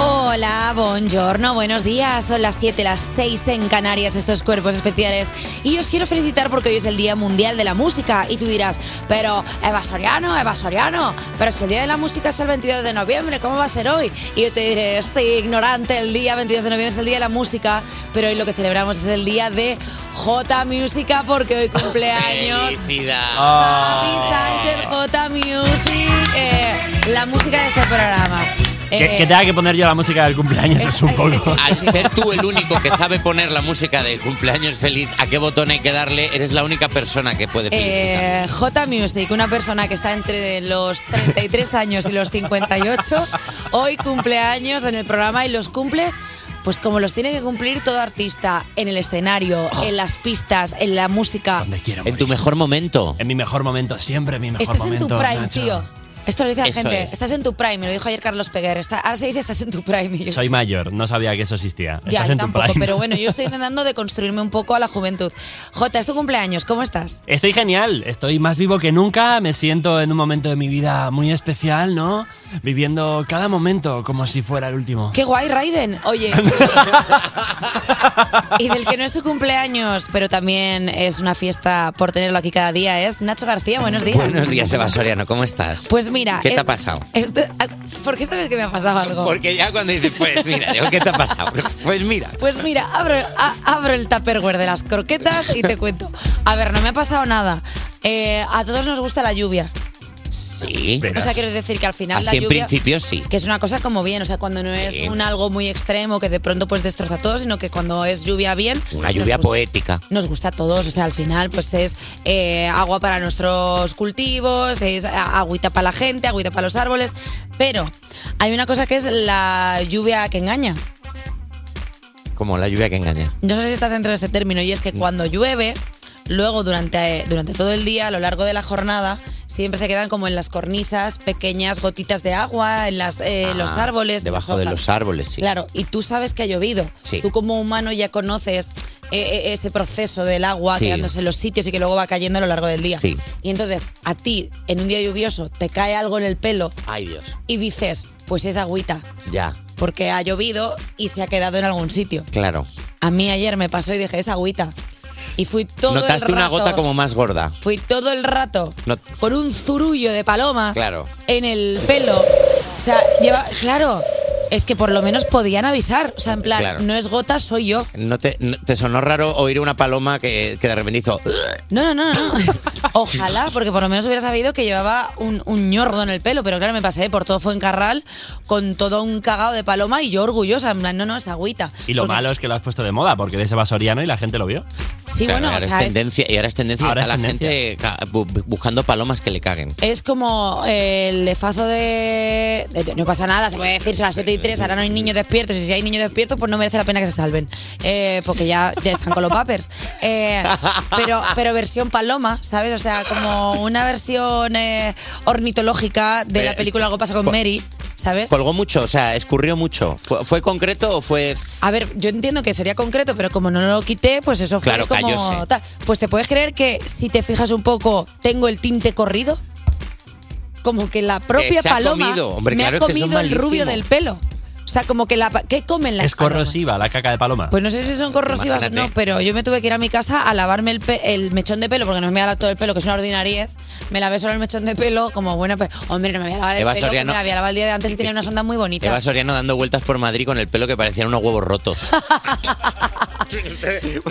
Hola, buongiorno, buenos días. Son las 7, las 6 en Canarias, estos cuerpos especiales. Y os quiero felicitar porque hoy es el Día Mundial de la Música. Y tú dirás, pero Eva Soriano, Eva Soriano, pero si el Día de la Música es el 22 de noviembre, ¿cómo va a ser hoy? Y yo te diré, estoy ignorante, el día 22 de noviembre es el Día de la Música, pero hoy lo que celebramos es el día de J Música porque hoy cumpleaños. ¡Felicidad! Sánchez, J Music, eh, la música de este programa. Que, Eh, que tenga que poner yo la música del cumpleaños es un poco. Al ser tú el único que sabe poner la música de cumpleaños feliz, ¿a qué botón hay que darle? Eres la única persona que puede felicitar. Eh, J Music, una persona que está entre los 33 años y los 58, hoy cumpleaños en el programa y los cumples pues como los tiene que cumplir todo artista, en el escenario, en las pistas, en la música. en tu mejor momento. En mi mejor momento, siempre en mi mejor Estás en momento. tu prime, Nacho. tío. Esto lo dice la Eso gente. es. Estás en tu prime, me lo dijo ayer Carlos Peguer. Está- ahora se dice estás en tu prime. y yo- Soy mayor, no sabía que eso existía. ya, Estás yo en tu tampoco, prime. pero bueno, yo estoy intentando deconstruirme un poco a la juventud. J, es tu cumpleaños, ¿cómo estás? Estoy genial, estoy más vivo que nunca, me siento en un momento de mi vida muy especial, ¿no? Viviendo cada momento como si fuera el último. Qué guay, Raiden. Oye. y del que no es su cumpleaños, pero también es una fiesta por tenerlo aquí cada día, es Nacho García. Buenos días. Buenos días, Eva Soriano, ¿cómo estás? Pues mira. ¿Qué te es- ha pasado? ¿Por qué sabes que me ha pasado algo? Porque ya cuando dices, pues mira, digo, ¿qué te ha pasado? Pues mira. Pues mira, abro, a- abro el tupperware de las croquetas y te cuento. A ver, no me ha pasado nada. Eh, a todos nos gusta la lluvia. Sí. O sea, quiero decir que al final la Así en lluvia... principio sí. Que es una cosa como bien, o sea, cuando no es Sí. un algo muy extremo que de pronto pues destroza todo, sino que cuando es lluvia bien... Una lluvia gusta- poética. Nos gusta a todos, o sea, al final pues es eh, agua para nuestros cultivos, es a- agüita para la gente, agüita para los árboles, pero hay una cosa que es la lluvia que engaña. Como la lluvia que engaña. No sé si estás dentro de este término y es que cuando llueve, luego durante, durante todo el día, a lo largo de la jornada, siempre se quedan como en las cornisas pequeñas gotitas de agua, en las, eh, los Ah, árboles. en Debajo de los árboles, sí. Claro, y tú sabes que ha llovido. Sí. Tú como humano ya conoces eh, eh, ese proceso del agua Sí. quedándose en los sitios y que luego va cayendo a lo largo del día. Sí. Y entonces a ti, en un día lluvioso, te cae algo en el pelo Ay, Dios. y dices, pues es agüita, Ya, porque ha llovido y se ha quedado en algún sitio. claro. A mí ayer me pasó y dije, es agüita. Y fui todo el Notaste rato. una gota como más gorda. Fui todo el rato No- con un zurullo de paloma Claro. en el pelo. O sea, lleva. Claro, es que por lo menos podían avisar. O sea, en plan, Claro. no es gota, soy yo. ¿No te, no- te sonó raro oír una paloma que, que de repente hizo... No, no, no, no. Ojalá, porque por lo menos hubiera sabido que llevaba un, un ñordo en el pelo. Pero claro, me pasé por todo Fuencarral con todo un cagado de paloma y yo orgullosa. En plan, no, no, es agüita. Y lo Porque- malo es que lo has puesto de moda porque eres evasoriano y la gente lo vio. Sí, Claro, bueno, o ahora sea, es es- tendencia, y ahora es tendencia y Ahora está es la tendencia. gente ca- bu- buscando palomas que le caguen. Es como el lefazo de, de- No pasa nada, se puede decir, son las 7 y 3, ahora no hay niños despiertos. Y si hay niños despiertos, pues no merece la pena que se salven. Eh, porque ya, ya están con los papers. Eh, pero, pero versión paloma, ¿sabes? O sea, como una versión eh, ornitológica de la película Algo pasa con co- Mary, ¿sabes? Colgó mucho, o sea, escurrió mucho. ¿Fue, fue concreto o fue...? A ver, yo entiendo que sería concreto, pero como no lo quité, pues eso fue Claro, como tal. Pues te puedes creer que si te fijas un poco, tengo el tinte corrido. Como que la propia paloma comido. Hombre, me claro, ha comido el rubio del pelo. O sea, como que la ¿qué comen las Es palomas? corrosiva la caca de paloma. Pues no sé si son corrosivas o no, pero yo me tuve que ir a mi casa a lavarme el, pe- el mechón de pelo, porque no me voy a lavar todo el pelo, que es una ordinariez. Me lavé solo el mechón de pelo, como buena. pe- Hombre, no me voy a lavar el Eva pelo, Soriano- me la había lavado el día de antes y tenía unas ondas muy bonitas. Eva Soriano dando vueltas por Madrid con el pelo que parecían unos huevos rotos.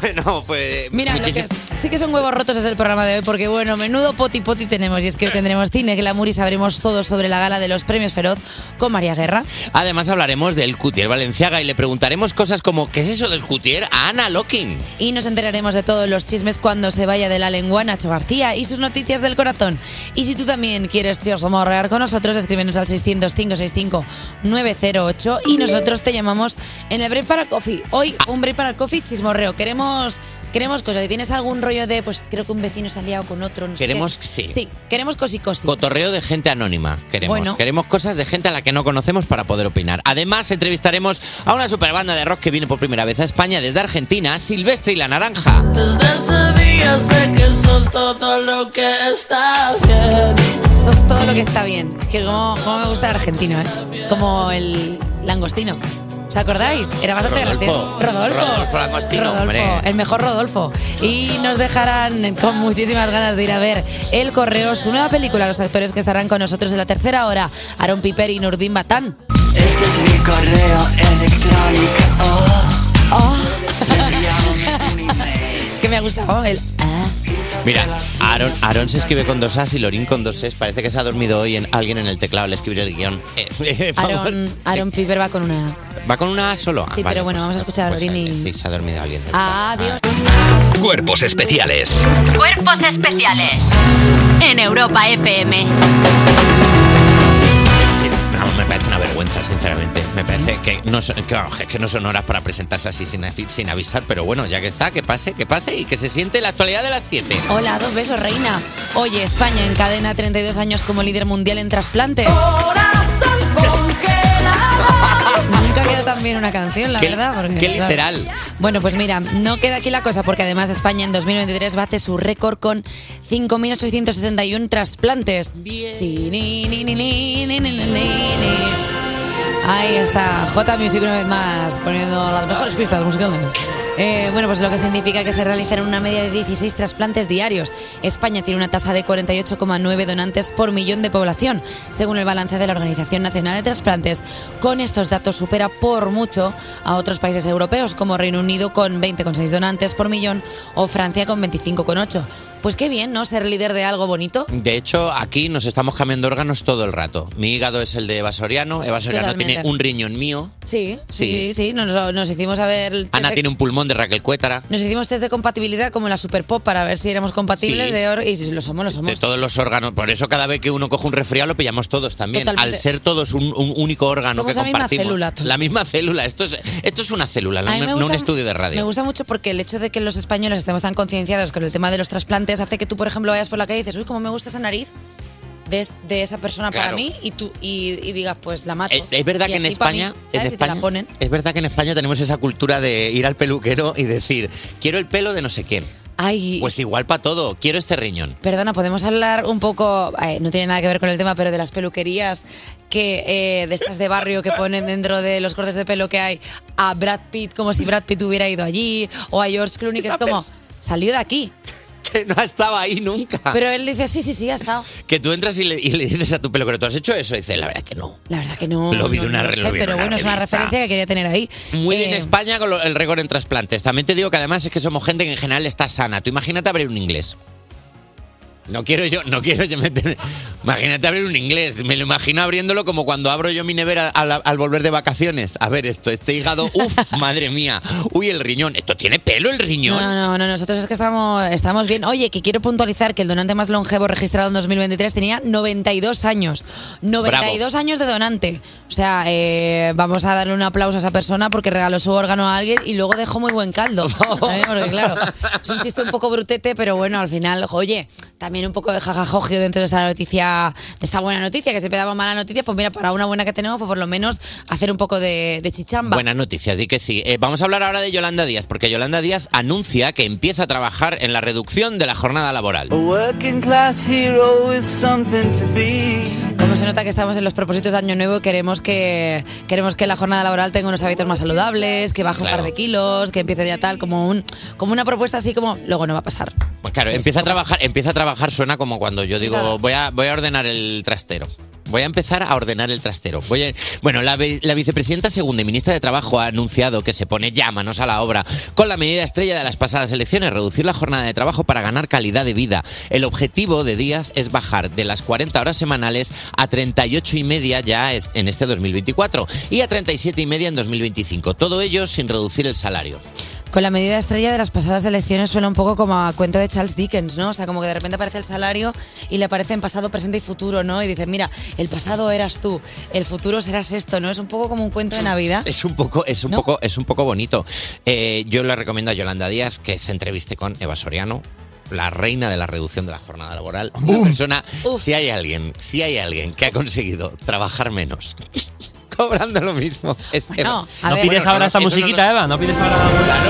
bueno, pues... Mira, lo que muchísimas- es- sí que son huevos rotos es el programa de hoy, porque bueno, menudo poti poti tenemos. Y es que hoy tendremos cine, glamour y sabremos todo sobre la gala de los premios Feroz con María Guerra. Además hablaremos del Cutier Valenciaga y le preguntaremos cosas como ¿qué es eso del Cutier? a Ana Locking. Y nos enteraremos de todos los chismes cuando se vaya de la lengua Nacho García y sus noticias del corazón. Y si tú también quieres chismorrear con nosotros, escríbenos al 600-565-908 y nosotros te llamamos en el Break para Coffee. Hoy un Break para el Coffee chismorreo. Queremos Queremos cosas. ¿Y tienes algún rollo de, pues creo que un vecino se ha liado con otro? No sé Queremos, qué? sí. Sí, queremos cosicosi. Cotorreo de gente anónima, queremos. Bueno. Queremos cosas de gente a la que no conocemos para poder opinar. Además, entrevistaremos a una super banda de rock que viene por primera vez a España desde Argentina, Silvestre y la Naranja. Desde ese día sé que sos todo lo que está bien. Eso es todo lo que está bien. Es que como, como me gusta el argentino, ¿eh? Como el langostino. ¿Os acordáis? Era bastante Rodolfo. gracioso. Rodolfo. Rodolfo Langostino, hombre. el mejor Rodolfo. Y nos dejarán con muchísimas ganas de ir a ver El Correo, su nueva película, los actores que estarán con nosotros en la tercera hora, Aaron Piper y Nurdin Batán. Este es mi correo electrónico. Oh. que me ha gustado el... ah. Mira, Aaron, Aaron se escribe con dos As y Lorín con dos Es. Parece que se ha dormido hoy en alguien en el teclado al escribir el guion. Eh. Aaron, Aaron Piper va con una... ¿Va con una A solo? Ah, Sí, pero bueno, vamos a escuchar a pues, Lorín y- Sí, se ha dormido alguien. del Adiós. teclado. Cuerpos especiales Cuerpos especiales en Europa FM. No, me parece una vergüenza, sinceramente. Me parece que no, son, que, vamos, que no son horas para presentarse así sin, sin avisar, pero bueno, ya que está, que pase, que pase y que se siente la actualidad de las 7. Hola, dos besos, reina. Oye, España encadena 32 años como líder mundial en trasplantes. Nunca quedó tan bien una canción, la Qué- verdad. porque, qué ¿sabes? literal. Bueno, pues mira, no queda aquí la cosa, porque además España en 2023 bate su récord con 5.861 trasplantes. Ahí está, J Music una vez más, poniendo las mejores pistas musicales. Eh, bueno, pues lo que significa que se realizan una media de 16 trasplantes diarios. España tiene una tasa de 48,9 donantes por millón de población, según el balance de la Organización Nacional de Trasplantes. Con estos datos supera por mucho a otros países europeos, como Reino Unido con 20,6 donantes por millón o Francia con 25,8. Pues qué bien, ¿no? Ser líder de algo bonito. De hecho, aquí nos estamos cambiando órganos todo el rato. Mi hígado es el de Eva Soriano, Eva Soriano Totalmente. tiene un riñón mío, Sí, sí, Sí. sí, sí. Nos, nos hicimos a ver... Ana tiene un pulmón de Raquel Cuétara. Nos hicimos test de compatibilidad como en la Super Pop para ver si éramos compatibles Sí. de oro y si lo somos, lo somos. De todos los órganos. Por eso cada vez que uno coge un resfriado lo pillamos todos también. Totalmente. Al ser todos un, un único órgano Somos que la misma compartimos. célula, todos. La misma célula. Esto es, esto es una célula, no, A mí me no un gusta- estudio de Me radio. gusta mucho porque el hecho de que los españoles estemos tan concienciados con el tema de los trasplantes hace que tú, por ejemplo, vayas por la calle y dices, uy, cómo me gusta esa nariz de, es- de esa persona para Claro. mí y tú y, y digas, pues la mato. Es verdad Y que en así pa' mí, España, ¿sabes? en Y te España la ponen. es verdad que en España tenemos esa cultura de ir al peluquero y decir, quiero el pelo de no sé qué. Ay, Pues igual para todo, quiero este riñón. Perdona, podemos hablar un poco, eh, no tiene nada que ver con el tema, pero de las peluquerías que eh, de estas de barrio que ponen dentro de los cortes de pelo que hay a Brad Pitt como si Brad Pitt hubiera ido allí o a George Clooney que es como salió de aquí. Que no estaba ahí nunca. Pero él dice sí, sí, sí, ha estado. que tú entras y le, y le dices a tu peluquero, ¿tú has hecho eso? Y dice, la verdad que no. La verdad que no. Lo vi de no una- lo sé, vi en pero una bueno, es una referencia que quería tener ahí. Muy bien Eh, España con lo- el récord en trasplantes. También te digo que además es que somos gente que en general está sana. Tú imagínate abrir un inglés. No quiero yo, no quiero yo meter. Imagínate abrir un inglés. Me lo imagino abriéndolo como cuando abro yo mi nevera al, al volver de vacaciones. A ver esto, este hígado, uff, madre mía. Uy, el riñón. ¿Esto tiene pelo el riñón? No, no, no, nosotros es que estamos, estamos bien. Oye, que quiero puntualizar que el donante más longevo registrado en 2023 tenía 92 años. 92 años de donante. O sea, eh, vamos a darle un aplauso a esa persona porque regaló su órgano a alguien y luego dejó muy buen caldo. ¿sabes? Porque claro, es un chiste un poco brutete, pero bueno, al final, oye, también un poco de jajajogio dentro de esta noticia, de esta buena noticia, que siempre damos mala noticia, pues mira, para una buena que tenemos, pues por lo menos hacer un poco de, de chichamba. Buenas noticias, di que sí. Eh, vamos a hablar ahora de Yolanda Díaz, porque Yolanda Díaz anuncia que empieza a trabajar en la reducción de la jornada laboral. Como se nota que estamos en los propósitos de Año Nuevo, queremos que queremos que la jornada laboral tenga unos hábitos más saludables, que baje un Claro. par de kilos, que empiece ya tal, como un como una propuesta así como luego no va a pasar. Pues claro, empieza a trabajar, empieza a trabajar suena como cuando yo digo, voy a, voy a ordenar el trastero. Voy a empezar a ordenar el trastero. Voy a- bueno, la, vi- la vicepresidenta segunda y ministra de Trabajo ha anunciado que se pone ya manos a la obra con la medida estrella de las pasadas elecciones, reducir la jornada de trabajo para ganar calidad de vida. El objetivo de Díaz es bajar de las 40 horas semanales a 38 y media ya es- en este 2024 y a 37 y media en 2025. Todo ello sin reducir el salario. Con la medida estrella de las pasadas elecciones suena un poco como a cuento de Charles Dickens, ¿no? O sea, como que de repente aparece el salario y le aparece en pasado, presente y futuro, ¿no? Y dice, mira, el pasado eras tú, el futuro serás esto, ¿no? Es un poco como un cuento de Navidad. Es un poco, es un ¿No? poco, es un poco bonito. Eh, yo le recomiendo a Yolanda Díaz que se entreviste con Eva Soriano. La reina de la reducción de la jornada laboral. Una persona, si hay alguien, si hay alguien que ha conseguido trabajar menos, cobrando lo mismo. es Bueno, Eva. ¿No ver. pides Bueno, ahora no, esta no musiquita, Eva? ¿No pides ahora Claro.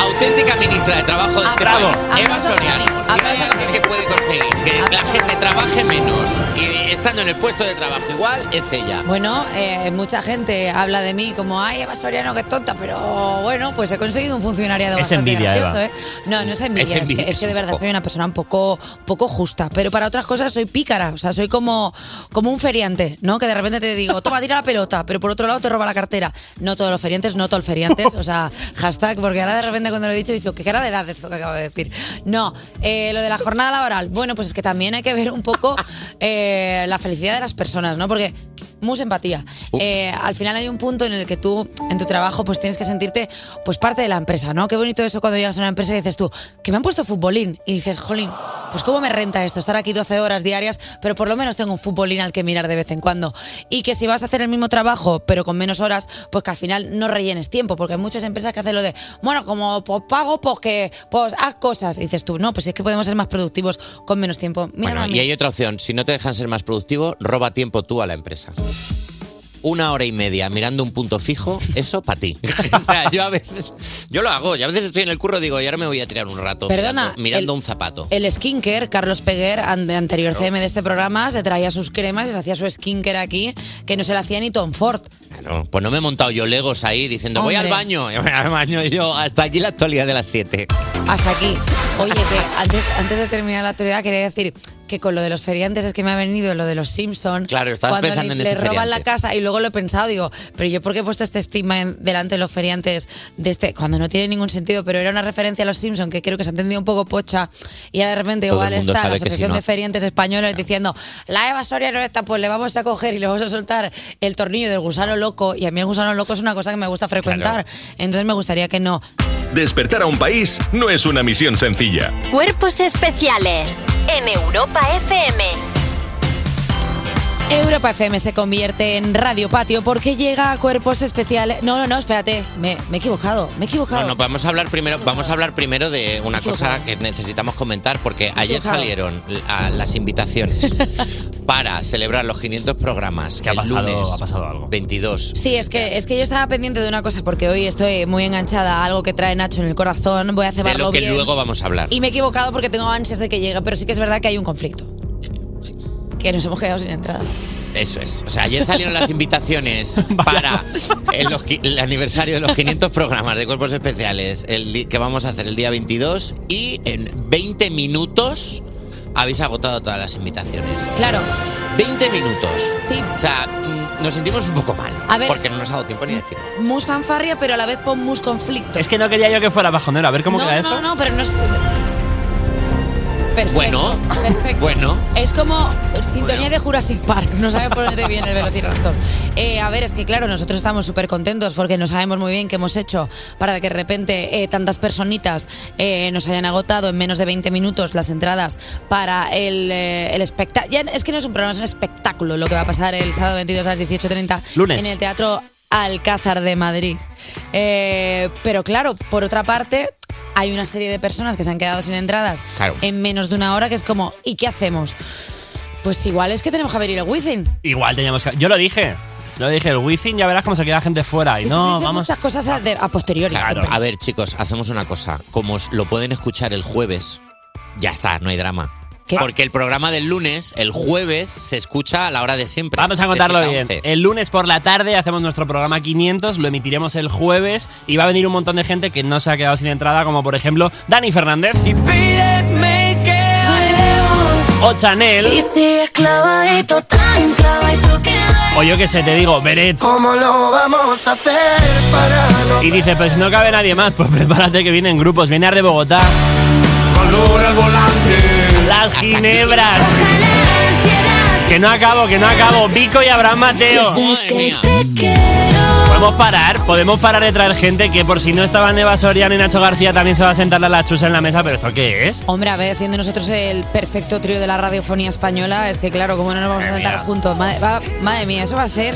Auténtica ministra de Trabajo de este Bravo. país, Eva Aplauso para Soriano. Si hay alguien que puede conseguir que la gente trabaje menos y estando en el puesto de trabajo igual, es ella. Bueno, eh, mucha gente habla de mí como, ay, Eva Soriano, que tonta, pero bueno, pues he conseguido un funcionariado Es bastante envidia, gracioso, Eva. ¿eh? No, no es envidia, Es es, envidia, que, es que de es verdad soy una persona un poco, poco justa, pero para otras cosas soy pícara, o sea, soy como, como un feriante, ¿no? Que de repente te digo, toma, tira la pelota, pero por otro lado te roba la cartera. No todos los feriantes, no todos los feriantes, o sea, hashtag, porque ahora de repente cuando lo he dicho he dicho, qué gravedad esto que acabo de decir. No, eh, lo de la jornada laboral, bueno, pues es que también hay que ver un poco eh, la felicidad de las personas, ¿no? Porque mucha empatía. Eh, al final hay un punto en el que tú, en tu trabajo, pues tienes que sentirte pues parte de la empresa, ¿no? Qué bonito eso cuando llegas a una empresa y dices tú, que me han puesto futbolín. Y dices, jolín, pues cómo me renta esto, estar aquí 12 horas diarias, pero por lo menos tengo un futbolín al que mirar de vez en cuando. Y que si vas a hacer el mismo trabajo, pero con menos horas, pues que al final no rellenes tiempo, porque hay muchas empresas que hacen lo de, bueno, como pues, pago, pues que pues haz cosas. Y dices tú, no, pues es que podemos ser más productivos con menos tiempo. Mira, Bueno, y hay otra opción. Si no te dejan ser más productivo, roba tiempo tú a la empresa. Una hora y media mirando un punto fijo, eso para ti. o sea, yo a veces, yo lo hago. Yo a veces estoy en el curro y digo, y ahora me voy a tirar un rato Perdona, mirando, mirando el- un zapato. El skinker, Carlos Peguer, anterior CM de este programa, se traía sus cremas y se hacía su skinker aquí, que no se le hacía ni Tom Ford. Claro, pues no me he montado yo legos ahí diciendo, voy al baño. Y voy al baño yo, hasta aquí la actualidad de las 7. Hasta aquí. Oye, que antes, antes de terminar la actualidad quería decir que con lo de los feriantes es que me ha venido lo de los Simpsons. Claro, estabas cuando pensando le, en le ese roban la casa y luego lo he pensado, digo, pero yo por qué he puesto este estigma en- delante de los feriantes de este, cuando no tiene ningún sentido, pero era una referencia a los Simpsons que creo que se ha entendido un poco pocha y ya de repente Todo igual está la si Asociación no- de Feriantes Españoles diciendo, la Eva Soriano esta, pues le vamos a coger y le vamos a soltar el tornillo del gusano loco y a mí el gusano loco es una cosa que me gusta frecuentar, entonces me gustaría que no. Despertar a un país no es una misión sencilla. Cuerpos especiales en FM. Europa FM se convierte en Radio Patio porque llega a cuerpos especiales. No, no, no, espérate, me, me he equivocado, me he equivocado. No, no, vamos a hablar primero, vamos a hablar primero de una cosa que necesitamos comentar porque ayer equivocado. salieron a las invitaciones para celebrar los 500 programas. Que ha pasado- lunes ha pasado algo. 22. Sí, es que, es que yo estaba pendiente de una cosa porque hoy estoy muy enganchada a algo que trae Nacho en el corazón. Voy a De cebarlo lo que bien. luego vamos a hablar. Y me he equivocado porque tengo ansias de que llegue, pero sí que es verdad que hay un conflicto. Que nos hemos quedado sin entradas. Eso es. O sea, ayer salieron las invitaciones para el, los qui- el aniversario de los 500 programas de cuerpos especiales el que vamos a hacer el día 22 y en 20 minutos habéis agotado todas las invitaciones. Claro, 20 minutos. sí. O sea, mm, nos sentimos un poco mal. A ver. porque no nos ha dado tiempo ni de decirlo. Mus fanfarria, pero a la vez pon mus conflicto. Es que no quería yo que fuera bajonero. A ver cómo no, queda no, esto. no, pero no es. Perfecto. Bueno, perfecto. bueno. Es como sintonía Bueno. de Jurassic Park, no sabe ponerte bien el velociraptor. Eh, a ver, es que claro, nosotros estamos súper contentos porque no sabemos muy bien qué hemos hecho para que de repente eh, tantas personitas eh, nos hayan agotado en menos de 20 minutos las entradas para el, el espectáculo. Es que no es un programa, es un espectáculo lo que va a pasar el sábado 22 a las 18.30 Lunes. en el Teatro Alcázar de Madrid. Eh, pero claro, por otra parte, hay una serie de personas que se han quedado sin entradas Claro. en menos de una hora, que es como, ¿y qué hacemos? Pues igual es que tenemos que abrir el Wizzing. Igual teníamos que. Yo lo dije. Yo lo dije, el wifi ya verás cómo se queda la gente fuera. Y no, vamos. muchas cosas a, de- a posteriori. Claro. siempre. A ver, chicos, hacemos una cosa. Como os lo pueden escuchar el jueves, ya está, no hay drama. ¿Qué? Porque el programa del lunes, el jueves, se escucha a la hora de siempre. Vamos a contarlo 7 a bien. 11. El lunes por la tarde hacemos nuestro programa 500, lo emitiremos el jueves y va a venir un montón de gente que no se ha quedado sin entrada, como por ejemplo Dani Fernández o Chanel Y sigues clavadito, tan clavadito que o yo que sé, te digo, Beret. ¿Cómo lo vamos a hacer para no Y dice, pues si no cabe nadie más, pues prepárate que vienen grupos. Viene Ar de Bogotá, al volante? Las Ginebras. Que no acabo, que no acabo. Vico y Abraham Mateo. Podemos parar, podemos parar de traer gente que por si no estaban Eva Soriano y Nacho García también se va a sentar la chusa en la mesa, pero ¿esto qué es? Hombre, a ver, siendo nosotros el perfecto trío de la radiofonía española, es que claro, ¿cómo no nos vamos a Madre sentar mía. juntos? Madre, va- madre mía, eso va a ser...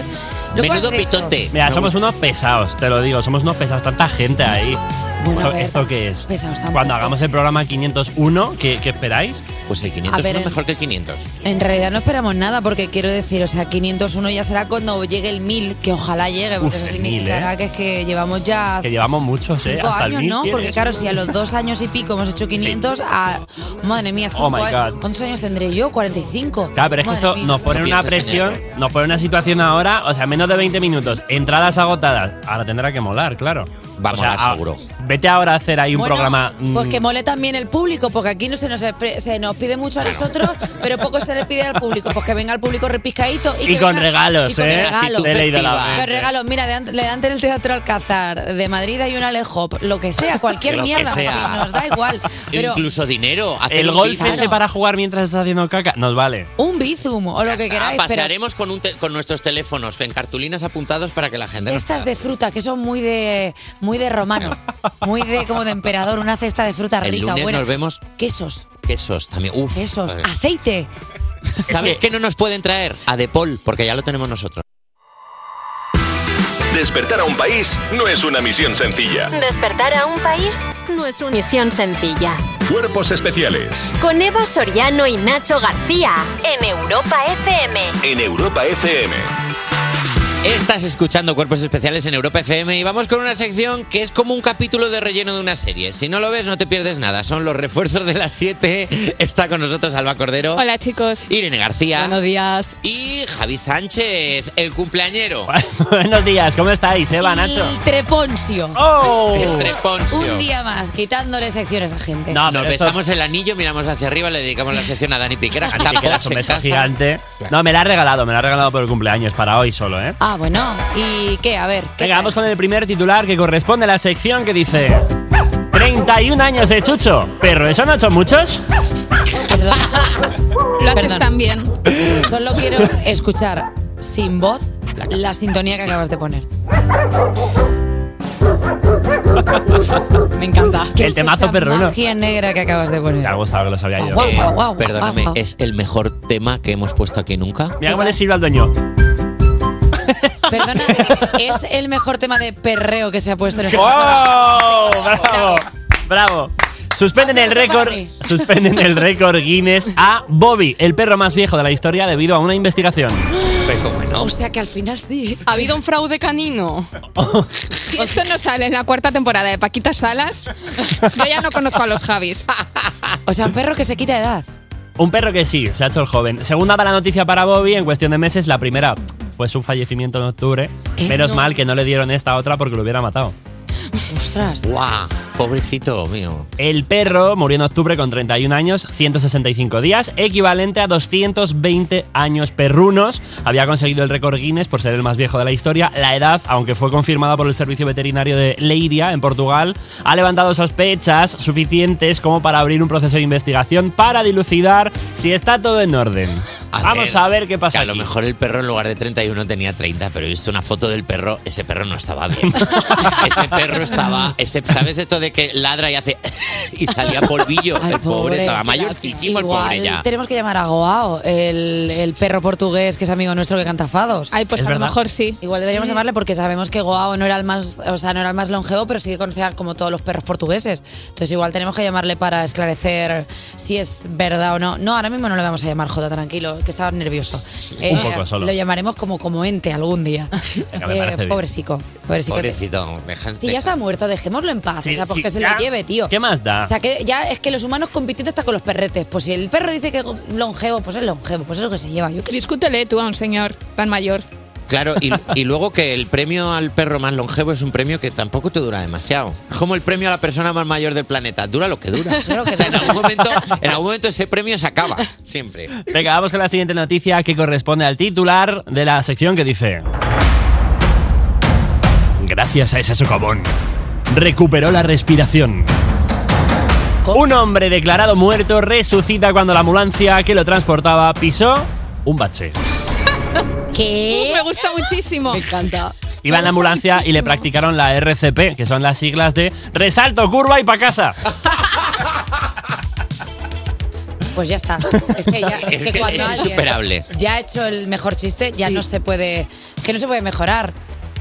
Menudo pitote. Mira, somos unos pesados, te lo digo, somos unos pesados, tanta gente ahí. Bueno, ¿Esto, ver, esto qué es? pesados tampoco. Cuando hagamos el programa 501, ¿qué, qué esperáis? Pues el 500 A ver, es en- mejor que el 500. En realidad no esperamos nada, porque quiero decir, o sea, 501 ya será cuando llegue el 1000, que ojalá llegue, porque Uf, eso el 1000, significará ¿eh? que es que llevamos ya Que llevamos muchos, ¿eh? cinco Hasta el años, 1000 ¿no? tienes. Porque claro, si a los dos años y pico hemos hecho 500, a, madre mía, cinco Oh my años. God. ¿cuántos años tendré yo? 45. Claro, pero es que Madre esto mía. nos pone No una pienses en presión, eso. nos pone una situación ahora, o sea, menos de 20 minutos, entradas agotadas. Ahora tendrá que molar, claro. Va a O sea, molar a- seguro. Vete ahora a hacer ahí un Bueno, programa. mm, Pues que mole también el público, porque aquí no se nos, se nos pide mucho a nosotros, pero poco se le pide al público. Pues que venga el público repiscadito. Y, Y que con venga- regalos, y con ¿eh? regalos. He leído la. Con regalos, mira, delante, delante del Teatro Alcázar de Madrid hay una Lejop, lo que sea, cualquier Lo mierda, sea. pues, nos da igual. Pero Incluso dinero. hacer El un golf bizum. ese para jugar mientras estás haciendo caca, nos vale. un bizum o lo que Ah, queráis, pero pasearemos con, un te- con nuestros teléfonos en cartulinas apuntados para que la gente nos cestas de fruta que son muy de muy de romano, muy de como de emperador, una cesta de fruta El rica, lunes buena. nos vemos Quesos, quesos también. Uf, quesos, aceite. ¿Sabes qué no nos pueden traer? A Depol, porque ya lo tenemos nosotros. Despertar a un país no es una misión sencilla. Despertar a un país no es una misión sencilla. Cuerpos especiales Con Eva Soriano y Nacho García en Europa FM. en Europa FM. Estás escuchando Cuerpos Especiales en Europa FM y vamos con una sección que es como un capítulo de relleno de una serie. Si no lo ves, no te pierdes nada. Son los refuerzos de las 7. Está con nosotros Alba Cordero. Hola chicos. Irene García. Buenos días. Y Javi Sánchez, el cumpleañero. Buenos días, ¿cómo estáis, Eva, Nacho? El treponcio. ¡Oh! El treponcio. Un día más, quitándole secciones a gente. No, Nos esto- besamos el anillo, miramos hacia arriba, le dedicamos la sección a Dani Piquera. Quedas Porsche un beso gigante. No, me la ha regalado, me la ha regalado por el cumpleaños, para hoy solo, ¿eh? Ah, bueno. ¿Y qué? A ver. ¿qué Venga, vamos con el primer titular que corresponde a la sección que dice 31 años de Chucho. ¿Pero eso no son muchos? Perdón. Lo haces tan bien. Solo quiero escuchar sin voz la sintonía que acabas de poner. Me encanta. ¿Qué El es temazo esa perruno. magia negra que acabas de poner. Me ha gustado que lo sabía yo. Guau, Eh, guau, guau, perdóname, es el mejor tema que hemos puesto aquí nunca. Mira cómo le sirve al dueño. Perdona, es el mejor tema de perreo que se ha puesto en este ¡Oh! ¡Bravo! ¡Bravo! Suspenden el récord, suspenden el récord Guinness a Bobby, el perro más viejo de la historia, debido a una investigación. Pero bueno, O sea que al final sí. ¿Ha habido un fraude canino? Si esto no sale en la cuarta temporada de Paquita Salas, yo ya no conozco a los Javis. O sea, un perro que se quita edad. Un perro que sí, se ha hecho el joven. Segunda mala noticia para Bobby en cuestión de meses. La primera fue su fallecimiento en octubre. ¿Qué? Menos No. mal que no le dieron esta otra porque lo hubiera matado. Ostras. guau, pobrecito mío. El perro murió en octubre con 31 años, 165 días, equivalente a 220 años perrunos. Había conseguido el récord Guinness por ser el más viejo de la historia. La edad, aunque fue confirmada por el Servicio Veterinario de Leiria, en Portugal, ha levantado sospechas suficientes como para abrir un proceso de investigación para dilucidar si está todo en orden. A Vamos ver, a ver qué pasa. Que a lo mejor el perro en lugar de 31 tenía 30, pero he visto una foto del perro, ese perro no estaba bien. ese perro estaba, ese, ¿sabes esto de que ladra y hace y salía polvillo? Ay, el pobre, estaba mayorcísimo el igual pobre ya. Tenemos que llamar a Goao, el, el perro portugués que es amigo nuestro que canta fados. Ay, pues Es a lo mejor sí. Igual deberíamos llamarle porque sabemos que Goao no era el más, o sea, no era el más longevo, pero sí que conocía como todos los perros portugueses. Entonces igual tenemos que llamarle para esclarecer si es verdad o no. No, ahora mismo no le vamos a llamar Jota, tranquilo, que estaba nervioso. Eh, Un poco solo. Lo llamaremos como como ente algún día. Venga, me parece bien. pobrecico, pobrecico. Pobrecito, Si ya está muerto, dejémoslo en paz. Sí, o sea, pues sí, que se ya. lo lleve, tío. ¿Qué más da? O sea, que ya es que los humanos compitiendo hasta con los perretes. Pues si el perro dice que es longevo, pues es longevo, pues es lo que se lleva. Yo. Discútele tú a un señor tan mayor. Claro, y, y luego que el premio al perro más longevo es un premio que tampoco te dura demasiado. Es como el premio a la persona más mayor del planeta. Dura lo que dura. Claro que O sea, en algún momento, en algún momento ese premio se acaba. Siempre. Venga, vamos con la siguiente noticia que corresponde al titular de la sección que dice... Gracias a ese socavón, recuperó la respiración. Un hombre declarado muerto resucita cuando la ambulancia que lo transportaba pisó un bache. ¿Qué? Me gusta muchísimo. Me encanta. Iba en la ambulancia y le practicaron la RCP, que son las siglas de resalto, curva y pa' casa. Pues ya está. Es que ya, es Es que que cuando es alguien ya ha hecho el mejor chiste, ya no se puede, que no se puede mejorar.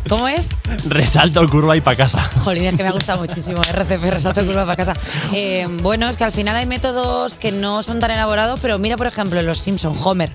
¿Cómo es? Resalto, curva y pa' casa. Jolín, es que me ha gustado muchísimo. RCP, resalto curva para casa. Eh, bueno, es que al final hay métodos que no son tan elaborados, pero mira, por ejemplo, en Los Simpson, Homer,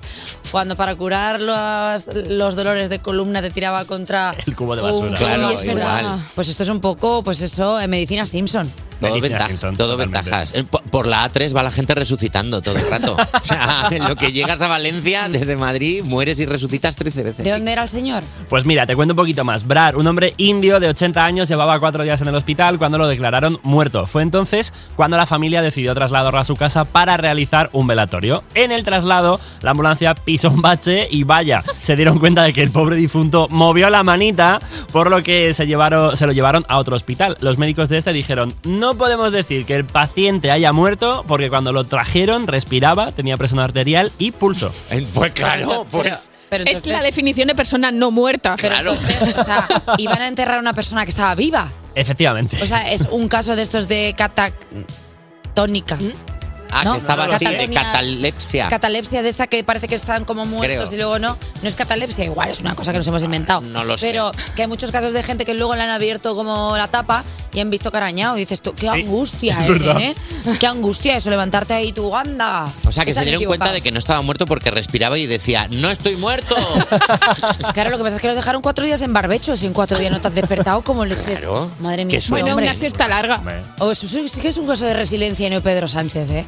cuando para curar los, los dolores de columna te tiraba contra El cubo de un- basura. Claro, es verdad. igual. Pues esto es un poco, pues eso, en medicina Simpson. Todo, Medicina ventaja- Simpson, todo ventajas. Eh, po- Por la A3 va la gente resucitando todo el rato. O sea, en lo que llegas a Valencia, desde Madrid, mueres y resucitas 13 veces. ¿De dónde era el señor? Pues mira, te cuento un poquito más. Brar, un hombre indio de 80 años, llevaba cuatro días en el hospital cuando lo declararon muerto. Fue entonces cuando la familia decidió trasladarlo a su casa para realizar un velatorio. En el traslado, la ambulancia pisó un bache y vaya, se dieron cuenta de que el pobre difunto movió la manita, por lo que se, llevaron, se lo llevaron a otro hospital. Los médicos de este dijeron, no podemos decir que el paciente haya muerto porque cuando lo trajeron respiraba, tenía presión arterial y pulso. Pues claro, pues. Pero Es la definición de persona no muerta. pero Claro. entonces, o sea, iban a enterrar a una persona que estaba viva. Efectivamente. O sea, es un caso de estos de catatónica. Ah, No, que estaba no, así de catalepsia. Catalepsia de esta que parece que están como muertos Creo. y luego no. No es catalepsia, igual es una cosa que nos hemos inventado. No lo sé. Pero que hay muchos casos de gente que luego le han abierto como la tapa y han visto carañado. Y dices tú, qué Sí, angustia, es eh, nene. Qué angustia eso, levantarte ahí tu anda. O sea, que se dieron cuenta de que no estaba muerto porque respiraba y decía, ¡No estoy muerto! Claro, lo que pasa es que los dejaron cuatro días en barbecho. Si en cuatro días no te has despertado, como leches. Claro. Madre mía. Bueno, hombre. una siesta larga. Hombre. Oh, eso sí que es un caso de resiliencia no Pedro Sánchez, ¿eh?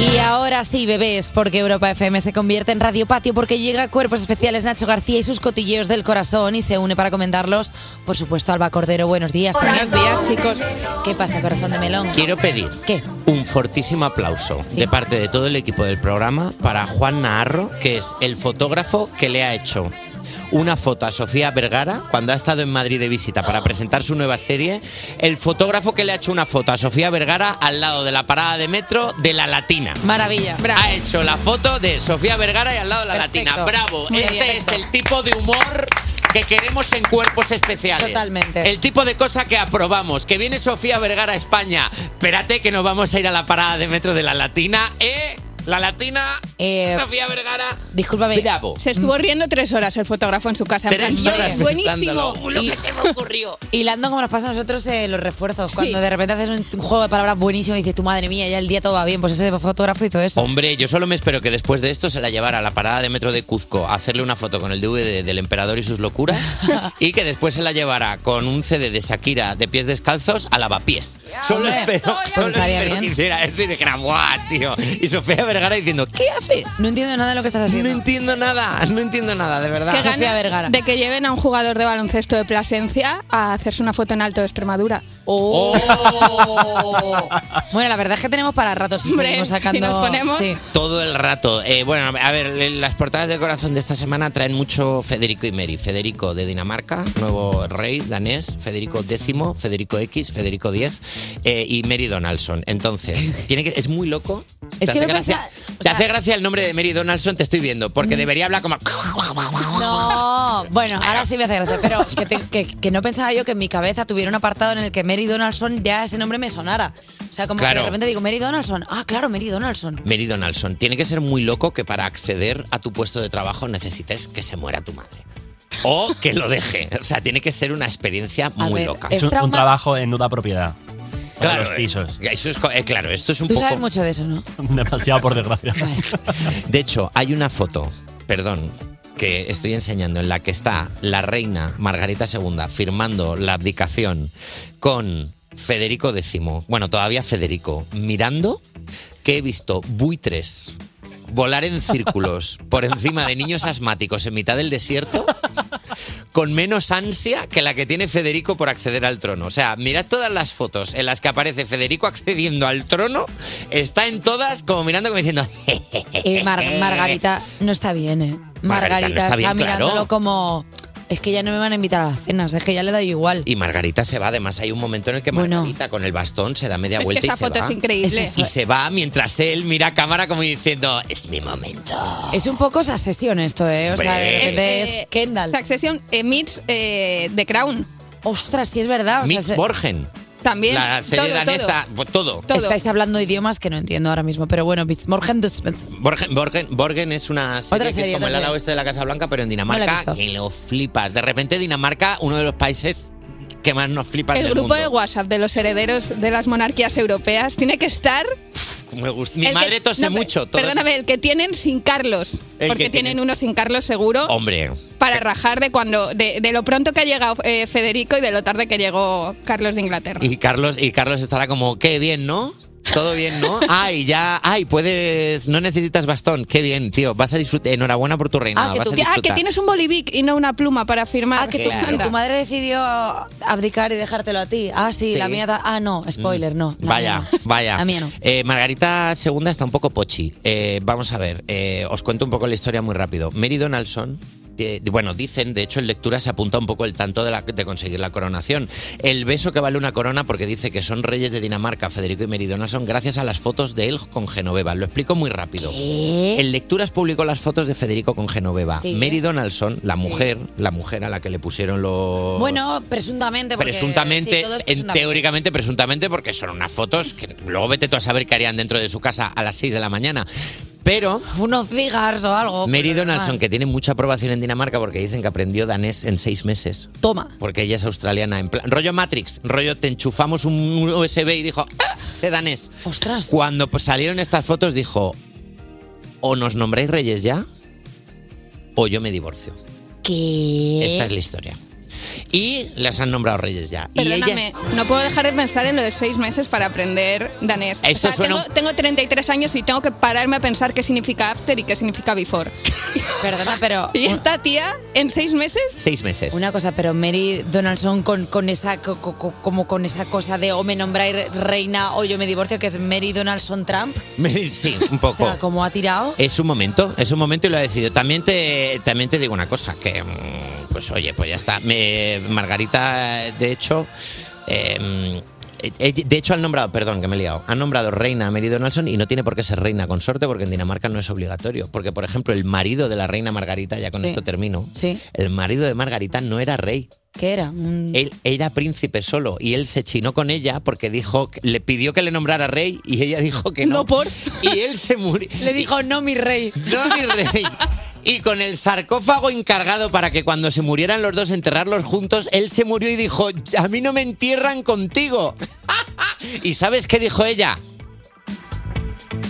Y ahora sí, bebés, porque Europa FM se convierte en Radio Patio porque llega Cuerpos Especiales Nacho García y sus cotilleos del corazón y se une para comentarlos, por supuesto, Alba Cordero. Buenos días. Buenos días, chicos. ¿Qué pasa, corazón de melón? Quiero pedir ¿Qué? un fortísimo aplauso de parte de todo el equipo del programa para Juan Naharro, que es el fotógrafo que le ha hecho una foto a Sofía Vergara cuando ha estado en Madrid de visita para presentar su nueva serie. El fotógrafo que le ha hecho una foto a Sofía Vergara al lado de la parada de metro de la Latina. Maravilla. Ha hecho la foto de Sofía Vergara y al lado de la Perfecto. Latina. Bravo. Muy este bien. es el tipo de humor que queremos en cuerpos especiales. Totalmente. El tipo de cosa que aprobamos. Que viene Sofía Vergara a España. Espérate que nos vamos a ir a la parada de metro de la Latina. ¿Eh? La Latina. Eh, Sofía Vergara. discúlpame. Bravo. Se estuvo riendo tres horas el fotógrafo en su casa. en Tres plan, horas "Oye, buenísimo. Lo Y- que se me ocurrió. Hilando como nos pasa a nosotros eh, los refuerzos. Cuando Sí. de repente haces un, un juego de palabras buenísimo y dices, tu madre mía, ya el día todo va bien. Pues ese fotógrafo hizo eso. Hombre, yo solo me espero que después de esto se la llevara a la parada de metro de Cuzco a hacerle una foto con el DVD del emperador y sus locuras y que después se la llevara con un CD de Shakira de pies descalzos a lavapiés. Solo Hombre, espero, pues solo estaría espero bien. que hiciera eso y dijera, ¡guau, tío! Y Sofía Vergara diciendo, ¿qué haces? No entiendo nada de lo que estás No haciendo. entiendo nada, no entiendo nada, de verdad. Qué Sofía gana Vergara. de que lleven a un jugador de baloncesto de Plasencia a hacerse una foto en alto de Extremadura. Oh. ¡Oh! Bueno, la verdad es que tenemos para ratos y Hombre, seguimos sacando. si nos ponemos- Sí. Todo el rato. Eh, bueno, a ver, las portadas del corazón de esta semana traen mucho Federico y Mary. Federico de Dinamarca, nuevo rey danés, Federico X, Federico X, Federico X eh, y Mary Donaldson. Entonces, tiene que, es muy loco. Es ¿Te que no gracia, te hace gracia el nombre de Mary Donaldson? Te estoy viendo, porque debería hablar como... No, bueno, ahora sí me hace gracia, pero que, te- que- que no pensaba yo que en mi cabeza tuviera un apartado en el que Mary Donaldson ya ese nombre me sonara. O sea, como que Claro. de repente digo, Mary Donaldson. Ah, claro, Mary Donaldson. Mary Donaldson. Tiene que ser muy loco que para acceder a tu puesto de trabajo necesites que se muera tu madre. O que lo deje. O sea, tiene que ser una experiencia A muy ver, loca. es Es un, un trauma- trabajo en nuda propiedad. Claro, Los pisos. Eso es, co- eh, claro, esto es un Tú poco... sabes mucho de eso, ¿no? Demasiado, por desgracia. De hecho, hay una foto, perdón, que estoy enseñando en la que está la reina Margarita II firmando la abdicación con Federico X, bueno, todavía Federico, mirando que he visto buitres volar en círculos por encima de niños asmáticos en mitad del desierto con menos ansia que la que tiene Federico por acceder al trono. O sea, mirad todas las fotos en las que aparece Federico accediendo al trono, está en todas como mirando como diciendo... Y Mar- Margarita no está bien, ¿eh? Margarita no está bien, mirándolo claro. como. Es que ya no me van a invitar a las cenas, es que ya le da igual. Y Margarita se va, además hay un momento en el que Bueno. Margarita con el bastón se da media Es que vuelta esa y se foto va. es increíble. Y se va mientras él mira a cámara como diciendo, es mi momento. Es un poco esa sesión esto, ¿eh? O sea, de Hombre. repente es Eh, Kendall. Succession emits eh, The Crown. Ostras, sí es verdad. o sea, Mitch se- Borgen, También. la serie todo, danesa, pues todo. todo. Estáis hablando idiomas que no entiendo ahora mismo, pero bueno, Morgen Borgen, Borgen, Borgen es una serie, Otra que serie, es como el ala oeste de la Casa Blanca, pero en No Dinamarca, visto. que lo flipas. De repente Dinamarca, uno de los países que más nos flipan El del grupo mundo. de WhatsApp de los herederos de las monarquías europeas tiene que estar. Me gusta. Mi el que- madre tose no, mucho. todas- Perdóname, el que tienen sin Carlos. Porque que tienen tienen- uno sin Carlos seguro. Hombre, Para rajar de cuando de, de lo pronto que ha llegado eh, Federico y de lo tarde que llegó Carlos de Inglaterra. y Carlos, y Carlos estará como, qué bien, ¿no? Todo bien, ¿no? Ay, ya, ay, puedes, no necesitas bastón. Qué bien, tío. Vas a disfrutar. Enhorabuena por tu reinado. que vas tú- a Que- ah, que disfrutar. tienes un bolivic y no una pluma para firmar. Ah, que tu, Claro. que tu madre decidió abdicar y dejártelo a ti. Ah, sí, Sí. la mía. Ah, no, spoiler, no. la Vaya, mía no. vaya. La mía no. Eh, Margarita II está un poco pochi. Eh, vamos a ver, eh, os cuento un poco la historia muy rápido. Mary Donaldson. Bueno, dicen, de hecho en lectura se apunta un poco el tanto de, la- de conseguir la coronación. El beso que vale una corona porque dice que son reyes de Dinamarca, Federico y Mary Donaldson, gracias a las fotos de él con Genoveva. Lo explico muy rápido. En lecturas publicó las fotos de Federico con Genoveva. Sí. Mary Donaldson, la mujer, la mujer a la que le pusieron los... Bueno, presuntamente. Porque, Presuntamente, sí, en teóricamente, presuntamente, porque son unas fotos que luego vete tú a saber qué harían dentro de su casa a las 6 de la mañana. Pero Unos cigars o algo. Mary Donaldson, que tiene mucha aprobación en Dinamarca porque dicen que aprendió danés en seis meses, Toma. porque ella es australiana, en plan, rollo Matrix, rollo te enchufamos un USB y dijo, ¡Ah! sé danés. Ostras. Cuando pues, salieron estas fotos dijo, o nos nombráis reyes ya, o yo me divorcio. ¿Qué? Esta es la historia. Y las han nombrado reyes ya. Y Perdóname, ellas- no puedo dejar de pensar en lo de seis meses para aprender danés. O Esto sea, suena tengo, tengo 33 años y tengo que pararme a pensar qué significa after y qué significa before. Perdona, pero. Y esta tía, en seis meses, seis meses. Una cosa, pero Mary Donaldson con, con esa co- co- co- como con esa cosa de o me nombráis reina o yo me divorcio, que es Mary Donaldson Trump. Mary- sí, un O poco. sea, como ha tirado. Es un momento, es un momento y lo ha decidido. También te, también te digo una cosa, que mm, pues oye, pues ya está. Me- Margarita, de hecho, eh, eh, de hecho han nombrado, perdón que me he liado, han nombrado reina a Mary Donaldson y no tiene por qué ser reina consorte porque en Dinamarca no es obligatorio. Porque, por ejemplo, el marido de la reina Margarita, ya con Sí. esto termino, Sí. el marido de Margarita no era rey. ¿Qué era? Un- Él era príncipe solo y él se chinó con ella porque dijo, le pidió que le nombrara rey y ella dijo que no. no por. Y él se murió. Le dijo, no, mi rey. No, mi rey. Y con el sarcófago encargado para que cuando se murieran los dos enterrarlos juntos, él se murió y dijo, a mí no me entierran contigo. ¿Y sabes qué dijo ella?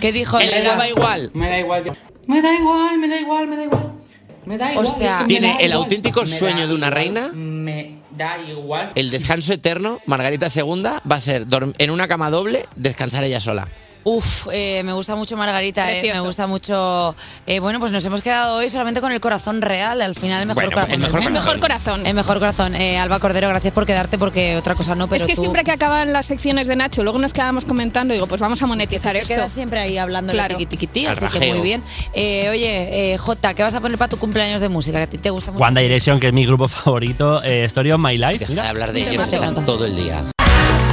¿Qué dijo Él le ella? daba igual. Me da igual. yo- Me da igual, me da igual, me da igual. Me da igual. Es que me Tiene da el igual. auténtico sueño de una igual, reina. Me da igual. El descanso eterno, Margarita II, va a ser en una cama doble, descansar ella sola. Uf, eh, me gusta mucho Margarita, eh, me gusta mucho. eh, bueno, pues nos hemos quedado hoy solamente con el corazón real, al final el mejor Bueno, corazón. el mejor del el mundo. mejor corazón. El mejor corazón. Eh, Alba Cordero, gracias por quedarte porque otra cosa no, pero es que tú siempre que acaban las secciones de Nacho, luego nos quedábamos comentando, digo, pues vamos a monetizar esto. quedas siempre ahí hablando Claro. de tiquitiquití, Al así que muy bien. Eh, oye, eh, Jota, ¿qué vas a poner para tu cumpleaños de música? Que a ti te gusta mucho. One Direction, que es mi grupo favorito, eh, Story of My Life. Deja de hablar de ellos todo el día.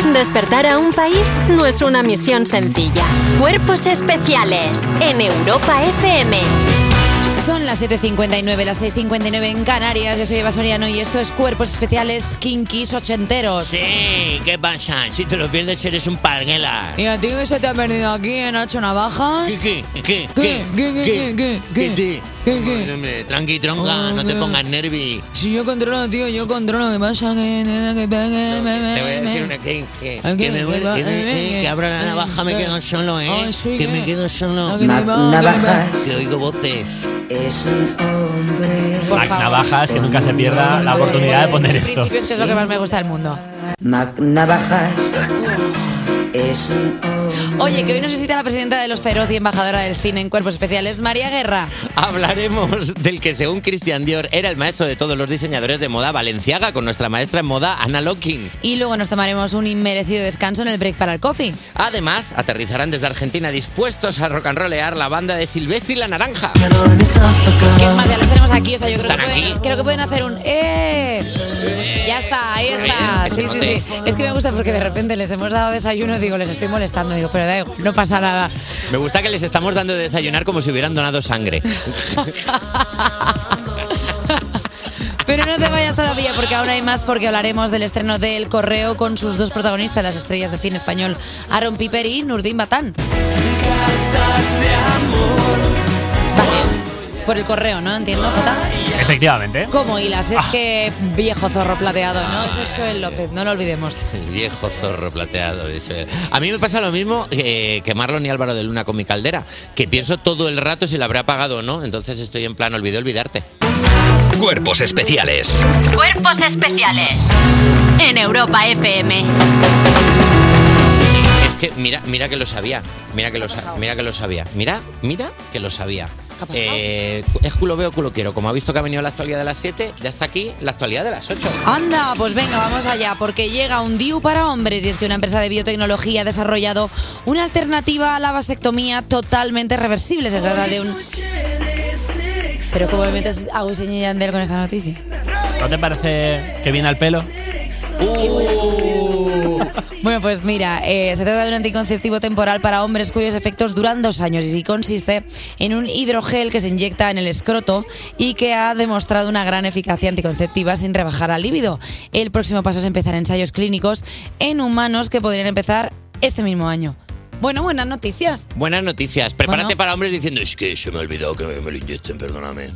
Despertar a un país no es una misión sencilla. Cuerpos especiales en Europa FM. Son las 7.59, las 6.59 en Canarias. Yo soy Eva Soriano y esto es Cuerpos Especiales Kinkis Ochenteros. Sí, ¿qué pasa? Si te lo pierdes eres un parguela. ¿Y a ti que se te ha perdido aquí en Nacho Navajas? ¿Qué, qué, qué, ¿Qué? ¿Qué, qué, qué, qué, qué? te- ¿Qué, qué? Hombre, Tranqui, tronca, no te pongas nervi. Si yo controlo, tío, yo controlo. ¿Qué pasa? Que que pegue, me, me, Te voy a decir una que, que, ¿A qué? que me ¿Qué que me- Eh, eh, que abro la eh, navaja, me eh. quedo solo, ¿eh? Que ¿qué? me quedo ¿A solo. qué qué va? navajas. Que oigo voces. Es un hombre. Mac. Navajas, que nunca se pierda la oportunidad de poner esto. es que es lo que más me gusta del mundo. Mac Navajas. Es un hombre. Oye, que hoy nos visita la presidenta de Los Feroz y embajadora del cine en Cuerpos Especiales, María Guerra. Hablaremos del que según Christian Dior era el maestro de todos los diseñadores de moda Valenciaga con nuestra maestra en moda Ana Locking. Y luego nos tomaremos un inmerecido descanso en el break para el coffee. Además, aterrizarán desde Argentina dispuestos a rock and rollear la banda de Silvestre y la Naranja. Que es más, ya los tenemos aquí, o sea, yo creo que, ¿Están pueden, aquí? creo que pueden hacer un ¡eh! Ya está, ahí está. Sí, sí, sí. Es que me gusta porque de repente les hemos dado desayuno y digo, les estoy molestando. Digo, pero da igual, no pasa nada. Me gusta que les estamos dando de desayunar como si hubieran donado sangre. Pero no te vayas todavía porque aún hay más porque hablaremos del estreno de El Correo con sus dos protagonistas, las estrellas de cine español, Aaron Piper y Nurdin Batán. Vale, por El Correo, ¿no? Entiendo, Jota. Efectivamente. ¿Cómo hilas? Es que viejo zorro plateado, ¿no? Eso es Joel López, no lo olvidemos. El viejo zorro plateado. dice. A mí me pasa lo mismo eh, que Marlon y Álvaro de Luna con mi caldera, que pienso todo el rato si la habré apagado o no, entonces estoy en plan, olvidé olvidarte. Cuerpos especiales. Cuerpos especiales en Europa FM. Es que mira, mira que lo sabía, mira que lo, mira que lo sabía, mira, mira que lo sabía. Eh, es culo veo, culo quiero. Como ha visto que ha venido la actualidad de las 7, ya está aquí la actualidad de las 8. Anda, pues venga, vamos allá, porque llega un DIU para hombres y es que una empresa de biotecnología ha desarrollado una alternativa a la vasectomía totalmente reversible. Se trata de un... Pero ¿cómo me metes a Wisin y Yandel con esta noticia? ¿No te parece que viene al pelo? Bueno, pues mira, eh, se trata de un anticonceptivo temporal para hombres cuyos efectos duran dos años y consiste en un hidrogel que se inyecta en el escroto y que ha demostrado una gran eficacia anticonceptiva sin rebajar al líbido. El próximo paso es empezar ensayos clínicos en humanos que podrían empezar este mismo año. Bueno, buenas noticias. Buenas noticias. Prepárate Bueno. para hombres diciendo, es que se me ha olvidado que me, me lo inyecten, perdóname.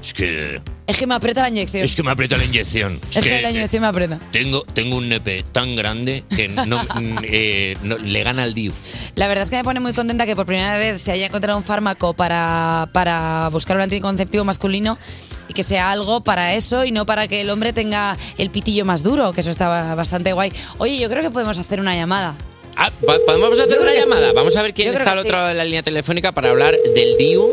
Es que, Es que me aprieta la inyección. es que me aprieta la inyección. Es que la inyección me aprieta. Tengo, tengo un nepe tan grande que no, mm, eh, no- le gana al DIU. La verdad es que me pone muy contenta que por primera vez se haya encontrado un fármaco para, para buscar un anticonceptivo masculino y que sea algo para eso y no para que el hombre tenga el pitillo más duro, que eso está bastante guay. Oye, yo creo que podemos hacer una llamada. Ah, pa- ¿Podemos hacer Yo creo una llamada? Vamos a ver quién Yo creo está al que otro sí. lado de la línea telefónica para hablar del DIU,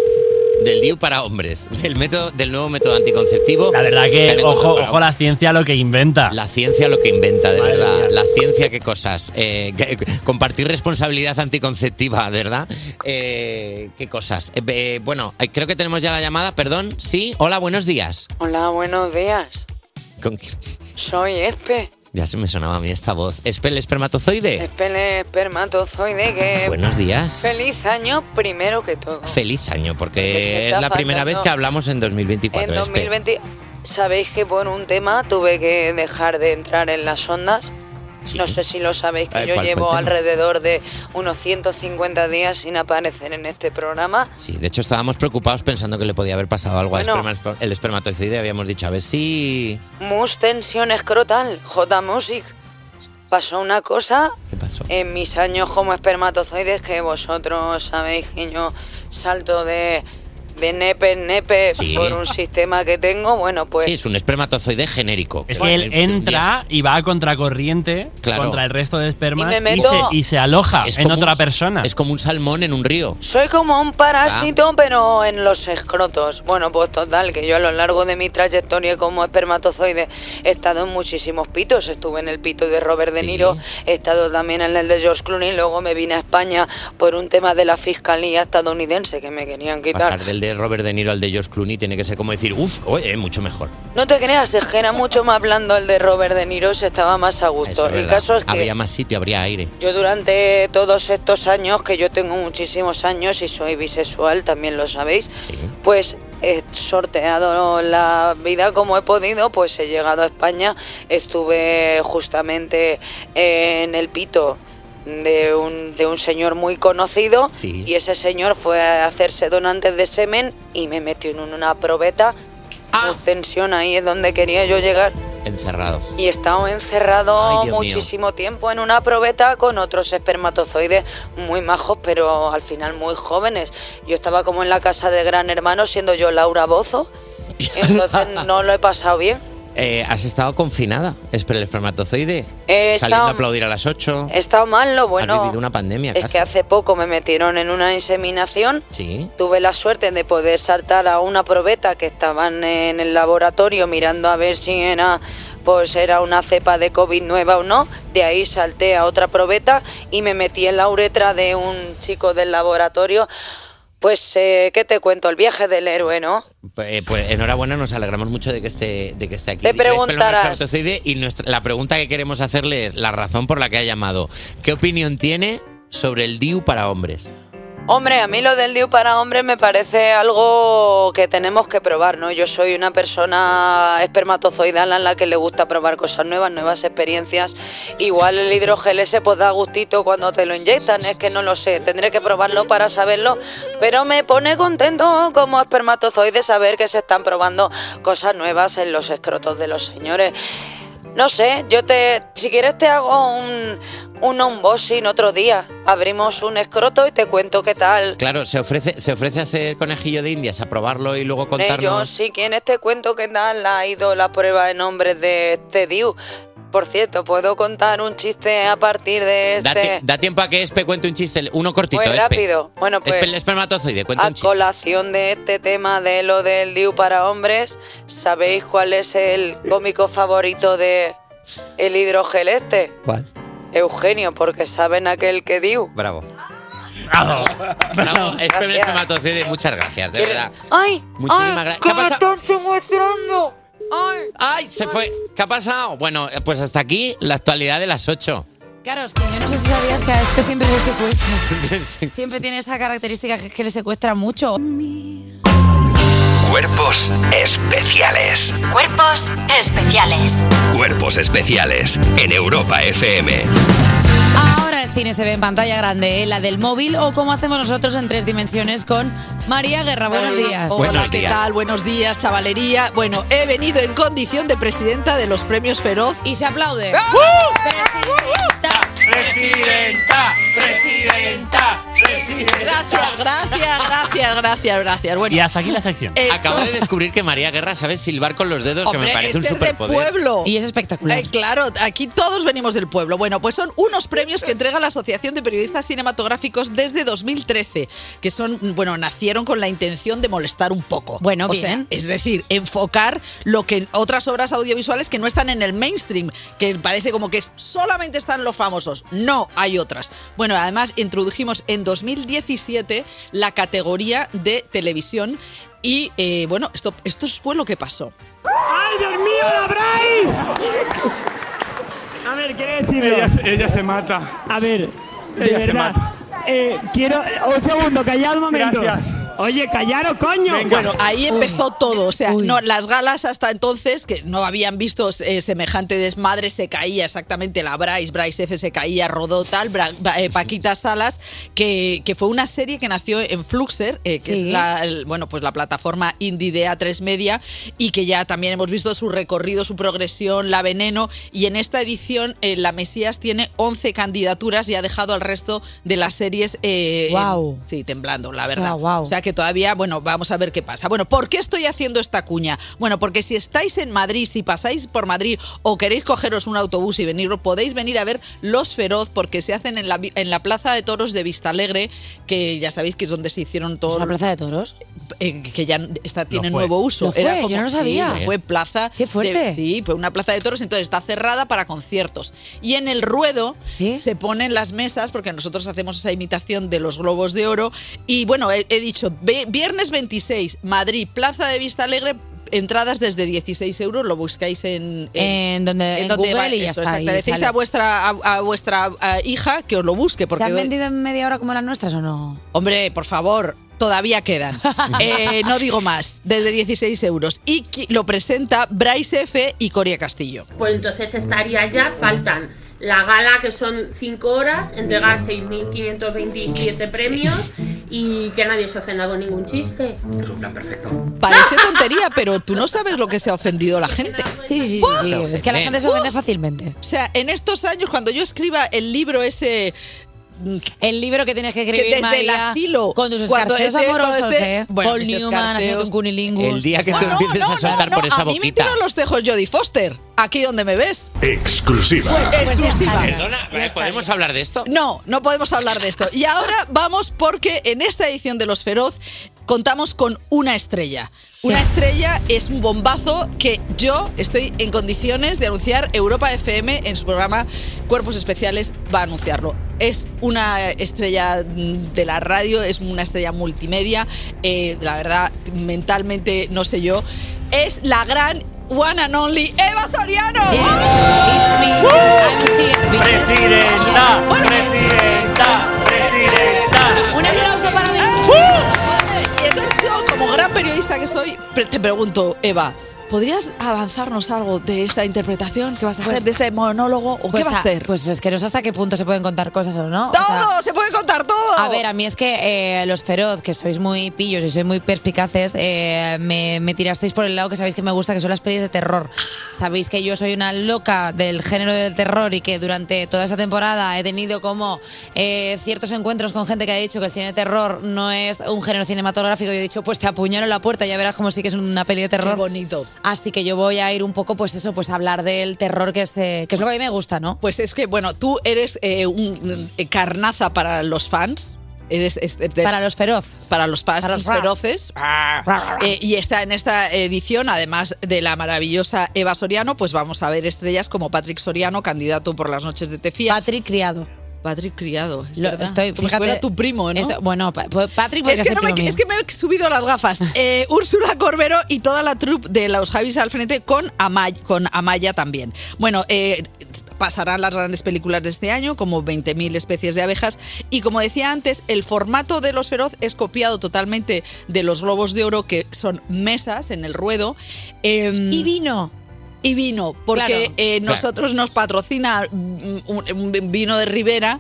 del DIU para hombres, del método, del nuevo método anticonceptivo. La verdad que, ojo, ojo la ciencia lo que inventa. La ciencia lo que inventa, de Madre verdad. mía. La ciencia, qué cosas. Eh, que- compartir responsabilidad anticonceptiva, de verdad. Eh, qué cosas. Eh, eh, bueno, eh, creo que tenemos ya la llamada. Perdón, sí. Hola, buenos días. Hola, buenos días. ¿Con? Soy Espe. Ya se me sonaba a mí esta voz. ¿Espel espermatozoide? Espele espermatozoide que... Buenos días. Feliz año primero que todo. Feliz año, Porque es la primera vez que hablamos en 2024. En Espe. 2020... Sabéis que por un tema tuve que dejar de entrar en las ondas. No sé si lo sabéis, que ver, yo ¿cuál fue el llevo alrededor de unos 150 días sin aparecer en este programa. Sí, de hecho estábamos preocupados pensando que le podía haber pasado algo Bueno. al esperma- el espermatozoide. Habíamos dicho, a ver si... Mus tensión escrotal, J Music. Pasó una cosa ¿Qué pasó? en mis años como espermatozoides que vosotros sabéis que yo salto de, de nepe en nepe Sí. por un sistema que tengo. Bueno, pues Sí, es un espermatozoide genérico. Es que él entra y va a contracorriente Claro. contra el resto de espermas Y y, me meto- se, y se aloja Es en otra un- persona. Es como un salmón en un río. soy como un parásito, pero en los escrotos. Bueno, pues total, que yo a lo largo de mi trayectoria como espermatozoide he estado en muchísimos pitos. Estuve en el pito de Robert De Niro, he estado también en el de George Clooney, luego me vine a España por un tema de la fiscalía estadounidense que me querían quitar. Pasar del de Robert De Niro al de George Clooney tiene que ser como decir, uff, oye, mucho mejor. No te creas, es que era mucho más blando el de Robert De Niro, se estaba más a gusto. Es el caso es que Habría más sitio, habría aire. yo durante todos estos años, que yo tengo muchísimos años y soy bisexual, también lo sabéis, pues he sorteado la vida como he podido, pues he llegado a España, estuve justamente en el pito de un, de un señor muy conocido y ese señor fue a hacerse donantes de semen y me metió en una probeta, con tensión ahí es donde quería yo llegar. Encerrado. Y he estado encerrado Ay, Dios mío. muchísimo tiempo en una probeta con otros espermatozoides muy majos, pero al final muy jóvenes. Yo estaba como en la casa de Gran Hermano, siendo yo Laura Bozo. Entonces no lo he pasado bien. Eh, has estado confinada. Es el espermatozoide. He Saliendo estado- a aplaudir a las 8. He estado mal, lo Has bueno. vivido una pandemia. Es casi. que hace poco me metieron en una inseminación. Sí. Tuve la suerte de poder saltar a una probeta que estaban en el laboratorio mirando a ver si era pues era una cepa de COVID nueva o no. De ahí salté a otra probeta y me metí en la uretra de un chico del laboratorio. Pues, eh, ¿qué te cuento? El viaje del héroe, ¿no? Eh, pues enhorabuena, nos alegramos mucho de que esté, de que esté aquí. Te preguntarás. y nuestra- la pregunta que queremos hacerle es la razón por la que ha llamado. ¿Qué opinión tiene sobre el DIU para hombres? Hombre, a mí lo del DIU para hombres me parece algo que tenemos que probar, ¿no? Yo soy una persona espermatozoidal a la que le gusta probar cosas nuevas, nuevas experiencias. Igual el hidrogel ese pues da gustito cuando te lo inyectan, es que no lo sé, tendré que probarlo para saberlo, pero me pone contento como espermatozoide saber que se están probando cosas nuevas en los escrotos de los señores. No sé, yo te, si quieres te hago un, un unboxing otro día. Abrimos un escroto y te cuento qué tal. Claro, se ofrece, se ofrece a ser conejillo de indias, a probarlo y luego Eh, yo, contarnos. si quieres te cuento qué tal ha ido la prueba de nombres de este DIU. Por cierto, ¿puedo contar un chiste a partir de Da, este? da tiempo a que Espe cuente un chiste, uno cortito. Muy Espe. rápido. Bueno, pues Espe, el espermatozoide, cuenta a un chiste. colación de este tema de lo del DIU para hombres, ¿sabéis cuál es el cómico favorito de el hidrogel este? ¿Cuál? Eugenio, porque saben aquel que DIU. Bravo. Bravo. Bravo, Espe, el Gracias. espermatozoide, muchas gracias, de verdad. ¡Ay! Muchísimas ay, gracias. ¿Qué ha me pasado? están secuestrando! ¡Ay! ¡Ay! Se fue. ¿Qué ha pasado? Bueno, eh, pues hasta aquí la actualidad de las 8. Claro, es que yo no sé si sabías que a Espe siempre le secuestra. Siempre tiene esa característica que, que le secuestra mucho. Cuerpos especiales. Cuerpos especiales. Cuerpos especiales en Europa FM. Ahora el cine se ve en pantalla grande, ¿eh? la del móvil o como hacemos nosotros en tres dimensiones con María Guerra. Buenos días. Hola, ¿qué tal? Buenos días, chavalería. Bueno, he venido en condición de presidenta de los premios Feroz. Y se aplaude. Presidenta, presidenta, presidenta. Gracias, gracias, gracias, gracias, gracias. Bueno, Y hasta aquí la sección. Esto- Acabo de descubrir que María Guerra sabe silbar con los dedos, que me parece un es superpoder. pueblo. Y es espectacular. Eh, claro, aquí todos venimos del pueblo. Bueno, pues son unos premios que entrega la Asociación de Periodistas Cinematográficos desde 2013, que son, bueno, nacieron con la intención de molestar un poco. Bueno, O sea, bien. es decir, enfocar lo que otras obras audiovisuales que no están en el mainstream, que parece como que es- solamente están los famosos. No, hay otras. Bueno, además introdujimos en 2017 la categoría de televisión y, eh, bueno, esto, esto fue lo que pasó. ¡Ay, Dios mío, la Bryce! A ver, ¿qué decirlo? Ella, se- ella se mata. A ver, de Ella se mata. Eh, quiero. Un segundo, callad un momento. Gracias. Oye, callaros, coño. Bueno, ahí empezó todo. O sea, no, las galas hasta entonces, que no habían visto eh, semejante desmadre, se caía exactamente la Bryce, Bryce F se caía, rodó tal, Bra- eh, Paquita Salas, que, que fue una serie que nació en Fluxer, eh, que Sí. es la, el- bueno, pues la plataforma indie de A3 Media, y que ya también hemos visto su recorrido, su progresión, la veneno, y en esta edición eh, la Mesías tiene 11 candidaturas y ha dejado al resto de las series eh, en- sí, temblando, la O sea, verdad. guau. O sea que todavía, bueno, vamos a ver qué pasa. Bueno, ¿por qué estoy haciendo esta cuña? Bueno, porque si estáis en Madrid, si pasáis por Madrid o queréis cogeros un autobús y venir, podéis venir a ver Los Feroz porque se hacen en la, en la Plaza de Toros de Vistalegre, que ya sabéis que es donde se hicieron todos. ¿Es una plaza de toros? que ya está, tiene nuevo uso. ¿Lo fue? Yo no lo sí, sabía. fue plaza. Qué fuerte. de- sí, fue una plaza de toros, entonces está cerrada para conciertos. Y en el ruedo se ponen las mesas, porque nosotros hacemos esa imitación de los globos de oro. Y bueno, he, he dicho, viernes 26, Madrid, Plaza de Vista Alegre. Entradas desde 16 euros, lo buscáis en, En donde- en Google y ya está, y decís sale. a vuestra, a, a vuestra a, hija que os lo busque. Porque ¿Se han vendido en media hora como las nuestras o no? Hombre, por favor, todavía quedan. Eh, no digo más, desde 16 euros. Y lo presenta Bryce F. y Coria Castillo. Pues entonces estaría ya, faltan la gala que son 5 horas, entregar 6.527 premios y que nadie se ofenda con ningún chiste. Es un plan perfecto. Parece tontería, pero tú no sabes lo que se ha ofendido la gente. Sí, sí, sí, sí, sí. Es que la gente se ofende fácilmente. O sea, en estos años, cuando yo escriba el libro ese El libro que tienes que escribir, desde el María, asilo, con tus cuando escarceos amorosos, esté- ¿eh? bueno, Paul Newman haciendo un cunilingus. El día que te empieces no, a soltar no, por esa a mí me boquita. los tejos Jodie Foster. Aquí donde me ves. Exclusiva. Exclusiva. Perdona, ¿podemos hablar de esto? No, no podemos hablar de esto. Y ahora vamos porque en esta edición de Los Feroz contamos con una estrella. Una estrella es un bombazo que yo estoy en condiciones de anunciar. Europa FM en su programa Cuerpos Especiales va a anunciarlo. Es una estrella de la radio, es una estrella multimedia. eh, la verdad, mentalmente no sé yo. Es la gran one and only Eva Soriano. Presidenta, presidenta, presidenta. Un aplauso para mí. Entonces yo, como gran periodista que soy, te pregunto, Eva, ¿podrías avanzarnos algo de esta interpretación que vas a hacer, de este monólogo? ¿O Pues qué va a hacer? Pues es que no sé hasta qué punto se pueden contar cosas o no. O ¡Todo! sea, ¡Se puede contar todo! A ver, a mí es que eh, los feroz, que sois muy pillos y sois muy perspicaces, eh, me, me tirasteis por el lado que sabéis que me gusta, que son las pelis de terror. Sabéis que yo soy una loca del género del terror y que durante toda esta temporada he tenido como eh, ciertos encuentros con gente que ha dicho que el cine de terror no es un género cinematográfico. Y he dicho, pues te apuñalo en la puerta y ya verás como sí que es una peli de terror. Qué bonito. Así que yo voy a ir un poco, pues eso, pues a hablar del terror que es, eh, que es lo que a mí me gusta, ¿no? Pues es que, bueno, tú eres eh, un eh, carnaza para los fans. Eres de- Para los feroz. para los fans Para los feroces. Eh, y está en esta edición, además de la maravillosa Eva Soriano, pues vamos a ver estrellas como Patrick Soriano, candidato por las noches de Tefía. Patrick Criado. Patrick Criado, es Lo- verdad. estoy- Como si fíjate, fuera tu primo, ¿no? esto- bueno, pa- pues Patrick es, que no me, primo mío. es que me he subido las gafas. Eh, Úrsula Corbero y toda la troupe de los Javis al frente con Amaya, con Amaya también. Bueno, eh, pasarán las grandes películas de este año, como 20.000 especies de abejas. Y como decía antes, el formato de Los Feroz es copiado totalmente de los Globos de Oro, que son mesas en el ruedo. y vino. Y vino, porque Claro. eh, Claro. nosotros nos patrocina un, un vino de Ribera.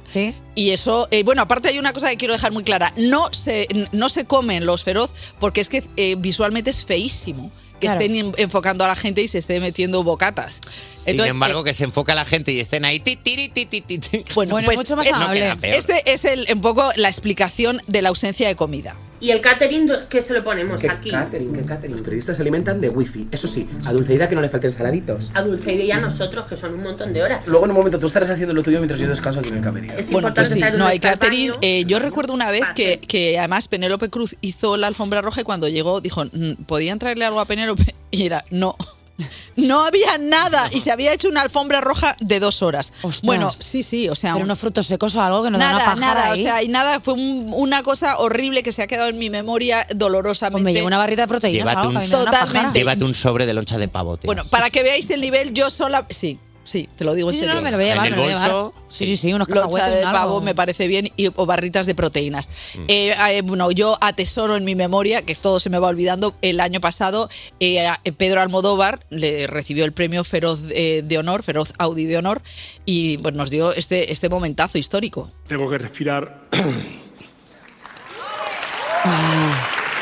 Y eso, eh, bueno, aparte hay una cosa que quiero dejar muy clara. No se, no se comen los feroz porque es que eh, visualmente es feísimo que Claro. estén en- enfocando a la gente y se esté metiendo bocatas. Sin embargo, que se enfoca a la gente y estén ahí. ti, ti, ti, ti, ti. Bueno, Bueno, pues mucho más es-. Este es el, un poco la explicación de la ausencia de comida. ¿Y el catering qué se lo ponemos ¿Qué aquí? catering? ¿Qué catering? Los periodistas se alimentan de wifi. Eso sí, a Dulceida que no le falten saladitos. A Dulceide y a nosotros, que son un montón de horas. Luego en un momento tú estarás haciendo lo tuyo mientras yo descanso aquí en el camerino. Es Bueno, pues importante sí, saber no hay catering. Eh, yo recuerdo una vez que, que además Penélope Cruz hizo la alfombra roja y cuando llegó dijo, "Mm, ¿podían traerle algo a Penélope? Y era, no. No había nada y se había hecho una alfombra roja de dos horas. Bueno, sí, sí, o sea... Pero un- unos frutos secos o algo que nos dan nada, una pajara nada, ahí. o sea, y nada, fue un- una cosa horrible que se ha quedado en mi memoria dolorosamente. me llevo una barrita de proteínas, Llévate un, da una. Totalmente. llévate un sobre de loncha de pavo, tío. Bueno, para que veáis el nivel, yo sola... Sí, sí, te lo digo Sí, en sí, serio. no, me lo voy a llevar, me lo voy a llevar. Sí, sí, sí, unos cacahuetes, de un algo. pavo me parece bien y, o barritas de proteínas. Mm. Eh, eh, bueno, yo atesoro en mi memoria, que todo se me va olvidando, el año pasado eh, Pedro Almodóvar le recibió el premio Feroz eh, de Honor, Feroz Audi de Honor, y pues, nos dio este, este momentazo histórico. Tengo que respirar.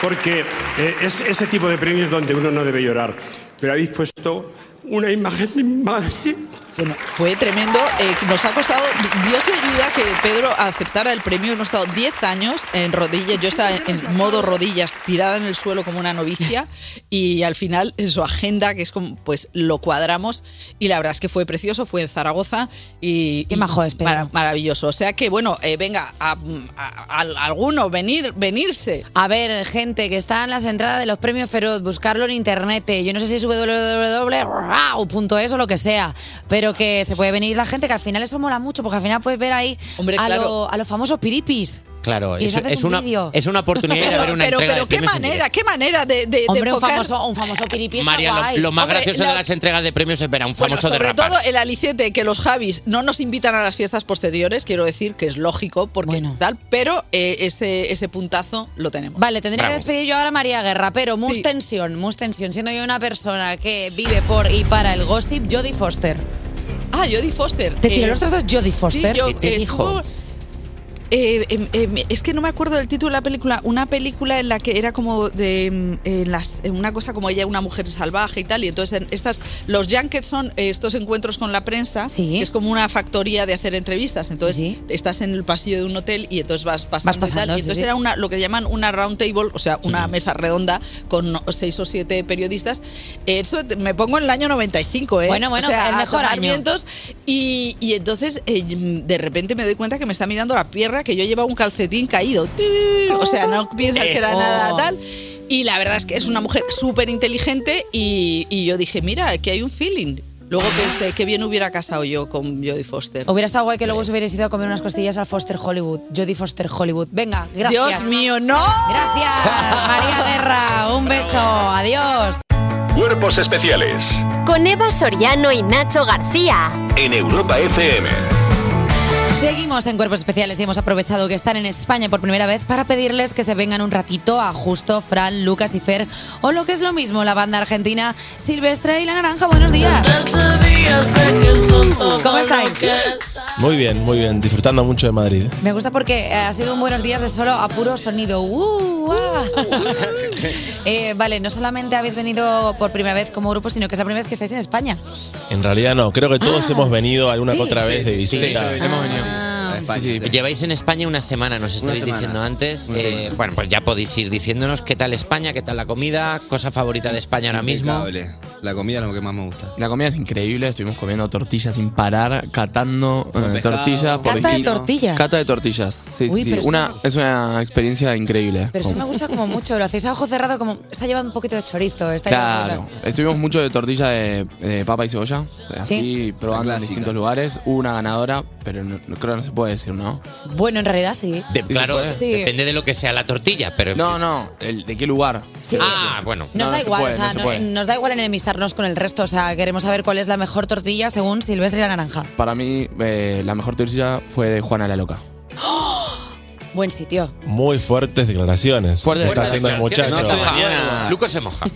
Porque eh, es ese tipo de premios donde uno no debe llorar. Pero habéis puesto una imagen de mi madre. Bueno, fue tremendo. eh, nos ha costado, Dios le ayuda que Pedro aceptara el premio. Hemos estado 10 años en rodillas. Yo estaba en, en modo rodillas, tirada en el suelo como una novicia. Y al final, en su agenda, que es como, pues lo cuadramos. Y la verdad es que fue precioso. Fue en Zaragoza. Y, Qué majo es, Pedro. maravilloso. O sea que, bueno, eh, venga, a, a- a- alguno, venir, venirse. A ver, gente, que está en las entradas de los premios Feroz, buscarlo en internet. Yo no sé si es www.es o lo que sea, pero que se puede venir la gente, que al final eso mola mucho, porque al final puedes ver ahí Hombre, a, claro. lo- a los famosos piripis. Claro, Y es, haces es un una, vídeo. es una oportunidad de ver una pero, entrega pero de qué premios en manera, qué manera de, de, de Hombre, un enfocar- famoso, un famoso piripi está María, guay. lo, lo más Hombre, gracioso la- de las entregas de premios es ver a un Bueno, famoso sobre derrapar. todo el aliciente que los Javis no nos invitan a las fiestas posteriores, quiero decir que es lógico porque tal, pero eh, ese, ese puntazo lo tenemos. Vale, tendría que despedir yo ahora a María Guerra, pero mus tensión, mus tensión, siendo yo una persona que vive por y para el gossip, Jodie Foster. Ah, Jodie Foster. ¿Te tiró Eh, los trozos Jodie Foster? sí, yo, ¿Qué te eh, dijo? Eh, em, es que no me acuerdo del título de la película. Una película en la que era como de em, en las, una cosa como ella, una mujer salvaje y tal. Y entonces en estas, los junkets son eh, estos encuentros con la prensa, que es como una factoría de hacer entrevistas. Entonces estás en el pasillo de un hotel y entonces vas pasando, y tal. Y entonces era una, lo que llaman una round table, o sea, una mesa redonda con seis o siete periodistas. Eso me pongo en el año 95, ¿eh? Bueno, bueno, O sea, el a mejor año. Y, y entonces eh, de repente me doy cuenta que me está mirando la pierna, que yo llevaba un calcetín caído. O sea, no piensas que era nada tal. Y la verdad es que es una mujer súper inteligente y, y yo dije, mira, aquí hay un feeling. Luego pensé, qué bien hubiera casado yo con Jodie Foster. Hubiera estado guay que luego os hubierais ido a comer unas costillas al Foster Hollywood. Jodie Foster Hollywood. Venga, gracias. Dios mío, no. Gracias, María Guerra. Un beso. Adiós. Cuerpos especiales Con Eva Soriano y Nacho García. en Europa FM. Seguimos en Cuerpos Especiales y hemos aprovechado que están en España por primera vez para pedirles que se vengan un ratito a Justo, Fran, Lucas y Fer, o lo que es lo mismo, la banda argentina Silvestre y La Naranja. Buenos días. ¿Cómo estáis? Muy bien, muy bien. Disfrutando mucho de Madrid. Me gusta porque eh, ha sido un buenos días de solo a puro sonido. ¡Uh! ah. Eh, vale, no solamente habéis venido por primera vez como grupo, sino que es la primera vez que estáis en España. En realidad no, creo que todos hemos venido alguna sí. que otra Sí, vez de sí, sí, visita. sí, hemos venido. Sí, sí. Lleváis en España una semana, nos semana. diciendo antes. Eh, semana, bueno, pues ya podéis ir diciéndonos qué tal España, qué tal la comida, cosa favorita de España ahora mismo. La comida es lo que más me gusta. La comida es increíble, estuvimos comiendo tortillas sin parar, catando eh, tortillas por ¿Cata de tortillas? Cata de tortillas. Sí, Uy, sí, pero eso una, no- es una experiencia increíble. Pero eso me gusta como mucho. Lo hacéis a ojo cerrado, como está llevando un poquito de chorizo. Está Claro, llevando- estuvimos mucho de tortilla de, de papa y cebolla, o sea, Sí. así probando en distintos lugares. Hubo una ganadora, pero no- creo que no se puede decir, ¿no? Bueno, en realidad sí. De- claro, puede? Sí. depende de lo que sea la tortilla, pero. No, no, el- ¿de qué lugar? Ah, bueno. Nos da igual, o sea, nos, nos da igual enemistarnos con el resto. O sea, queremos saber cuál es la mejor tortilla según Silvestre y la Naranja. Para mí, eh, la mejor tortilla fue de Juana la Loca. Buen sitio. Muy fuertes declaraciones. Fuertes Está haciendo el muchacho. Luco se moja.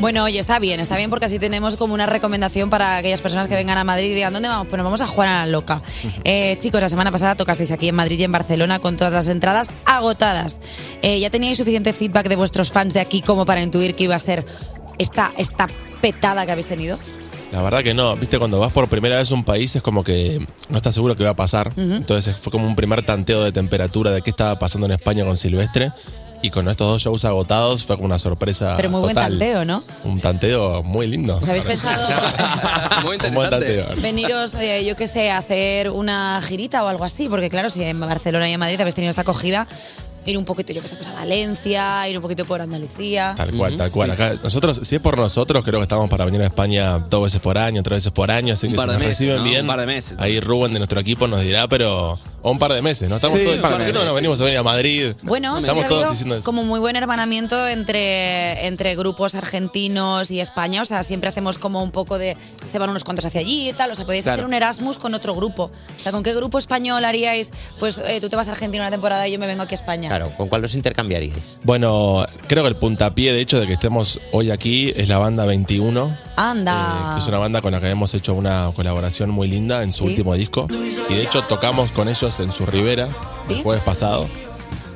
Bueno, oye, está bien, está bien porque así tenemos como una recomendación para aquellas personas que vengan a Madrid y digan, ¿dónde vamos? Pues nos vamos a jugar a la loca. Eh, chicos, la semana pasada tocasteis aquí en Madrid y en Barcelona con todas las entradas agotadas. Eh, ¿Ya teníais suficiente feedback de vuestros fans de aquí como para intuir que iba a ser esta, esta petada que habéis tenido? La verdad que no. Viste, cuando vas por primera vez a un país es como que no estás seguro qué va a pasar. Entonces fue como un primer tanteo de temperatura de qué estaba pasando en España con Silvestre. Y con estos dos shows agotados fue como una sorpresa. Pero muy buen total. tanteo, ¿no? Un tanteo muy lindo. ¿Os habéis pensado Muy Un buen tanteo. veniros, eh, yo qué sé, a hacer una girita o algo así? Porque claro, si en Barcelona y en Madrid habéis tenido esta acogida, ir un poquito, yo qué sé, pues a Valencia, ir un poquito por Andalucía. Tal cual, tal cual. Acá, nosotros, si es por nosotros, creo que estamos para venir a España dos veces por año, tres veces por año, así Un que par si de nos meses, reciben ¿no? bien. Un par de meses. Ahí Rubén de nuestro equipo nos dirá, pero. O un par de meses, ¿no? Estamos Sí, todos. ¿Por qué no nos venimos a venir a Madrid? Bueno, estamos todos diciendo eso. como muy buen hermanamiento entre, entre grupos argentinos y España. O sea, siempre hacemos como un poco de. Se van unos cuantos hacia allí y tal. O sea, podéis Claro. hacer un Erasmus con otro grupo. O sea, ¿con qué grupo español haríais? Pues eh, tú te vas a Argentina una temporada y yo me vengo aquí a España. Claro, ¿con cuál los intercambiaríais? Bueno, creo que el puntapié, de hecho, de que estemos hoy aquí es la banda 21. Anda. que es una banda con la que hemos hecho una colaboración muy linda en su Sí. último disco. Y de hecho tocamos con ellos en su Rivera ¿Sí? el jueves pasado.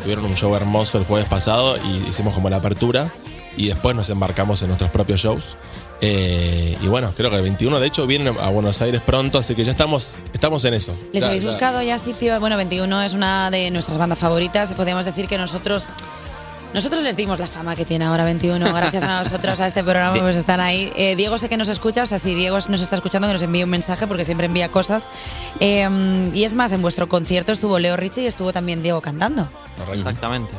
Tuvieron un show hermoso el jueves pasado y hicimos como la apertura. Y después nos embarcamos en nuestros propios shows. Eh, y bueno, creo que 21 de hecho vienen a Buenos Aires pronto, así que ya estamos, estamos en eso. ¿Les habéis ya- buscado ya sitio? Bueno, 21 es una de nuestras bandas favoritas. Podríamos decir que nosotros. Nosotros les dimos la fama que tiene ahora 21, gracias a nosotros, a este programa, pues están ahí. Eh, Diego sé que nos escucha, o sea, si Diego nos está escuchando, que nos envíe un mensaje, porque siempre envía cosas. Eh, y es más, en vuestro concierto estuvo Leo Richie y estuvo también Diego cantando. Exactamente.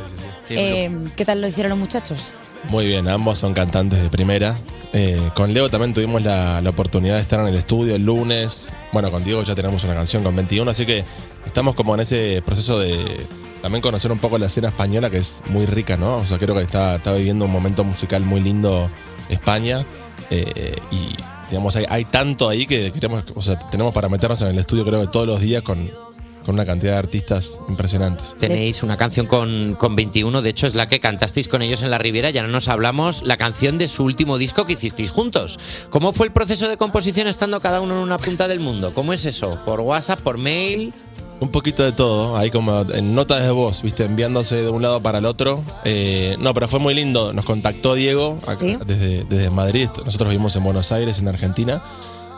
Eh, ¿Qué tal lo hicieron los muchachos? Muy bien, ambos son cantantes de primera. Eh, con Leo también tuvimos la, la oportunidad de estar en el estudio el lunes. Bueno, con Diego ya tenemos una canción con 21, así que estamos como en ese proceso de también conocer un poco la escena española, que es muy rica, ¿no? O sea, creo que está, está viviendo un momento musical muy lindo España. eh, y digamos, hay, hay tanto ahí que queremos, o sea, tenemos para meternos en el estudio creo que todos los días con, con una cantidad de artistas impresionantes. Tenéis una canción con, con 21, de hecho es la que cantasteis con ellos en la Riviera, ya no nos hablamos, la canción de su último disco que hicisteis juntos. ¿Cómo fue el proceso de composición estando cada uno en una punta del mundo? ¿Cómo es eso? ¿Por WhatsApp, por mail? Un poquito de todo, ahí como en notas de voz, viste, enviándose de un lado para el otro. Eh, no, pero fue muy lindo. Nos contactó Diego acá, Sí. desde, desde Madrid. Nosotros vivimos en Buenos Aires, en Argentina.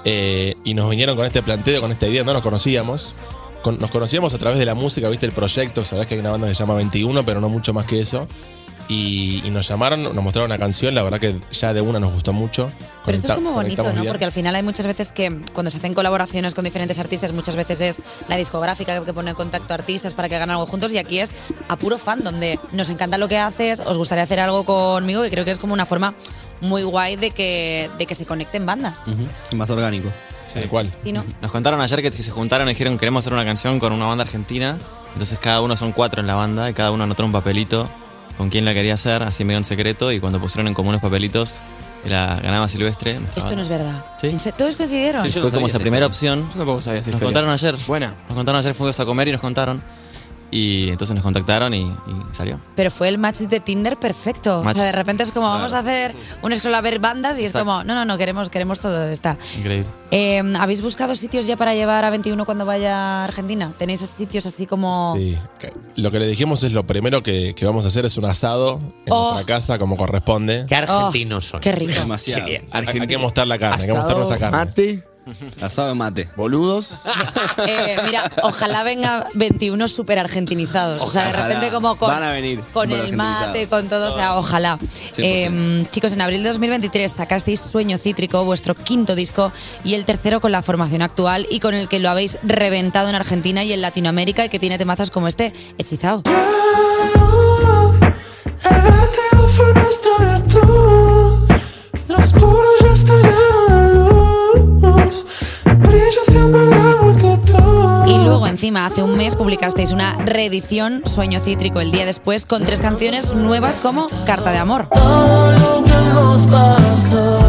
Eh, y nos vinieron con este planteo, con esta idea. No nos conocíamos. Con- nos conocíamos a través de la música, viste, el proyecto. Sabés que hay una banda que se llama 21, pero no mucho más que eso. Y, y nos llamaron, nos mostraron una canción. La verdad que ya de una nos gustó mucho. Pero esto es como bonito, ¿no? bien. Porque al final hay muchas veces que cuando se hacen colaboraciones con diferentes artistas, muchas veces es la discográfica que pone en contacto a artistas para que hagan algo juntos y aquí es a puro fan, donde nos encanta lo que haces, os gustaría hacer algo conmigo, que creo que es como una forma muy guay de que, de que se conecten bandas. Más orgánico. Sí, ¿cuál? Sí, ¿no? Nos contaron ayer que se juntaron y dijeron queremos hacer una canción con una banda argentina. Entonces cada uno son cuatro en la banda y cada uno anotó un papelito con quién la quería hacer, así medio en secreto. Y cuando pusieron en común los papelitos, era, ganaba Silvestre. Esto banda. no es verdad. Sí. ¿Todos coincidieron? Fue como esa primera opción. Yo tampoco sabía esa Nos historia. contaron ayer. Buena. Nos contaron ayer, fuimos a comer y nos contaron. Y entonces nos contactaron y, y salió. Pero fue el match de Tinder perfecto. Match. O sea, de repente es como, Claro. vamos a hacer un scroll a ver bandas y es como, no, no, no, queremos, queremos todo, está. Increíble. Eh, ¿Habéis buscado sitios ya para llevar a 21 cuando vaya a Argentina? ¿Tenéis sitios así como...? Sí. Lo que le dijimos es lo primero que, que vamos a hacer es un asado en Oh. nuestra casa como corresponde. Qué argentinos son. Qué rico. Demasiado. Hay, hay que mostrar la carne, hay que mostrar nuestra carne. Mate. Asado de mate. Boludos. Eh, mira, ojalá venga 21 súper argentinizados. o sea, de Ojalá. repente como con, Van a venir con el mate, con todo, o sea, ojalá. 100%. Eh, chicos, en abril de 2023 sacasteis Sueño Cítrico, vuestro quinto disco, y el tercero con la formación actual y con el que lo habéis reventado en Argentina y en Latinoamérica y que tiene temazos como este, Hechizado. El vértigo fue nuestra virtud. Lo oscuro ya está lleno Y luego encima, hace un mes publicasteis una reedición, Sueño Cítrico, el día después, con tres canciones nuevas como Carta de Amor. Todo lo que nos pasó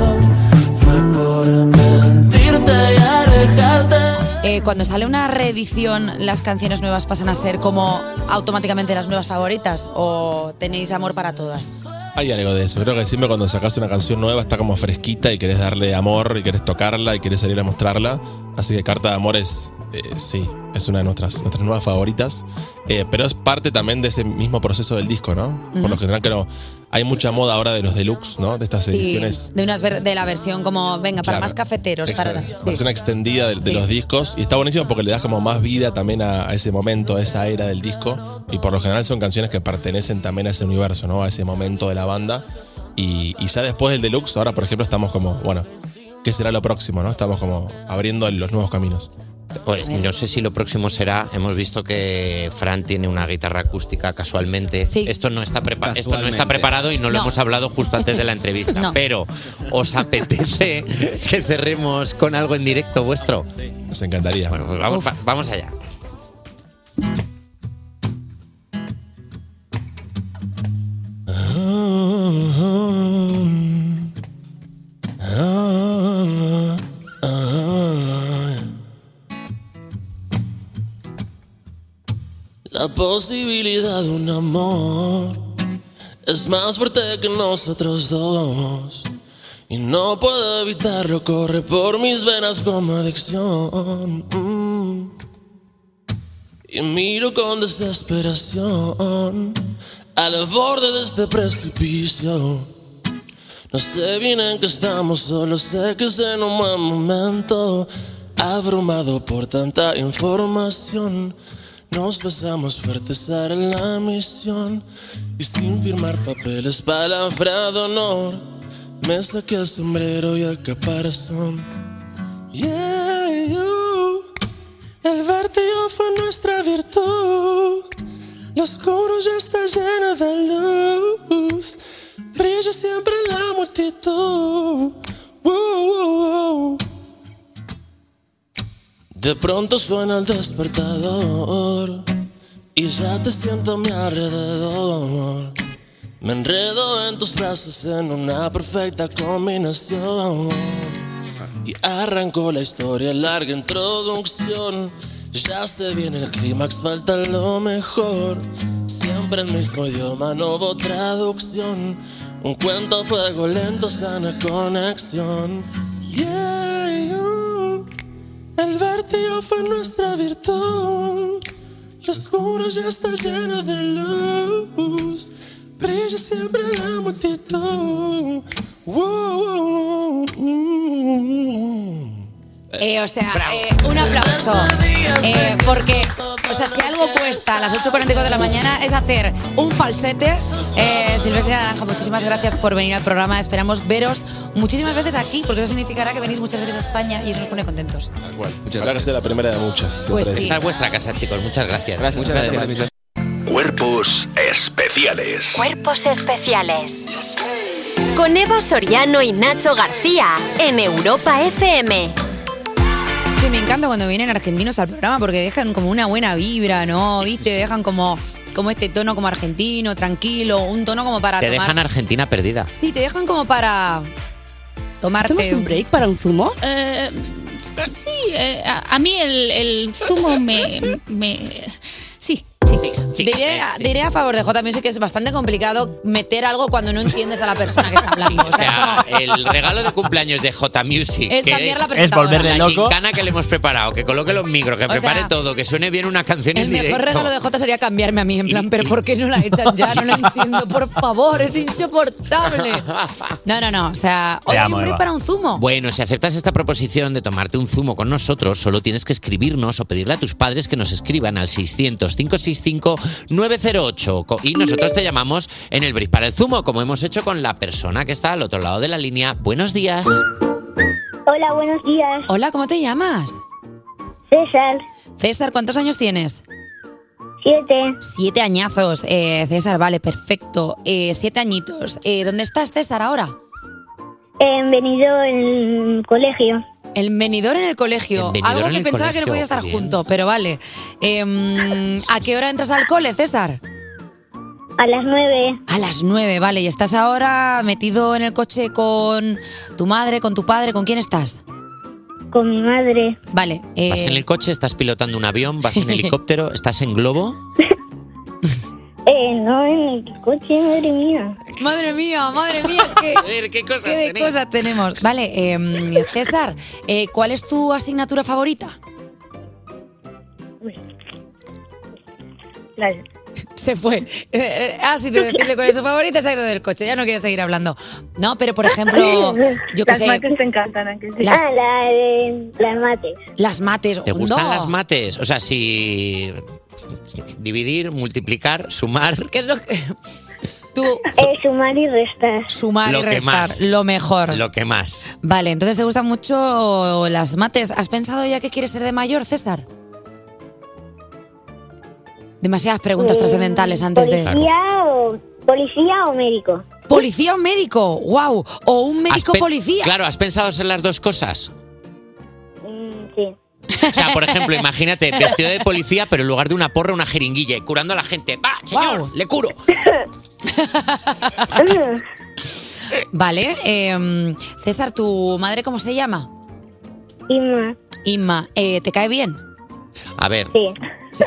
fue por mentirte y alejarte. Eh, cuando sale una reedición, ¿las canciones nuevas pasan a ser como automáticamente las nuevas favoritas? ¿O tenéis amor para todas? Hay algo de eso. Creo que siempre cuando sacas una canción nueva está como fresquita y querés darle amor y querés tocarla y querés salir a mostrarla. Así que Carta de Amor es, eh, sí, es una de nuestras, nuestras nuevas favoritas. Eh, pero es parte también de ese mismo proceso del disco, ¿no? Por lo general, creo, hay mucha moda ahora de los deluxe, ¿no? De estas Sí, ediciones. de, unas ver- de la versión como, venga, para Claro. más cafeteros. Para, sí. versión extendida de, de Sí. los discos y está buenísimo porque le das como más vida también a, a ese momento, a esa era del disco y por lo general son canciones que pertenecen también a ese universo, ¿no? A ese momento de la banda y, y ya después del deluxe, ahora por ejemplo estamos como, bueno, ¿qué será lo próximo, no? Estamos como abriendo los nuevos caminos. Oye, no sé si lo próximo será. Hemos visto que Fran tiene una guitarra acústica casualmente. Esto no está prepa- esto no está Casualmente. preparado y no, lo hemos hablado justo antes de la entrevista. No. Pero, ¿os apetece que cerremos con algo en directo vuestro? Nos encantaría. Bueno, pues vamos, va- vamos allá. Posibilidad de un amor es más fuerte que nosotros dos. Y no puedo evitarlo, corre por mis venas como adicción. Mm. Y miro con desesperación al borde de este precipicio. No sé bien en qué estamos, solo sé que es en un buen momento. Abrumado por tanta información, nos besamos fuerte, esa era la misión. Y sin firmar papeles, palabra de honor, me saqué el sombrero y el. Yeah, you. El vértigo fue nuestra virtud. Lo oscuro ya está lleno de luz. Brilla siempre la multitud. De pronto suena el despertador y ya te siento a mi alrededor. Me enredo en tus brazos en una perfecta combinación. Y arrancó la historia, larga introducción. Ya se viene el clímax, falta lo mejor. Siempre el mismo idioma, no hubo traducción. Un cuento a fuego lento, sana conexión. Yeah, el vértigo fue nuestra virtud. Lo oscuro ya está lleno de luz. Brilla siempre la multitud. Wow, wow, wow. Eh, o sea, eh, un aplauso. Eh, porque, o sea, si algo cuesta a las 8.44 de la mañana es hacer un falsete. Eh, Silvestre Naranja, muchísimas gracias por venir al programa. Esperamos veros muchísimas veces aquí, porque eso significará que venís muchas veces a España y eso nos pone contentos. Tal cual. Muchas gracias. la primera de muchas. Pues siempre. sí. Esta es vuestra casa, chicos. Muchas gracias. Gracias, Muchas gracias. gracias. Cuerpos especiales. Cuerpos especiales. Con Eva Soriano y Nacho García en Europa FM. Me encanta cuando vienen argentinos al programa porque dejan como una buena vibra, ¿no? ¿Viste? Dejan como, como este tono como argentino, tranquilo, un tono como para Te tomar. dejan Argentina perdida. Sí, te dejan como para tomarte ¿Hacemos un break para un zumo? Eh, sí, eh, a, a mí el, el zumo me, me diré, diré, a favor de J Music que es bastante complicado meter algo cuando no entiendes a la persona que está hablando. O sea. El regalo de cumpleaños de J Music es, que es, la es volverle loco. La que le hemos preparado, que coloque los micros, que prepare todo, que suene bien una canción El mejor regalo de J sería cambiarme a mí, en plan, pero ¿por qué no la echan ya? No la entiendo, por favor, es insoportable. No, no, no, o sea, hoy hombre para un zumo. Bueno, si aceptas esta proposición de tomarte un zumo con nosotros, solo tienes que escribirnos o pedirle a tus padres que nos escriban al 600 560 65908. Y nosotros te llamamos en el Bris para el Zumo, como hemos hecho con la persona que está al otro lado de la línea. Buenos días. Hola, buenos días. Hola, ¿cómo te llamas? César. César, ¿cuántos años tienes? Siete. Siete añazos, eh, César, vale, perfecto. Eh, siete añitos. Eh, ¿Dónde estás, César, ahora? He venido en el colegio. El venidor en el colegio. El Algo que pensaba que no podía estar bien. junto, pero vale. Em, ¿A qué hora entras al cole, César? A las nueve. A las nueve, vale. ¿Y estás ahora metido en el coche con tu madre, con tu padre? ¿Con quién estás? Con mi madre. Vale. eh, ¿Vas en el coche? ¿Estás pilotando un avión? ¿Vas en helicóptero? ¿Estás en globo? Eh, no, en el coche, madre mía. Madre mía, madre mía, qué, qué cosas de cosas tenemos. Vale, em, César, eh, ¿cuál es tu asignatura favorita? Se fue. Eh, ha sido decirle cuál es su favorita, se ha ido del coche, ya no quiere seguir hablando. No, pero por ejemplo, yo qué Las sé, mates te encantan, ¿a que sí? Las- Ah, la las mates. las mates. ¿Te gustan no. las mates? O sea, si dividir, multiplicar, sumar. ¿Qué es lo que tú Eh, sumar y restar. sumar Lo y que restar? más. Lo mejor. Lo que más. Vale, entonces te gustan mucho las mates. ¿Has pensado ya que quieres ser de mayor, César? Demasiadas preguntas Eh, trascendentales antes de. Policía o, policía o médico. ¿Policía o médico? ¡Wow! ¿O un médico policía? Claro, ¿has pensado en las dos cosas? Mm, sí. O sea, por ejemplo, imagínate, vestido de policía, pero en lugar de una porra, una jeringuilla y curando a la gente. ¡Va, señor! ¡Le curo! Vale. em, César, ¿tu madre cómo se llama? Inma. Inma. eh, ¿Te cae bien? A ver.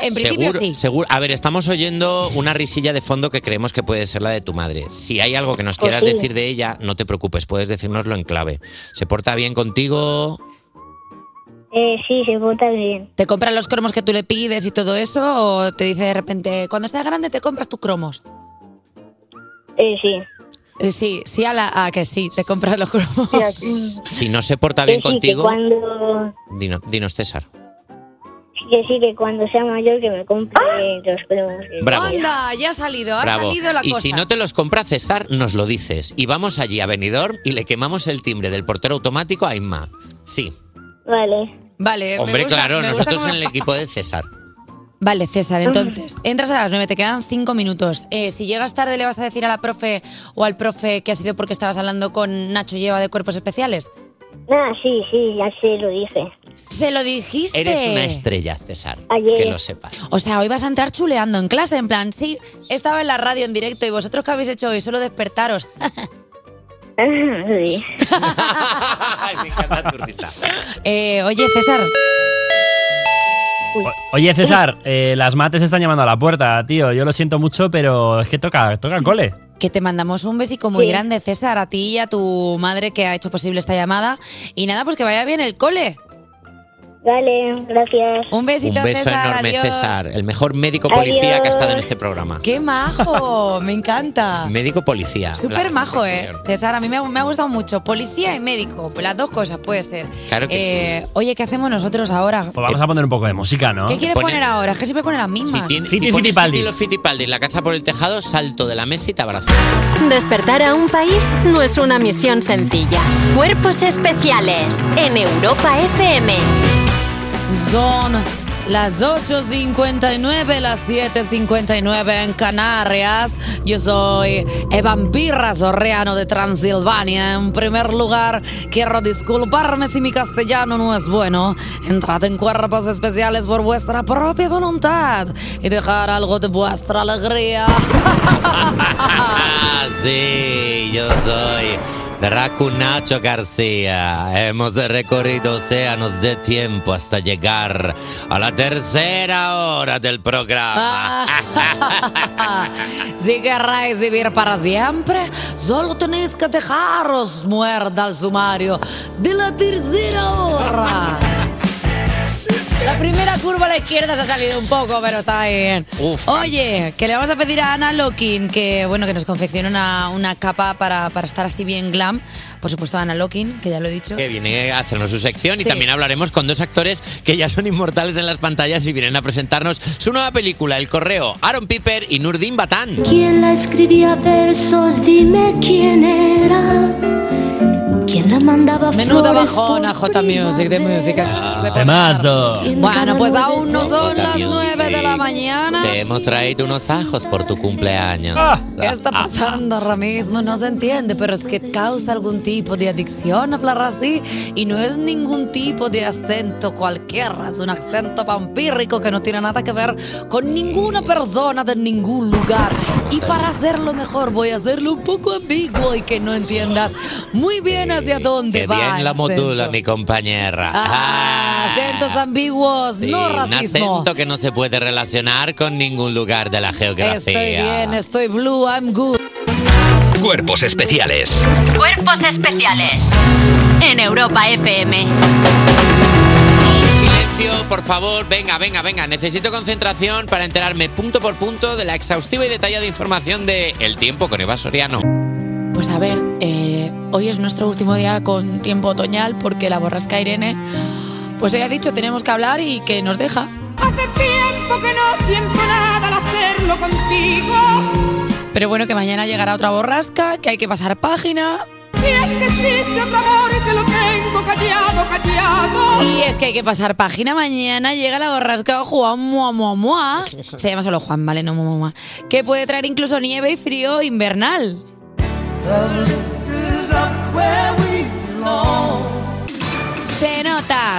En principio seguro, sí. seguro. A ver, estamos oyendo una risilla de fondo que creemos que puede ser la de tu madre. Si hay algo que nos quieras decir de ella, no te preocupes, puedes decírnoslo en clave. ¿Se porta bien contigo? Eh, sí, se porta bien. ¿Te compran los cromos que tú le pides y todo eso? ¿O te dice de repente, cuando seas grande te compras tus cromos? Eh, sí. Eh, Sí, sí a, la, a que sí, te compras los cromos. Si no se porta bien sí, contigo, cuando, dino- dinos, César. Que sí, que cuando sea mayor que me compre los cromos. que- Bravo. Anda, ya ha salido, ha Bravo. salido la y cosa. si no te los compra César, nos lo dices. Y vamos allí a Benidorm y le quemamos el timbre del portero automático a Inma. Sí. Vale. Vale, me Hombre, gusta- claro, me gusta nosotros en el equipo de César. Vale, César, entonces, entras a las 9, te quedan 5 minutos. Eh, si llegas tarde, ¿le vas a decir a la profe o al profe que ha sido porque estabas hablando con Nacho Lleva de Cuerpos Especiales? Ah, sí, sí, ya se lo dije. ¿Se lo dijiste? Eres una estrella, César. Ayer. Que lo sepas. O sea, hoy vas a entrar chuleando en clase, en plan, sí, estaba en la radio en directo y vosotros qué habéis hecho hoy, solo despertaros. sí. Ay, me encanta tu risa. Eh, oye, César. Oye, César, eh, las mates están llamando a la puerta, tío. Yo lo siento mucho, pero es que toca, toca el cole. Que te mandamos un besico muy Sí. grande, César, a ti y a tu madre que ha hecho posible esta llamada. Y nada, pues que vaya bien el cole. Vale, gracias. Un besito, Un beso César. enorme, adiós. César. El mejor médico policía que ha estado en este programa. ¡Qué majo! Me encanta. Médico policía. Súper majo, ¿eh? César, a mí me ha, me ha gustado mucho. Policía y médico, las dos cosas puede ser. Claro que Eh, Oye, ¿qué hacemos nosotros ahora? Pues vamos a poner un poco de música, ¿no? ¿Qué quieres poner ahora? Es que siempre ponen las mismas. Si, tienes- Fiti si pones Fitipaldis. Fiti los Fitipaldis, la casa por el tejado, salto de la mesa y te abrazo. Despertar a un país no es una misión sencilla. Cuerpos especiales en Europa FM. Son las 8.59, las 7.59 en Canarias. Yo soy Evan Pirra de Transilvania. En primer lugar, quiero disculparme si mi castellano no es bueno. Entrad en cuerpos especiales por vuestra propia voluntad y dejar algo de vuestra alegría. Sí, yo soy Dracu Nacho García. Hemos recorrido océanos de tiempo hasta llegar a la tercera hora del programa. si queréis vivir para siempre, solo tenéis que dejaros muerda al sumario de la tercera hora. La primera curva a la izquierda se ha salido un poco, pero está bien. Oye, que le vamos a pedir a Ana Lokin que, bueno, que nos confeccione una, una capa para, para estar así bien glam. Por supuesto, Ana Lokin, que ya lo he dicho. Que viene a hacernos su sección y también hablaremos con dos actores que ya son inmortales en las pantallas y vienen a presentarnos su nueva película, El Correo, Aaron Piper y Nurdin Batán. ¿Quién la escribía versos? Dime quién era. ¿Quién la mandaba Menuda bajona, J Music, de música. Pone- Temazo. Bueno, pues aún no son las 9 de la mañana. Te hemos traído unos ajos por tu cumpleaños. ¿Qué está pasando ahora mismo? No se entiende, pero es que causa algún tipo de adicción hablar así y no es ningún tipo de acento cualquiera, es un acento vampírico que no tiene nada que ver con ninguna persona de ningún lugar. Y para hacerlo mejor voy a hacerlo un poco ambiguo y que no entiendas muy bien hacia dónde Que va. bien la modula, acento. mi compañera. Ah, acentos ambiguos, Sí, no un racismo. acento que no se puede relacionar con ningún lugar de la geografía. Estoy bien, estoy blue, I'm good. Cuerpos especiales Cuerpos especiales en Europa FM. Silencio, por favor. Venga, venga, venga. Necesito concentración para enterarme punto por punto de la exhaustiva y detallada información de El Tiempo con Eva Soriano. Pues a ver, eh, hoy es nuestro último día con tiempo otoñal porque la borrasca Irene, pues ella ha dicho tenemos que hablar y que nos deja. Hace tiempo que no siento nada al hacerlo contigo. Pero bueno, que mañana llegará otra borrasca, que hay que pasar página. Y es que existe otro amor que lo tengo callado, callado. Y es que hay que pasar página. Mañana llega la borrasca Juan Mua Mua Mua. Se llama solo Juan, ¿vale? No Mua Mua Mua. Que puede traer incluso nieve y frío invernal. Se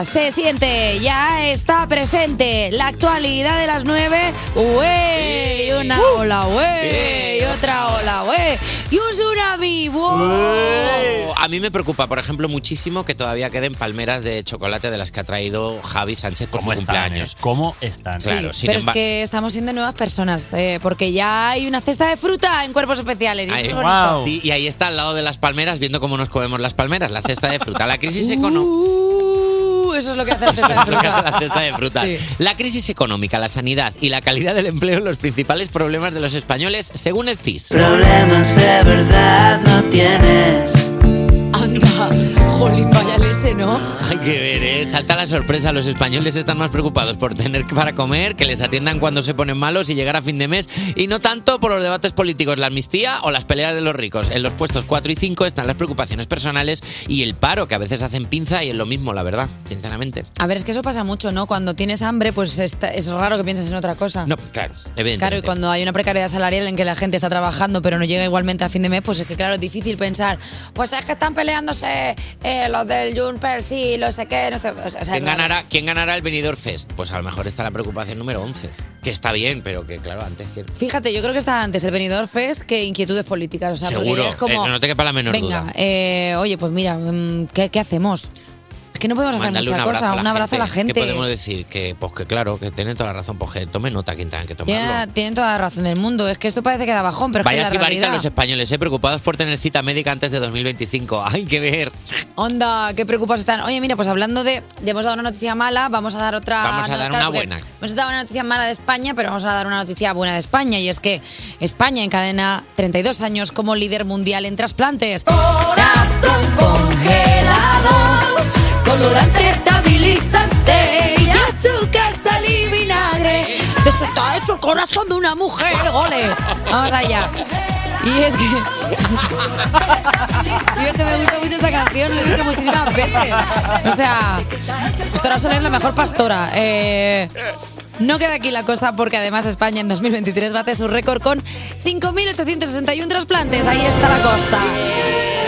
se siente, ya está presente la actualidad de las nueve. ¡Uey! Una ola, ¡uey! Y otra ola, ¡uey! Y un tsunami, ¡wow! A mí me preocupa, por ejemplo, muchísimo que todavía queden palmeras de chocolate de las que ha traído Javi Sánchez por su cumpleaños. eh? ¿Cómo están? Claro, sin Pero es que estamos siendo nuevas personas, eh, porque ya hay una cesta de fruta en cuerpos especiales. Y eso es. Sí, y ahí está al lado de las palmeras, viendo cómo nos comemos las palmeras, la cesta de fruta. La crisis económica. Uh, eso es lo que hace la cesta de fruta. la cesta de frutas. Sí. La crisis económica, la sanidad y la calidad del empleo los principales problemas de los españoles, según el CIS. Problemas de verdad no tienes. Anda, jolín, vaya leche, ¿no? Hay que ver, ¿eh? Salta la sorpresa. Los españoles están más preocupados por tener para comer, que les atiendan cuando se ponen malos y llegar a fin de mes, y no tanto por los debates políticos, la amnistía o las peleas de los ricos. En los puestos 4 y 5 están las preocupaciones personales y el paro, que a veces hacen pinza y es lo mismo, la verdad, sinceramente. A ver, es que eso pasa mucho, ¿no? Cuando tienes hambre, pues está- es raro que pienses en otra cosa. No, claro, evidentemente. Claro, y cuando hay una precariedad salarial en que la gente está trabajando pero no llega igualmente a fin de mes, pues es que claro, es difícil pensar, pues es que están peleándose eh, los del Junper, sí, lo sé qué, no sé. o sea, ¿Quién claro. ganará, ¿Quién ganará el Benidorm Fest? Pues a lo mejor está la preocupación número 11. Que está bien, pero que claro, antes que... Fíjate, yo creo que está antes el Benidorm Fest que inquietudes políticas. O sea, porque Seguro, es como, eh, no te quepa la menor venga, duda. eh, oye, pues mira, mm, ¿qué, qué hacemos? Es que no podemos hacer Mandarle mucha un cosa. Un abrazo a la gente. ¿Qué podemos decir? Que, pues que claro, que tienen toda la razón, pues que tomen nota quien tengan que tomarlo. Ya, tienen toda la razón del mundo. Es que esto parece que da bajón, pero es Vaya que la sibarita realidad... los españoles, ¿eh? preocupados por tener cita médica antes de 2025. Hay que ver. Onda, qué preocupados están. Oye, mira, pues hablando de, de hemos dado una noticia mala, vamos a dar otra. Vamos a dar una porque buena. Hemos dado una noticia mala de España, pero vamos a dar una noticia buena de España. Y es que España encadena 32 años como líder mundial en trasplantes. Corazón congelado, colorante estabilizante y azúcar, sal y vinagre. Esto está hecho el corazón de una mujer, gole. Vamos allá. Y es que. Y es que me gusta mucho esta canción, lo he dicho muchísimas veces. O sea, Pastora Soler es la mejor pastora. Eh, no queda aquí la cosa porque además España en 2023 bate su récord con 5.861 trasplantes. Ahí está la cosa.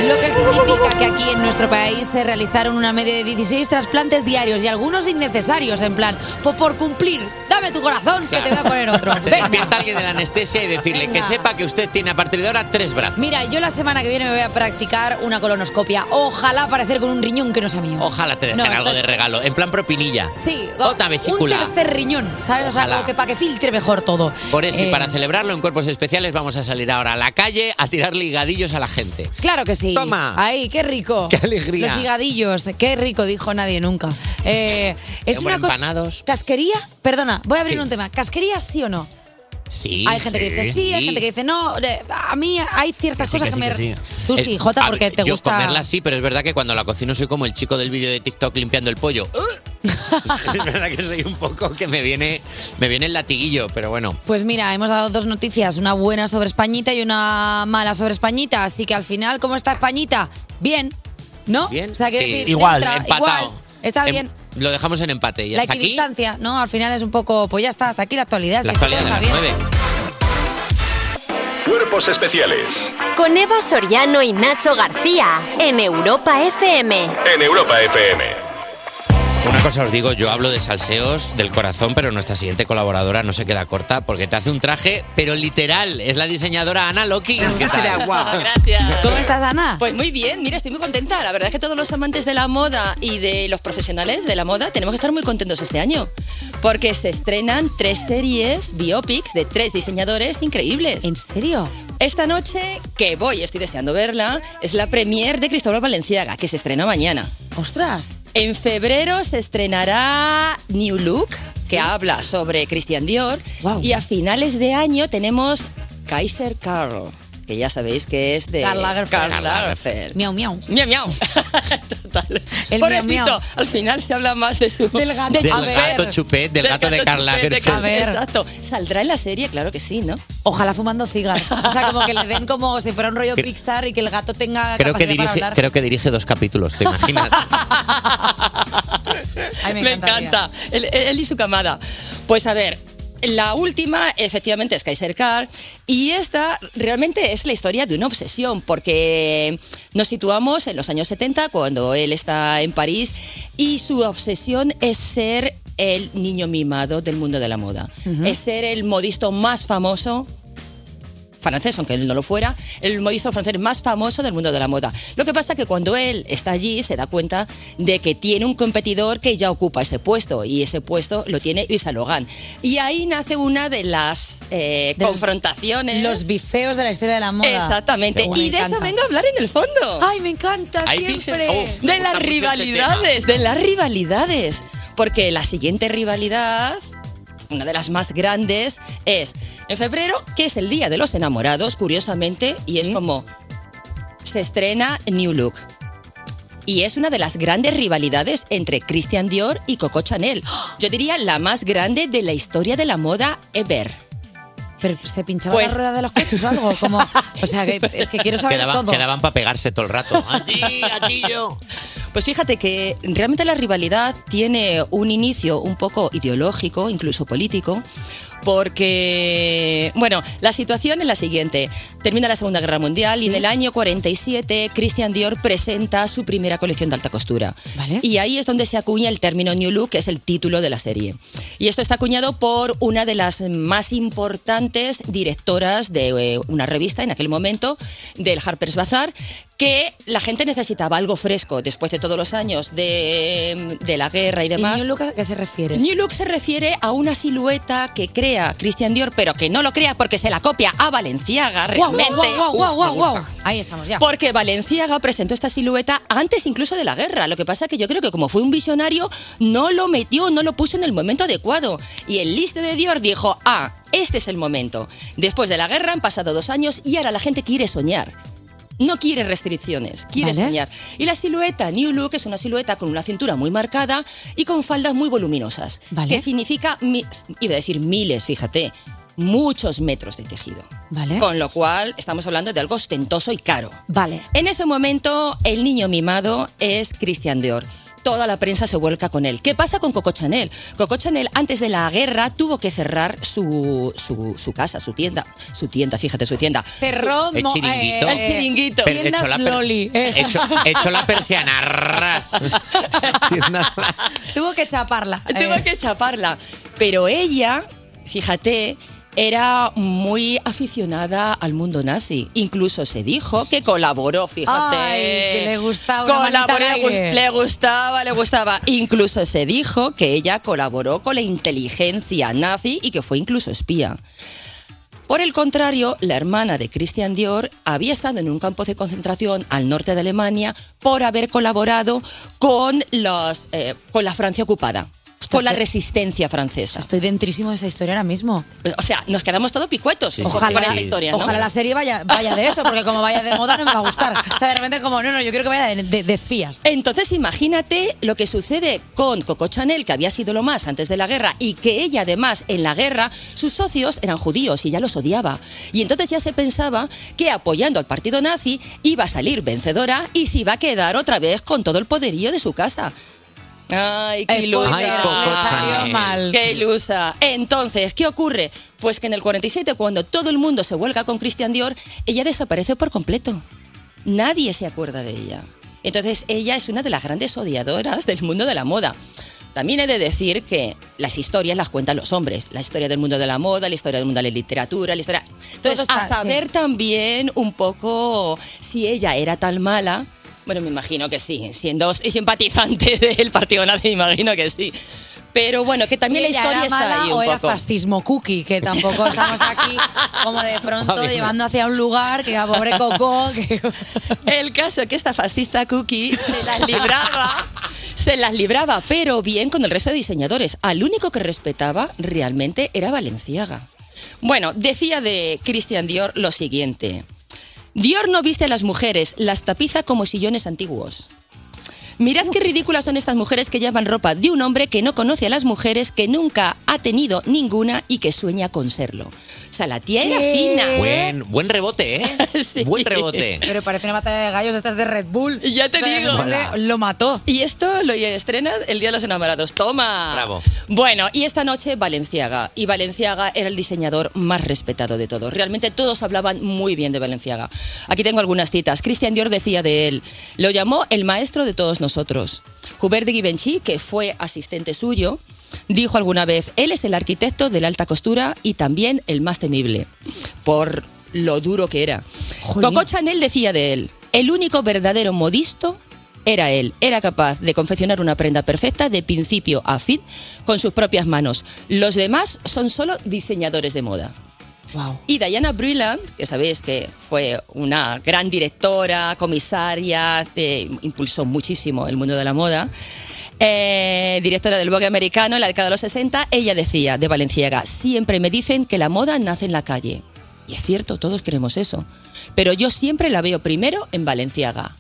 Lo que significa que aquí en nuestro país se realizaron una media de 16 trasplantes diarios y algunos innecesarios, en plan, po- por cumplir, dame tu corazón que te voy a poner otro. Se despierta alguien de la anestesia y decirle que sepa que usted tiene a partir de ahora tres brazos. Mira, yo la semana que viene me voy a practicar una colonoscopia. Ojalá aparecer con un riñón que no sea mío. Ojalá te dejen No, algo esto de regalo, en plan propinilla. Sí, Otra vesícula. un tercer riñón, ¿sabes? O sea, algo que para que filtre mejor todo. Por eso, y Eh, para celebrarlo en cuerpos especiales, vamos a salir ahora a la calle a tirar ligadillos a la gente. Claro que sí. Toma. Ahí, qué rico. Qué alegría. Los higadillos, qué rico, dijo nadie nunca. Eh, es una cosa. empanados. ¿Casquería? Perdona, voy a abrir Sí. un tema. ¿Casquería sí o no? Sí. hay gente que dice sí, hay gente que dice no. A mí hay ciertas cosas que, me. Tú sí, Eh, Jota, a porque ver, te yo gusta. comerla sí, pero es verdad que cuando la cocino soy como el chico del vídeo de TikTok limpiando el pollo. es verdad que soy un poco que me viene, me viene el latiguillo, pero bueno. Pues mira, hemos dado dos noticias, una buena sobre Españita y una mala sobre Españita, así que al final, ¿cómo está Españita? Bien, ¿no? Bien. O sea, quiero Sí. decir, Igual, entra- empatado. igual, está Em- bien. Lo dejamos en empate y La hasta aquí equidistancia, ¿no? Al final es un poco, pues ya está, hasta aquí la actualidad. la que actualidad de las está bien. Cuerpos especiales Con Eva Soriano y Nacho García en Europa FM. en Europa FM. Una cosa os digo, yo hablo de salseos del corazón, pero nuestra siguiente colaboradora no se queda corta porque te hace un traje, pero literal, es la diseñadora Ana Loki. ¿Qué tal? Gracias. ¿Cómo estás, Ana? Pues muy bien, mira, estoy muy contenta. La verdad es que todos los amantes de la moda y de los profesionales de la moda tenemos que estar muy contentos este año. Porque se estrenan tres series biopics de tres diseñadores increíbles. ¿En serio? Esta noche, que voy, estoy deseando verla, es la premier de Cristóbal Valenciaga, que se estrena mañana. ¡Ostras! En febrero se estrenará New Look, que habla sobre Christian Dior. Y a finales de año tenemos Kaiser Karl, que ya sabéis que es de Karl Lagerfeld. Karl Lagerfeld. Miau, miau. Miau, miau. El Pobrecito, miau, miau. al final se habla más de su... Del gato. de Del gato chupet, del gato de Karl de Lagerfeld. Karl- A ver. Exacto. ¿Saldrá en la serie? Claro que sí, ¿no? Ojalá fumando cigarros. O sea, como que le den como si fuera un rollo Pixar y que el gato tenga Creo que, para dirige, hablar. creo que dirige dos capítulos, ¿te imaginas? Ay, me encanta. Él, él y su camada. Pues a ver. La última, efectivamente, es Kaiser Karl. Y esta realmente es la historia de una obsesión, porque nos situamos en los años 70, cuando él está en París, y su obsesión es ser el niño mimado del mundo de la moda. Es ser el modisto más famoso francés, aunque él no lo fuera, el modisto francés más famoso del mundo de la moda. Lo que pasa que cuando él está allí se da cuenta de que tiene un competidor que ya ocupa ese puesto y ese puesto lo tiene Yves Saint Laurent. Y ahí nace una de las eh, De confrontaciones. Los bifeos de la historia de la moda. Exactamente. Bueno, y de eso encanta. vengo a hablar en el fondo. Ay, me encanta siempre. oh. me de las este rivalidades, de las rivalidades. Porque la siguiente rivalidad, una de las más grandes, es en febrero, que es el Día de los Enamorados, curiosamente, y es como se estrena New Look. Y es una de las grandes rivalidades entre Christian Dior y Coco Chanel. Yo diría la más grande de la historia de la moda ever. Pero se pinchaba Pues- la rueda de los coches o algo. Como, o sea, que, es que quiero saber Quedaban, todo. quedaban para pegarse todo el rato. Allí, allí yo. Pues fíjate que realmente la rivalidad tiene un inicio un poco ideológico, incluso político, porque, bueno, la situación es la siguiente. Termina la Segunda Guerra Mundial y en el año 47 Christian Dior presenta su primera colección de alta costura. Y ahí es donde se acuña el término New Look, que es el título de la serie. Y esto está acuñado por una de las más importantes directoras de eh, una revista en aquel momento, del Harper's Bazaar, que la gente necesitaba algo fresco después de todos los años de, de la guerra y demás. ¿Y New Look a qué se refiere? New Look se refiere a una silueta que crea Christian Dior, pero que no lo crea porque se la copia a Valenciaga realmente. Uf, me guau. gusta. Ahí estamos ya. Porque Valenciaga presentó esta silueta antes incluso de la guerra. Lo que pasa es que yo creo que como fue un visionario, no lo metió, no lo puso en el momento adecuado. Y el listo de Dior dijo, ah, este es el momento. Después de la guerra han pasado dos años y ahora la gente quiere soñar. No quiere restricciones, quiere Vale. soñar. Y la silueta New Look es una silueta con una cintura muy marcada y con faldas muy voluminosas. Vale. Que significa, iba a decir miles, fíjate, muchos metros de tejido. Vale. Con lo cual estamos hablando de algo ostentoso y caro. Vale. En ese momento, el niño mimado es Christian Dior. Toda la prensa se vuelca con él. ¿Qué pasa con Coco Chanel? Coco Chanel, antes de la guerra, tuvo que cerrar su, su, su casa, su tienda. Su tienda, fíjate, su tienda. Cerró El chiringuito. El chiringuito. Pero Tiendas hecho la per- Loli, eh. Hecho, hecho la persiana. ras. Tuvo que chaparla. Tuvo Eh, que chaparla. Pero ella, fíjate, era muy aficionada al mundo nazi. Incluso se dijo que colaboró, fíjate. Ay, que le gustaba Colaboró, le, le gustaba, le gustaba. Incluso se dijo que ella colaboró con la inteligencia nazi y que fue incluso espía. Por el contrario, la hermana de Christian Dior había estado en un campo de concentración al norte de Alemania por haber colaborado con, los, eh, con la Francia ocupada, con la resistencia francesa. Estoy dentrísimo de esa historia ahora mismo. O sea, nos quedamos todos picuetos Ojalá, esta historia, ¿no? ojalá la serie vaya, vaya de eso, porque como vaya de moda no me va a gustar. O sea, de repente como, no, no, yo quiero que vaya de, de- de espías. Entonces imagínate lo que sucede con Coco Chanel, que había sido lo más antes de la guerra, y que ella además en la guerra, sus socios eran judíos y ya los odiaba. Y entonces ya se pensaba que apoyando al partido nazi iba a salir vencedora y se iba a quedar otra vez con todo el poderío de su casa. Ay, qué ilusa. Ay, salió mal. Qué ilusa. Entonces, ¿qué ocurre? Pues que en el 47, cuando todo el mundo se vuelca con Christian Dior, ella desaparece por completo. Nadie se acuerda de ella. Entonces, ella es una de las grandes odiadoras del mundo de la moda. También he de decir que las historias las cuentan los hombres. La historia del mundo de la moda, la historia del mundo de la literatura, la historia... Entonces, está, a saber también un poco si ella era tan mala. Bueno, me imagino que sí. Siendo simpatizante del partido nazi, me imagino que sí. Pero bueno, que también Sí, la historia era está mala ahí o un era poco. fascismo cookie, que tampoco estamos aquí como de pronto llevando hacia un lugar que a pobre Coco. Que... El caso es que esta fascista cookie se las libraba, se las libraba, pero bien con el resto de diseñadores. Al único que respetaba realmente era Valenciaga. Bueno, decía de Christian Dior lo siguiente. Dior no viste a las mujeres, las tapiza como sillones antiguos. Mirad qué ridículas son estas mujeres que llevan ropa de un hombre que no conoce a las mujeres, que nunca ha tenido ninguna y que sueña con serlo. Sea, la tía era fina. Buen, buen rebote, ¿eh? Buen rebote. Pero parece una batalla de gallos estas de Red Bull. Ya te O sea, de digo. Lo mató. Y esto lo estrena el Día de los Enamorados. ¡Toma! Bravo. Bueno, y esta noche Valenciaga. Y Valenciaga era el diseñador más respetado de todos. Realmente todos hablaban muy bien de Valenciaga. Aquí tengo algunas citas. Christian Dior decía de él, lo llamó el maestro de todos nosotros. Hubert de Givenchy, que fue asistente suyo, dijo alguna vez, él es el arquitecto de la alta costura y también el más temible, por lo duro que era. Coco Chanel decía de él, el único verdadero modisto era él. Era capaz de confeccionar una prenda perfecta de principio a fin con sus propias manos. Los demás son solo diseñadores de moda. Y Diana Brilland, que sabéis que fue una gran directora, comisaria, eh, impulsó muchísimo el mundo de la moda, eh, directora del Vogue americano en la década de los 60, ella decía de Valenciaga, siempre me dicen que la moda nace en la calle. Y es cierto, todos queremos eso. Pero yo siempre la veo primero en Valenciaga.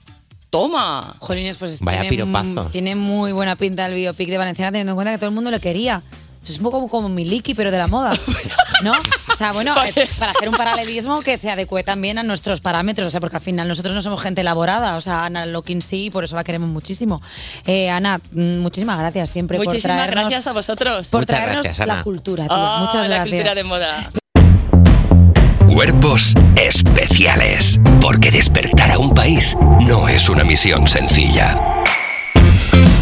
¡Toma! Jolines, pues Vaya tiene, piropazo. tiene muy buena pinta el biopic de Valenciaga, teniendo en cuenta que todo el mundo lo quería. Es un poco como, Miliki, pero de la moda. ¿No? O sea, bueno, es para hacer un paralelismo que se adecue también a nuestros parámetros. O sea, porque al final nosotros no somos gente elaborada. O sea, Ana Lokin sí, por eso la queremos muchísimo. Eh, Ana, mm, muchísimas gracias siempre por Muchísimas traernos, gracias a vosotros. por traernos la cultura, tío. Ah, Muchas la gracias. cultura de moda. Cuerpos especiales. Porque despertar a un país no es una misión sencilla.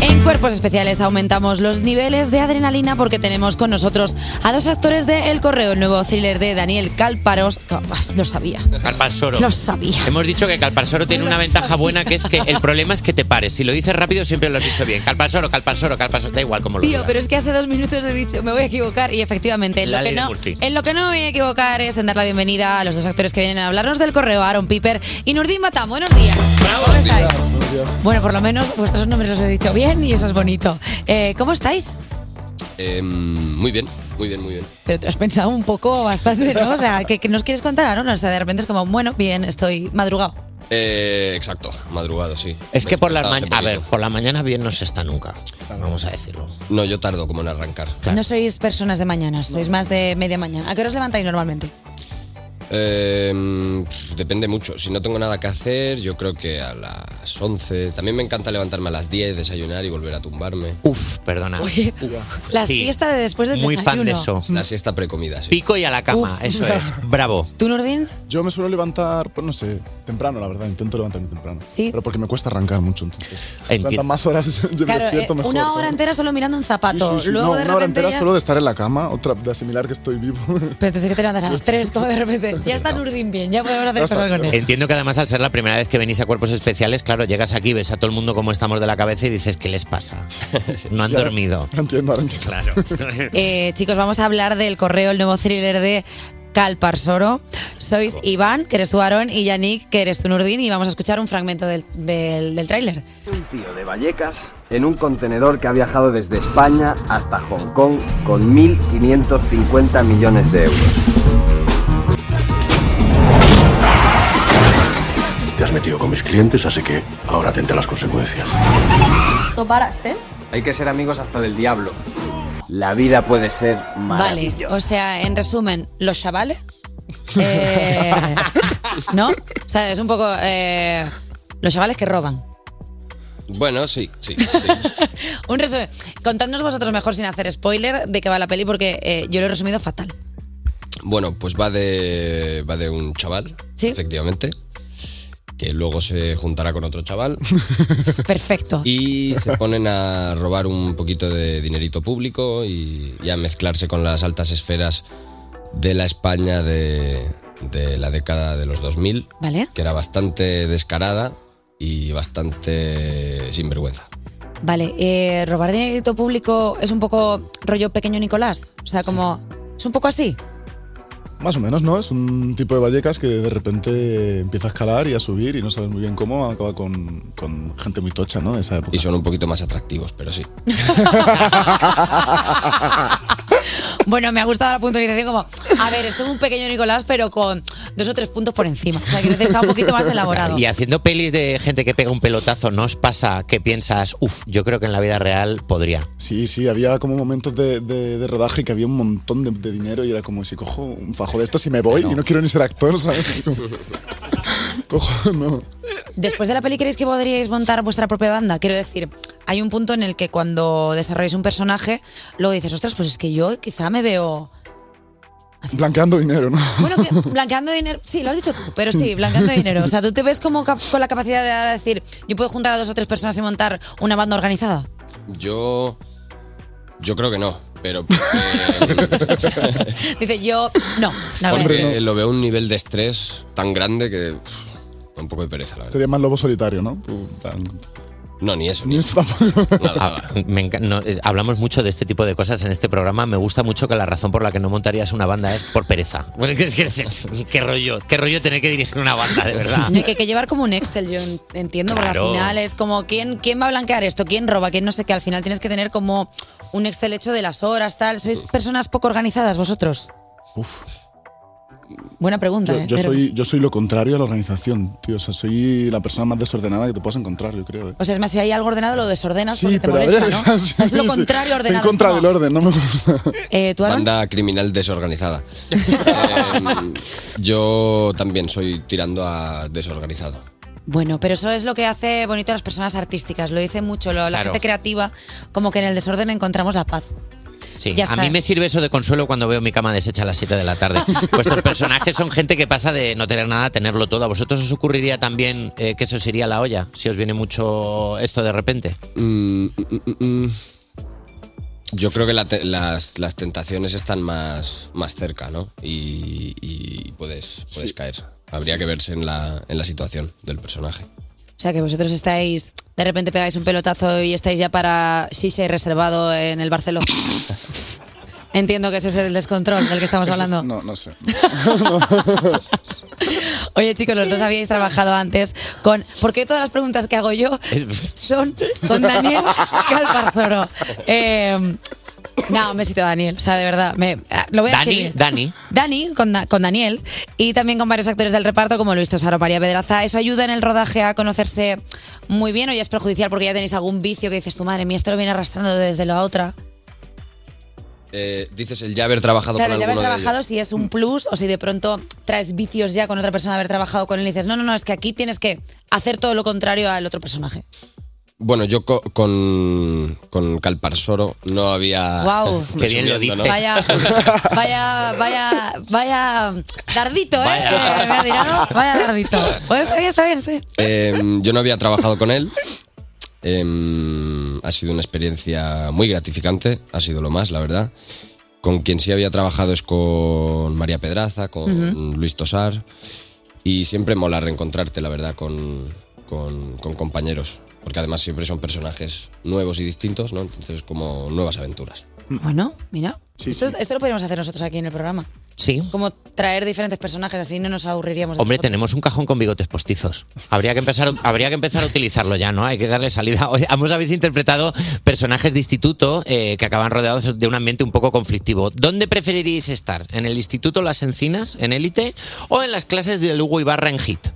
En Cuerpos Especiales aumentamos los niveles de adrenalina porque tenemos con nosotros a dos actores de El Correo, el nuevo thriller de Daniel Calparos. Lo sabía. Calparsoro. Lo sabía. Hemos dicho que Calparsoro tiene una ventaja buena que es que el problema es que te pares. Si lo dices rápido siempre lo has dicho bien. Calparsoro, Calparsoro, Calparsoro. Da igual cómo lo Tío, digas. pero es que hace dos minutos he dicho, me voy a equivocar y efectivamente, en lo, que no, Murphy. en lo que no me voy a equivocar es en dar la bienvenida a los dos actores que vienen a hablarnos del correo, Aaron Piper y Nurdin Matam. Buenos días. ¿Cómo estáis? Bueno, por lo menos vuestros nombres los he dicho bien y eso es bonito. Eh, ¿Cómo estáis? Eh, muy bien, muy bien, muy bien. Pero te has pensado un poco bastante, ¿no? O sea, ¿qué, qué nos quieres contar, Aaron? O sea, de repente es como, bueno, bien, estoy madrugado. Eh, exacto, madrugado, sí. Es Me que por la mañana, a ver, por la mañana bien no se está nunca. Vamos a decirlo. No, yo tardo como en arrancar. No sois personas de mañana, sois más de media mañana. ¿A qué hora os levantáis normalmente? Eh, depende mucho. Si no tengo nada que hacer, yo creo que a las 11. También me encanta levantarme a las 10, desayunar y volver a tumbarme. Uf, perdona. Oye, la Sí. siesta de después del desayuno. La siesta precomida, sí. Pico y a la cama, Uf. eso es. Bravo. ¿Tú, Nordin? Yo me suelo levantar, pues no sé, temprano, la verdad. Intento levantarme temprano. Sí. Pero porque me cuesta arrancar mucho, entonces. Entiendo. Más horas yo me despierto, eh, mejor. una hora ¿sabes? entera solo mirando un zapato. Sí, sí, Luego no, de una hora repente entera ya... solo de estar en la cama, otra de asimilar que estoy vivo. Pero entonces que te levantas a las 3, como de repente. Ya está Nurdin bien, ya podemos hacer cosas con él. Entiendo que además al ser la primera vez que venís a cuerpos especiales, claro, llegas aquí, ves a todo el mundo como estamos de la cabeza y dices, ¿qué les pasa? No han Ya, dormido. Ahora entiendo, ahora entiendo. Claro. Eh, chicos, vamos a hablar del correo, el nuevo thriller de Calparsoro. Sois Iván, que eres tú Aaron, y Yannick, que eres tú Nurdin, y vamos a escuchar un fragmento del, del, del tráiler. Un tío de Vallecas en un contenedor que ha viajado desde España hasta Hong Kong con 1.550 millones de euros. Te has metido con mis clientes, así que ahora atente a las consecuencias. No paras, ¿eh? Hay que ser amigos hasta del diablo. La vida puede ser Vale, maravillosa. o sea, en resumen, los chavales. eh, ¿No? O sea, es un poco. eh, los chavales que roban. Bueno, sí, sí. Un resumen. Contadnos vosotros mejor sin hacer spoiler de qué va la peli, porque eh, yo lo he resumido fatal. Bueno, pues va de, va de un chaval, efectivamente, que luego se juntará con otro chaval Perfecto. y se ponen a robar un poquito de dinerito público y, y a mezclarse con las altas esferas de la España de, de la década de los 2000, ¿Vale? que era bastante descarada y bastante sinvergüenza. Vale, eh, robar dinerito público es un poco rollo pequeño Nicolás. O sea, como. Es un poco así. Más o menos, ¿no? Es un tipo de Vallecas que de repente empieza a escalar y a subir y no sabes muy bien cómo, acaba con, con gente muy tocha, ¿no? De esa época. Y son un poquito más atractivos, pero sí. Bueno, me ha gustado la puntualización como, a ver, es un pequeño Nicolás, pero con dos o tres puntos por encima. O sea, decir, está un poquito más elaborado. Y haciendo pelis de gente que pega un pelotazo, ¿no os pasa que piensas, uff, yo creo que en la vida real podría? Sí, sí, había como momentos de, de- de rodaje que había un montón de, de dinero y era como si cojo un de estos y me voy y no quiero ni ser actor, ¿sabes? Cojo, no. Después de la peli, ¿creéis que podríais montar vuestra propia banda? Quiero decir, hay un punto en el que cuando desarrolláis un personaje, luego dices, ostras, pues es que yo quizá me veo. Blanqueando dinero, ¿no? Bueno, que blanqueando dinero. Sí, lo has dicho tú, pero sí, blanqueando dinero. O sea, tú te ves como con la capacidad de ahora decir, yo puedo juntar a dos o tres personas y montar una banda organizada. Yo. Yo creo que no, pero. Dice, yo. No, no, Porque lo veo a un nivel de estrés tan grande que. un poco de pereza, la verdad. Sería más lobo solitario, ¿no? Plan, No, ni eso. Ni eso tampoco. Ah, me no, eh, hablamos mucho de este tipo de cosas en este programa. Me gusta mucho que la razón por la que no montarías una banda es por pereza. Bueno, qué rollo, qué rollo tener que dirigir una banda, de verdad. Hay que, que llevar como un Excel, yo en- entiendo, porque Claro. al final es como quién, quién va a blanquear esto, quién roba, quién no sé qué. Al final tienes que tener como un Excel hecho de las horas, tal. ¿Sois personas poco organizadas vosotros? Buena pregunta, Yo, ¿eh? yo soy, yo soy lo contrario a la organización, tío. O sea, soy la persona más desordenada que te puedas encontrar, yo creo. ¿eh? O sea, es más, si hay algo ordenado lo desordenas porque te molesta, ver, ¿no? sí, O sea, es lo contrario ordenado. En contra del orden, no me gusta. Eh. Banda criminal desorganizada. Em, yo también soy tirando a desorganizado. Bueno, pero eso es lo que hace bonito a las personas artísticas. Lo dice mucho lo- la Claro. gente creativa, como que en el desorden encontramos la paz. Sí, ya a está. mí me sirve eso de consuelo cuando veo mi cama deshecha a las 7 de la tarde. Vuestros personajes son gente que pasa de no tener nada a tenerlo todo. ¿A vosotros os ocurriría también eh, que eso sería la olla? Si os viene mucho esto de repente. Mm, mm, mm, mm. Yo creo que la te- las, las tentaciones están más, más cerca, ¿no? Y, y puedes, puedes caer. Habría que verse en la, en la situación del personaje. O sea, que vosotros estáis, de repente pegáis un pelotazo y estáis ya para Shisha y reservado en el Barcelona. Entiendo que ese es el descontrol del que estamos Ese es- hablando. No, no sé. Oye, chicos, los dos habíais trabajado antes con. ¿Por qué todas las preguntas que hago yo son con Daniel Calparsoro? Eh, no, un besito, Daniel. O sea, de verdad. Me, ah, lo voy a Dani, escribir. Dani. Dani, con, Da- con Daniel, y también con varios actores del reparto, como Luis Tosaro, María Pedraza. ¿Eso ayuda en el rodaje a conocerse muy bien o ya es perjudicial porque ya tenéis algún vicio que dices, tu madre mía, esto lo viene arrastrando desde la otra? Eh, dices el ya haber trabajado Claro, con ya haber de trabajado ellos. si es un plus o si de pronto traes vicios ya con otra persona, haber trabajado con él y dices, no, no, no, es que aquí tienes que hacer todo lo contrario al otro personaje. Bueno, yo co- con, con Calparsoro no había... Guau. Qué bien lo dice. ¿no? Vaya, vaya, vaya, vaya dardito, ¿eh? Vaya. Que me ha tirado. Vaya dardito. Bueno, está bien, está bien, sí. Eh, yo no había trabajado con él. Eh, ha sido una experiencia muy gratificante, ha sido lo más, la verdad. Con quien sí había trabajado es con María Pedraza, con Ujú. Luis Tosar. Y siempre mola reencontrarte, la verdad, con, con- con compañeros. Porque además siempre son personajes nuevos y distintos, ¿no? Entonces, como nuevas aventuras. Bueno, mira. esto, esto lo podríamos hacer nosotros aquí en el programa. Sí. Como traer diferentes personajes, así no nos aburriríamos. de Hombre, nosotros. tenemos un cajón con bigotes postizos. Habría que empezar, habría que empezar a utilizarlo ya, ¿no? Hay que darle salida. Ambos habéis interpretado personajes de instituto eh, que acaban rodeados de un ambiente un poco conflictivo. ¿Dónde preferiríais estar? ¿En el instituto Las Encinas, en élite, o en las clases de Lugo Ibarra en HIT?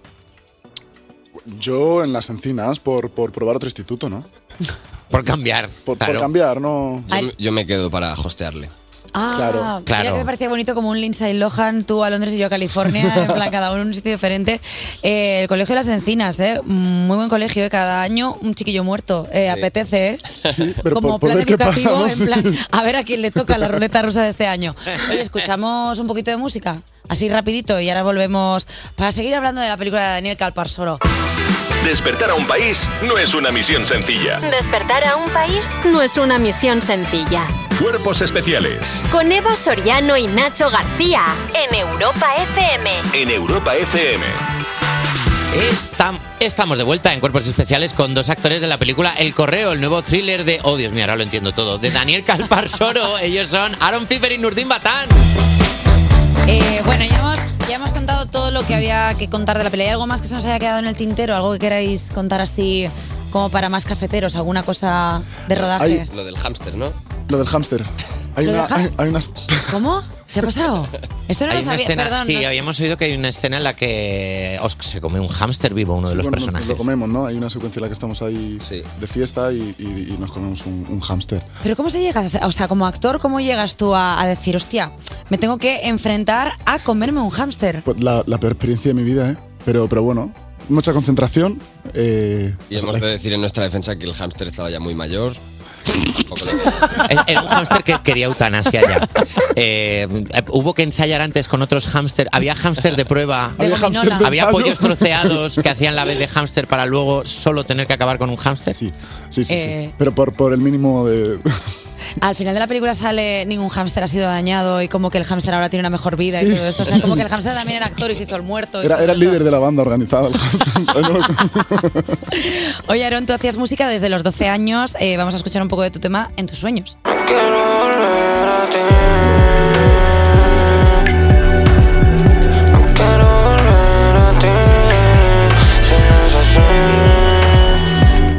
Yo en las encinas por, por probar otro instituto, ¿no? Por cambiar. Por, cambiar, no. Yo, me- yo me quedo para hostearle. Ah, Claro, Mira claro. que me parecía bonito como un Lindsay Lohan, tú a Londres y yo a California, en plan cada uno en un sitio diferente. Eh, el Colegio de las Encinas, ¿eh? Muy buen colegio, ¿eh? Cada año un chiquillo muerto. Eh, Apetece, ¿eh? pero como por- plan educativo, pasa, ¿no? en plan, a ver a quién le toca la ruleta rusa de este año. Oye, escuchamos un poquito de música, así rapidito, y ahora volvemos para seguir hablando de la película de Daniel Calparsoro. Despertar a un país no es una misión sencilla. Despertar a un país no es una misión sencilla. Cuerpos especiales Con Eva Soriano y Nacho García en Europa FM. en Europa FM. Estam- estamos de vuelta en Cuerpos Especiales con dos actores de la película El Correo, el nuevo thriller de, oh Dios mío, ahora lo entiendo todo, de Daniel Calparsoro. Ellos son Aaron Piper y Nurdin Batán. Eh, bueno, ya hemos, ya hemos contado todo lo que había que contar de la pelea. ¿Hay algo más que se nos haya quedado en el tintero? ¿Algo que queráis contar así como para más cafeteros? ¿Alguna cosa de rodaje? Lo del hámster, ¿no? Lo del hámster. Hay, Lo una, del ha- hay, hay unas. ¿Cómo? ¿Qué ha pasado? Esto no Hay lo sabía, escena, perdón. sí, no- habíamos oído que hay una escena en la que os- se come un hámster vivo uno de los Bueno, nos- personajes. Nos lo comemos, ¿no? Hay una secuencia en la que estamos ahí de fiesta y, y- y nos comemos un, un hámster. Pero ¿cómo se llega? O sea, como actor, ¿cómo llegas tú a, a decir, hostia, me tengo que enfrentar a comerme un hámster? Pues la, la peor experiencia de mi vida, ¿eh? Pero, pero bueno, mucha concentración. eh, Y hemos de decir en nuestra defensa que el hámster estaba ya muy mayor. Era un hámster que quería eutanasia ya. Eh, eh, hubo que ensayar antes con otros hámster. Había hámster de prueba. De Había pollos troceados que hacían la vez de hámster para luego solo tener que acabar con un hámster. Sí, sí, sí. Eh. Pero por, por el mínimo de. Al final de la película sale ningún hámster ha sido dañado y como que el hámster ahora tiene una mejor vida y todo esto. O sea, como que el hámster también era actor y se hizo el muerto. y Era, el líder de la banda organizada. el hámster, Oye, Aaron, tú hacías música desde los 12 años. Eh, vamos a escuchar un poco de tu tema en tus sueños.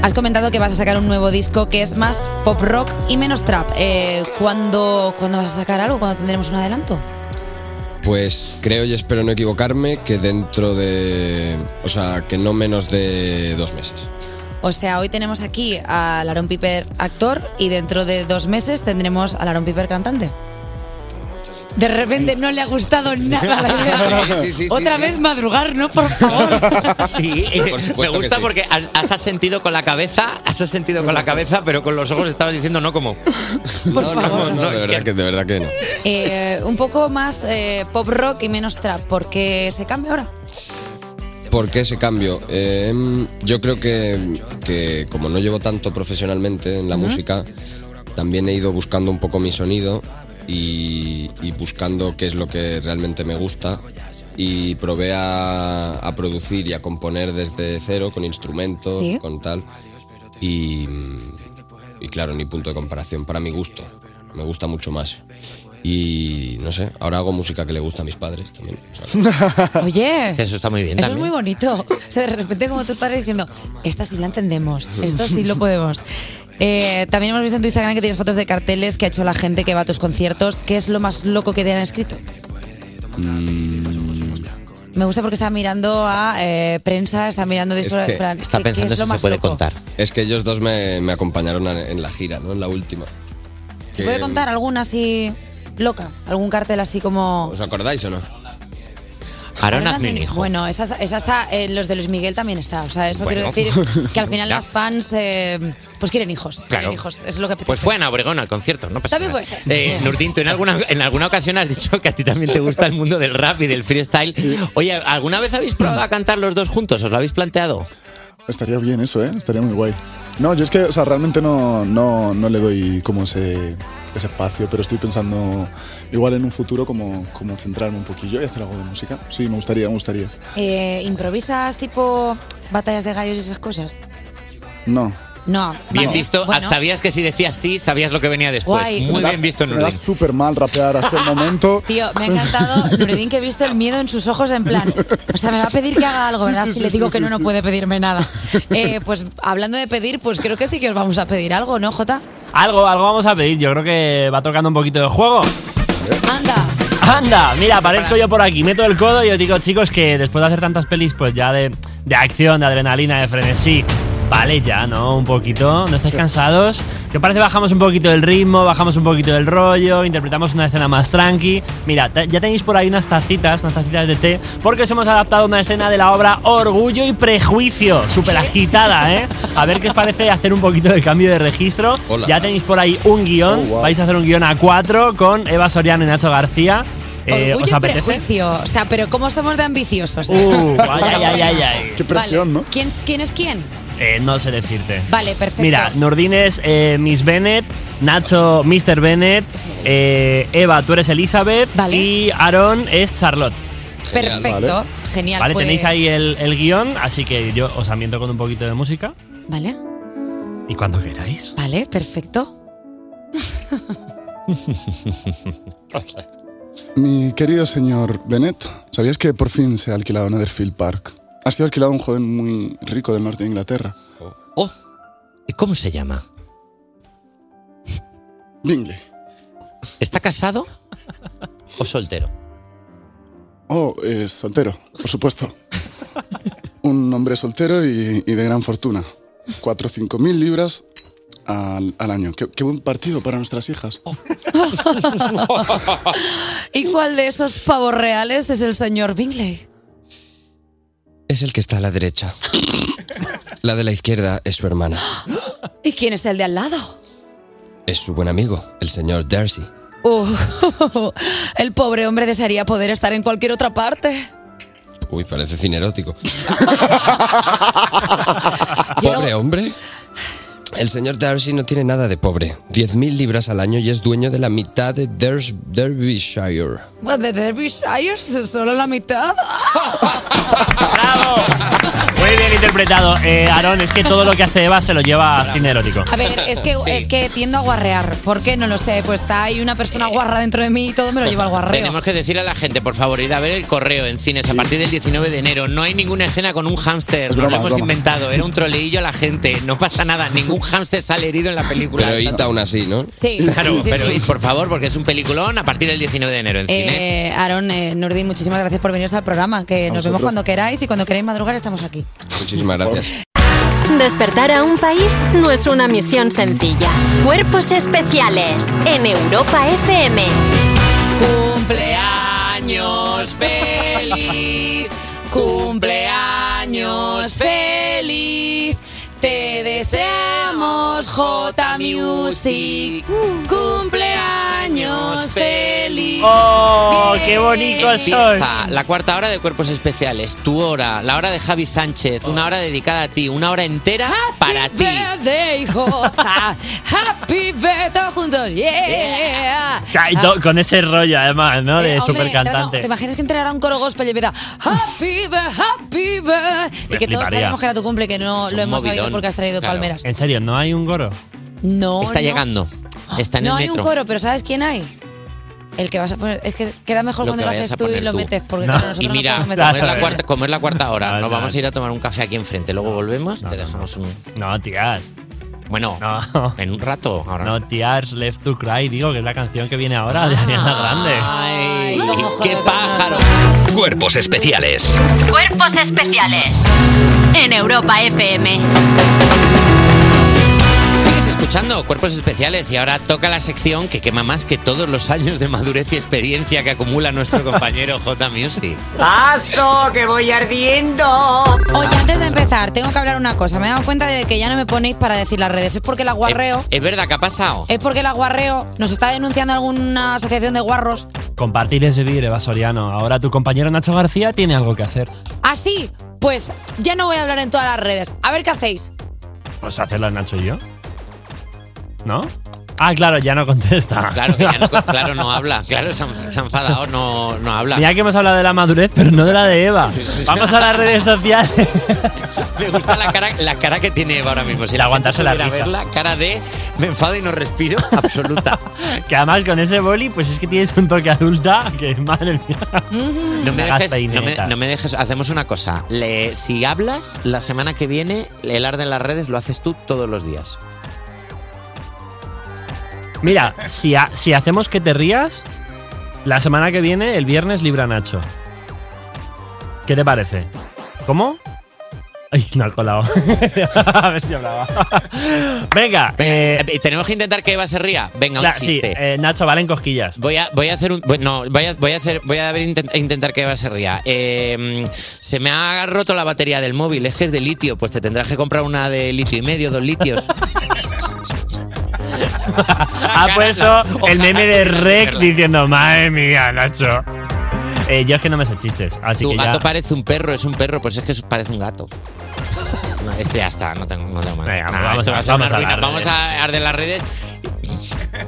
Has comentado que vas a sacar un nuevo disco que es más pop rock y menos trap. Eh, ¿cuándo, ¿Cuándo vas a sacar algo? ¿Cuándo tendremos un adelanto? Pues creo y espero no equivocarme que dentro de. O sea, que no menos de dos meses. O sea, hoy tenemos aquí al Aaron Piper actor y dentro de dos meses tendremos al Aaron Piper cantante. De repente no le ha gustado nada la idea. Sí, sí, sí, Otra sí. vez madrugar, ¿no? Por favor. Sí, me gusta porque has, has asentido con la cabeza, has asentido con la cabeza, pero con los ojos estabas diciendo no como. Por No, favor. no, de verdad que, de verdad que no. Eh, un poco más eh, pop rock y menos trap. ¿Por qué se cambia ahora? ¿Por qué ese cambio? Eh, yo creo que, que como no llevo tanto profesionalmente en la música, también he ido buscando un poco mi sonido y, y buscando qué es lo que realmente me gusta. Y probé a, a producir y a componer desde cero, con instrumentos, Sí. con tal. Y, y claro, ni punto de comparación, para mi gusto. Me gusta mucho más. Y no sé, ahora hago música que le gusta a mis padres también. Oye. Eso está muy bien Eso es muy bonito. O sea, de repente como tus padres diciendo, esta sí la entendemos, esto sí lo podemos. Eh, también hemos visto en tu Instagram que tienes fotos de carteles que ha hecho la gente que va a tus conciertos. ¿Qué es lo más loco que te han escrito? mm, Me gusta porque está mirando a eh, prensa, está mirando de Es que plan, ¿qué- qué es lo más loco? Es que ellos dos me, me acompañaron en la gira, ¿no? En la última. ¿Se puede contar alguna así loca? ¿Algún cartel así como...? ¿Os acordáis o no? También- hijo. Bueno, esa, esa está, eh, los de Luis Miguel también está. O sea, eso Bueno. quiero decir que al final Ya. las fans eh, pues quieren hijos. Claro. Quieren hijos, es lo que Pues fue Ana Obregón al concierto, ¿no? pasa También nada. puede ser. Eh, Nurdin, tú en alguna, en alguna ocasión has dicho que a ti también te gusta el mundo del rap y del freestyle. Oye, ¿alguna vez habéis probado a cantar los dos juntos? ¿Os lo habéis planteado? Estaría bien eso, ¿eh? Estaría muy guay. No, yo es que, o sea, realmente no, no, no le doy como ese, ese espacio, pero estoy pensando igual en un futuro como, como centrarme un poquillo y hacer algo de música. Sí, me gustaría, me gustaría. Eh, ¿Improvisas tipo batallas de gallos y esas cosas? No. No. Bien vale. visto. Bueno, Sabías que si decías sí, sabías lo que venía después. Guay. Muy Me da- bien visto, Nurdin. súper mal rapear hasta el momento. Tío, me ha encantado, Nuredín, que he visto el miedo en sus ojos en plan, o sea, me va a pedir que haga algo, Sí, ¿verdad? sí, si sí, le digo sí, que no, sí, no puede pedirme nada. Eh, pues hablando de pedir, pues creo que sí que os vamos a pedir algo, ¿no, Jota? Algo, algo vamos a pedir. Yo creo que va tocando un poquito de juego. Anda. Anda, mira, aparezco yo por aquí, meto el codo y os digo, chicos, que después de hacer tantas pelis, pues ya de, de acción, de adrenalina, de frenesí, vale ya, ¿no? Un poquito, ¿no estáis cansados? ¿Qué parece? Bajamos un poquito el ritmo, bajamos un poquito del rollo, interpretamos una escena más tranqui. Mira, ya tenéis por ahí unas tacitas, unas tacitas de té, porque os hemos adaptado una escena de la obra Orgullo y Prejuicio, súper agitada, ¿eh? A ver qué os parece hacer un poquito de cambio de registro. Hola. Ya tenéis por ahí un guion, Oh, wow. vais a hacer un guion a cuatro con Eva Soriano y Nacho García. Eh, Orgullo ¿Os y prejuicio. O sea, pero ¿cómo somos de ambiciosos? Uh, ay, ay, ay, ay, ay. Qué presión, Vale, ¿no? ¿Quién, ¿Quién es quién? Eh, no sé decirte. Vale, perfecto. Mira, Nordin es eh, Miss Bennett, Nacho Mr. Bennett, eh, Eva, tú eres Elizabeth y Aaron es Charlotte. Perfecto, genial. Vale, pues- tenéis ahí el, el guion, así que yo os ambiento con un poquito de música Vale, y cuando queráis. vale, perfecto. Mi querido señor Bennett, ¿sabías que por fin se ha alquilado Netherfield Park? Ha sido alquilado un joven muy rico del norte de Inglaterra. Oh, ¿y cómo se llama? Bingley. ¿Está casado o soltero? Oh, eh, soltero, por supuesto. Un hombre soltero y, y de gran fortuna. Cuatro o cinco mil libras al, al año. Qué, qué buen partido para nuestras hijas. ¿Y cuál de esos pavos reales es el señor Bingley? Es el que está a la derecha. La de la izquierda es su hermana. ¿Y quién es el de al lado? Es su buen amigo, el señor Darcy. Uh, el pobre hombre desearía poder estar en cualquier otra parte. Uy, parece cine erótico. ¿Pobre hombre? El señor Darcy no tiene nada de pobre. 10.000 libras al año y es dueño de la mitad de Ders- Derbyshire. De Derbyshire, solo la mitad. Muy interpretado. Eh, Aaron, es que todo lo que hace Eva se lo lleva a cine erótico. A ver, es que, es que tiendo a guarrear. ¿Por qué? No lo sé. Pues está ahí una persona guarra dentro de mí y todo me lo lleva al guarreo. Tenemos que decirle a la gente, por favor, ir a ver el correo en cines a partir del 19 de enero. No hay ninguna escena con un hámster. Nos lo hemos broma. inventado. Era un troleillo a la gente. No pasa nada. Ningún hámster sale herido en la película. Pero id aún así, ¿no? Sí, Claro, sí, sí, pero id, por favor, porque es un peliculón a partir del 19 de enero en cines. Eh, Aaron, eh, Nordin, muchísimas gracias por venir al programa. Que nos vemos cuando queráis y cuando queráis madrugar estamos aquí. Muchísimas gracias. Despertar a un país no es una misión sencilla. Cuerpos especiales en Europa FM. Cumpleaños feliz, cumpleaños feliz. Te deseamos J Music. Cumpleaños feliz. ¡Oh, qué bonito soy! La cuarta hora de cuerpos especiales, tu hora, la hora de Javi Sánchez, una hora dedicada a ti, una hora entera para ti. Birthday, J. Happy birthday todos juntos. Yeah. Con ese rollo, además, ¿no? De Eh, hombre, super cantante. no, no, ¿Te imaginas que entrara un coro gospel y empieza Happy birthday, happy birthday? Y que todos fliparía. sabemos que era tu cumple, que no Es lo hemos sabido movidón. porque has traído Claro. palmeras. En serio, ¿no hay un goro? No. Está no. llegando, está en no el hay metro. un coro, pero ¿sabes quién hay? El que vas a poner. Es que queda mejor Lo cuando lo haces tú y lo tú. metes. Porque No. claro, nosotros Y no mira, podemos como meter. es, la cuarta, como es la cuarta hora, nos vamos a ir a tomar un café aquí enfrente. Luego volvemos, te dejamos un. No, tías. Bueno, No. en un rato. Ahora. No, Tears Left to Cry, digo, que es la canción que viene ahora de Ariana Grande. Ay, qué jode, pájaro. Cuerpos especiales Cuerpos especiales en Europa FM. Escuchando Cuerpos Especiales y ahora toca la sección que quema más que todos los años de madurez y experiencia que acumula nuestro compañero J Music. ¡Paso, que voy ardiendo! Oye, antes de empezar, tengo que hablar una cosa. Me he dado cuenta de que ya no me ponéis para decir las redes. Es porque la guarreo. ¿Es verdad que ha pasado? Es porque la guarreo nos está denunciando alguna asociación de guarros. Compartir es vivir, Eva Soriano. Ahora tu compañero Nacho García tiene algo que hacer. Así, pues ya no voy a hablar en todas las redes. A ver qué hacéis. Pues hacerlo Nacho y yo. ¿No? Ah, claro, ya no contesta. Claro, que ya no, claro, no habla. Claro, se ha enfadado, no, no habla. Mira que hemos hablado de la madurez, pero no de la de Eva. Vamos a las redes sociales. Me gusta la cara, la cara que tiene Eva ahora mismo. Si la aguantarse la risa. ver la cara de me enfado y no respiro, absoluta. Que además con ese boli, pues es que tienes un toque adulta que madre mía. No me, dejes, no, me, no me dejes, hacemos una cosa. Le- si hablas, la semana que viene, el arde en las redes lo haces tú todos los días. Mira, si, ha- si hacemos que te rías, la semana que viene, el viernes, libra Nacho. ¿Qué te parece? ¿Cómo? Ay, no ha colado. a ver si hablaba. Venga, eh, Eh, Tenemos que intentar que Eva se ría. Venga, un la- sí, chiste. eh, Nacho, valen cosquillas. Voy a, voy a hacer un. Bueno, voy a, voy a hacer. Voy a ver, intent- intentar que Eva se ría. Eh, se me ha roto la batería del móvil, es que es de litio. Pues te tendrás que comprar una de litio y medio, dos litios. ha puesto el meme de Rec diciendo, madre mía, Nacho. Eh, yo es que no me sé chistes, así tu que gato ya... parece un perro, es un perro, pues es que parece un gato. No, este ya está, no tengo, no tengo más. Venga, Nah, vamos a- vamos a Vamos a arder las redes.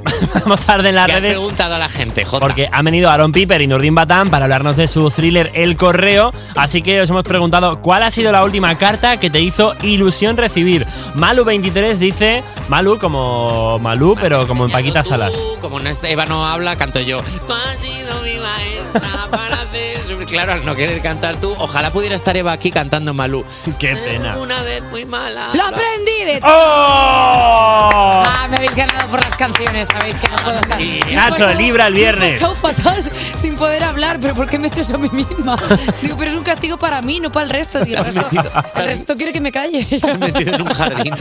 Vamos a arder las ¿Qué has redes. preguntado a la gente, Jota? Porque han venido Aaron Piper y Nurdin Batán para hablarnos de su thriller El Correo. Así que os hemos preguntado cuál ha sido la última carta que te hizo ilusión recibir. Malu23 dice, Malu como Malú, pero como en Paquita Salas. Tú, como no es- Eva no habla, canto yo. Tú has sido mi maestra para hacer. Claro, al no querer cantar tú, ojalá pudiera estar Eva aquí cantando Malú. Qué pena. Una vez muy mala. ¡Lo aprendí de ti! ¡Oh! Ah, me habéis ganado por las canciones, sabéis que no puedo estar. Nacho, libra el viernes. He fatal sin poder hablar, pero ¿por qué me he hecho eso a mí misma? Digo, pero es un castigo para mí, no para el resto. Y el resto, el resto quiere que me calle. metido en un jardín.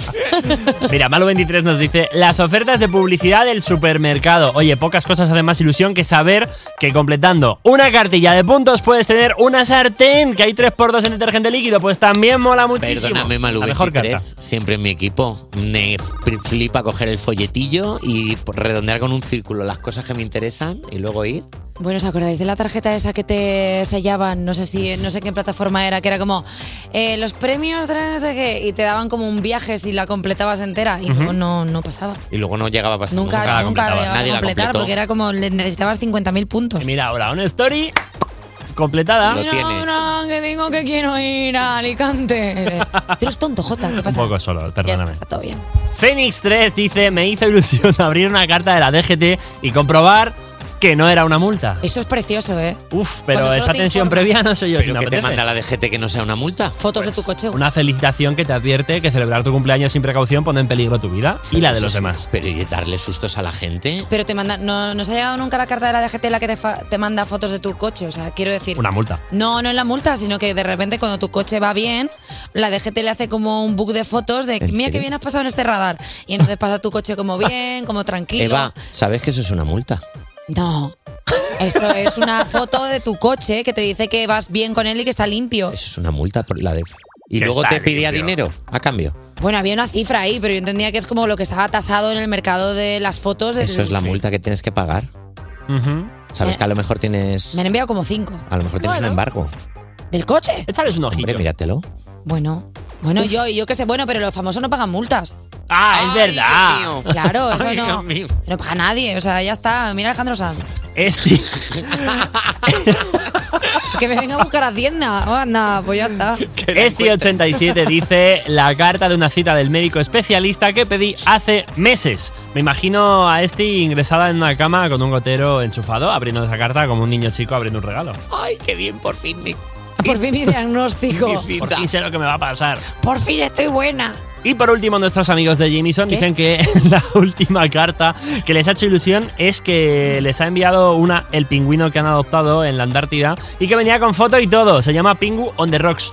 Mira, Malu23 nos dice, las ofertas de publicidad del supermercado. Oye, pocas cosas hacen más ilusión que saber que completando una cartilla de puntos puedes tener una sartén, que hay 3x2 en detergente líquido, pues también mola muchísimo. Perdóname, Malú La mejor 23, carta. siempre en mi equipo. Me fl- flipa coger el folletillo y redondear con un círculo las cosas que me interesan y luego ir. Bueno, ¿os acordáis de la tarjeta esa que te sellaban? No sé si, no sé qué plataforma era, que era como eh, los premios de no sé qué, y te daban como un viaje si la completabas entera y Ujú. luego no, no pasaba. Y luego no llegaba a pasar. Nunca, la nunca, completabas. llegabas Nadie a la completar porque era como necesitabas 50.000 puntos. Y mira, ahora una story completada. Lo tiene. Que digo que quiero ir a Alicante. Tú eres tonto, Jota, ¿qué Un pasa? poco solo, Ya perdóname. está, todo bien. Fénix 3 dice, me hizo ilusión abrir una carta de la DGT y comprobar que no era una multa. Eso es precioso, ¿eh? Uf, pero esa te tensión previa no sé yo si Pero me que te manda la DGT que no sea una multa. Fotos de tu coche. Una felicitación que te advierte que celebrar tu cumpleaños sin precaución pone en peligro tu vida y la de los demás. Pero y darle sustos a la gente. Pero te manda, no, no se ha llegado nunca la carta de la DGT en la que te, fa- te manda fotos de tu coche. O sea, quiero decir. Una multa. No, no es la multa, sino que de repente cuando tu coche va bien, la DGT le hace como un book de fotos de ¿En mira que bien has pasado en este radar. Y entonces pasa tu coche como bien, como tranquilo. Eva, ¿sabes que eso es una multa? No. Eso es una foto de tu coche que te dice que vas bien con él y que está limpio. Eso es una multa por la de... Y Que luego está te pedía limpio. dinero a cambio. Bueno, había una cifra ahí, pero yo entendía que es como lo que estaba tasado en el mercado de las fotos. Eso es la Sí. multa que tienes que pagar. Sabes Eh, que a lo mejor tienes... Me han enviado como cinco. A lo mejor tienes un embargo. ¿Del coche? Échales un ojillo. Hombre, míratelo. Bueno, bueno, yo, yo qué sé, bueno, pero los famosos no pagan multas. Ah, es verdad. Claro, eso Ay, no, Dios mío. no paga nadie, o sea, ya está. Mira Alejandro Sanz. Este. Que me venga a buscar a Hacienda. Oh, anda, pues ya está. Este 87 dice la carta de una cita del médico especialista que pedí hace meses. Me imagino a este ingresada en una cama con un gotero enchufado, abriendo esa carta como un niño chico abriendo un regalo. Ay, qué bien, por fin. me- Por fin mi diagnóstico. Por fin sé lo que me va a pasar. Por fin estoy buena. Y por último, nuestros amigos de Jameson ¿Qué? dicen que la última carta que les ha hecho ilusión es que les ha enviado una el pingüino que han adoptado en la Antártida y que venía con foto y todo. Se llama Pingu on the Rocks.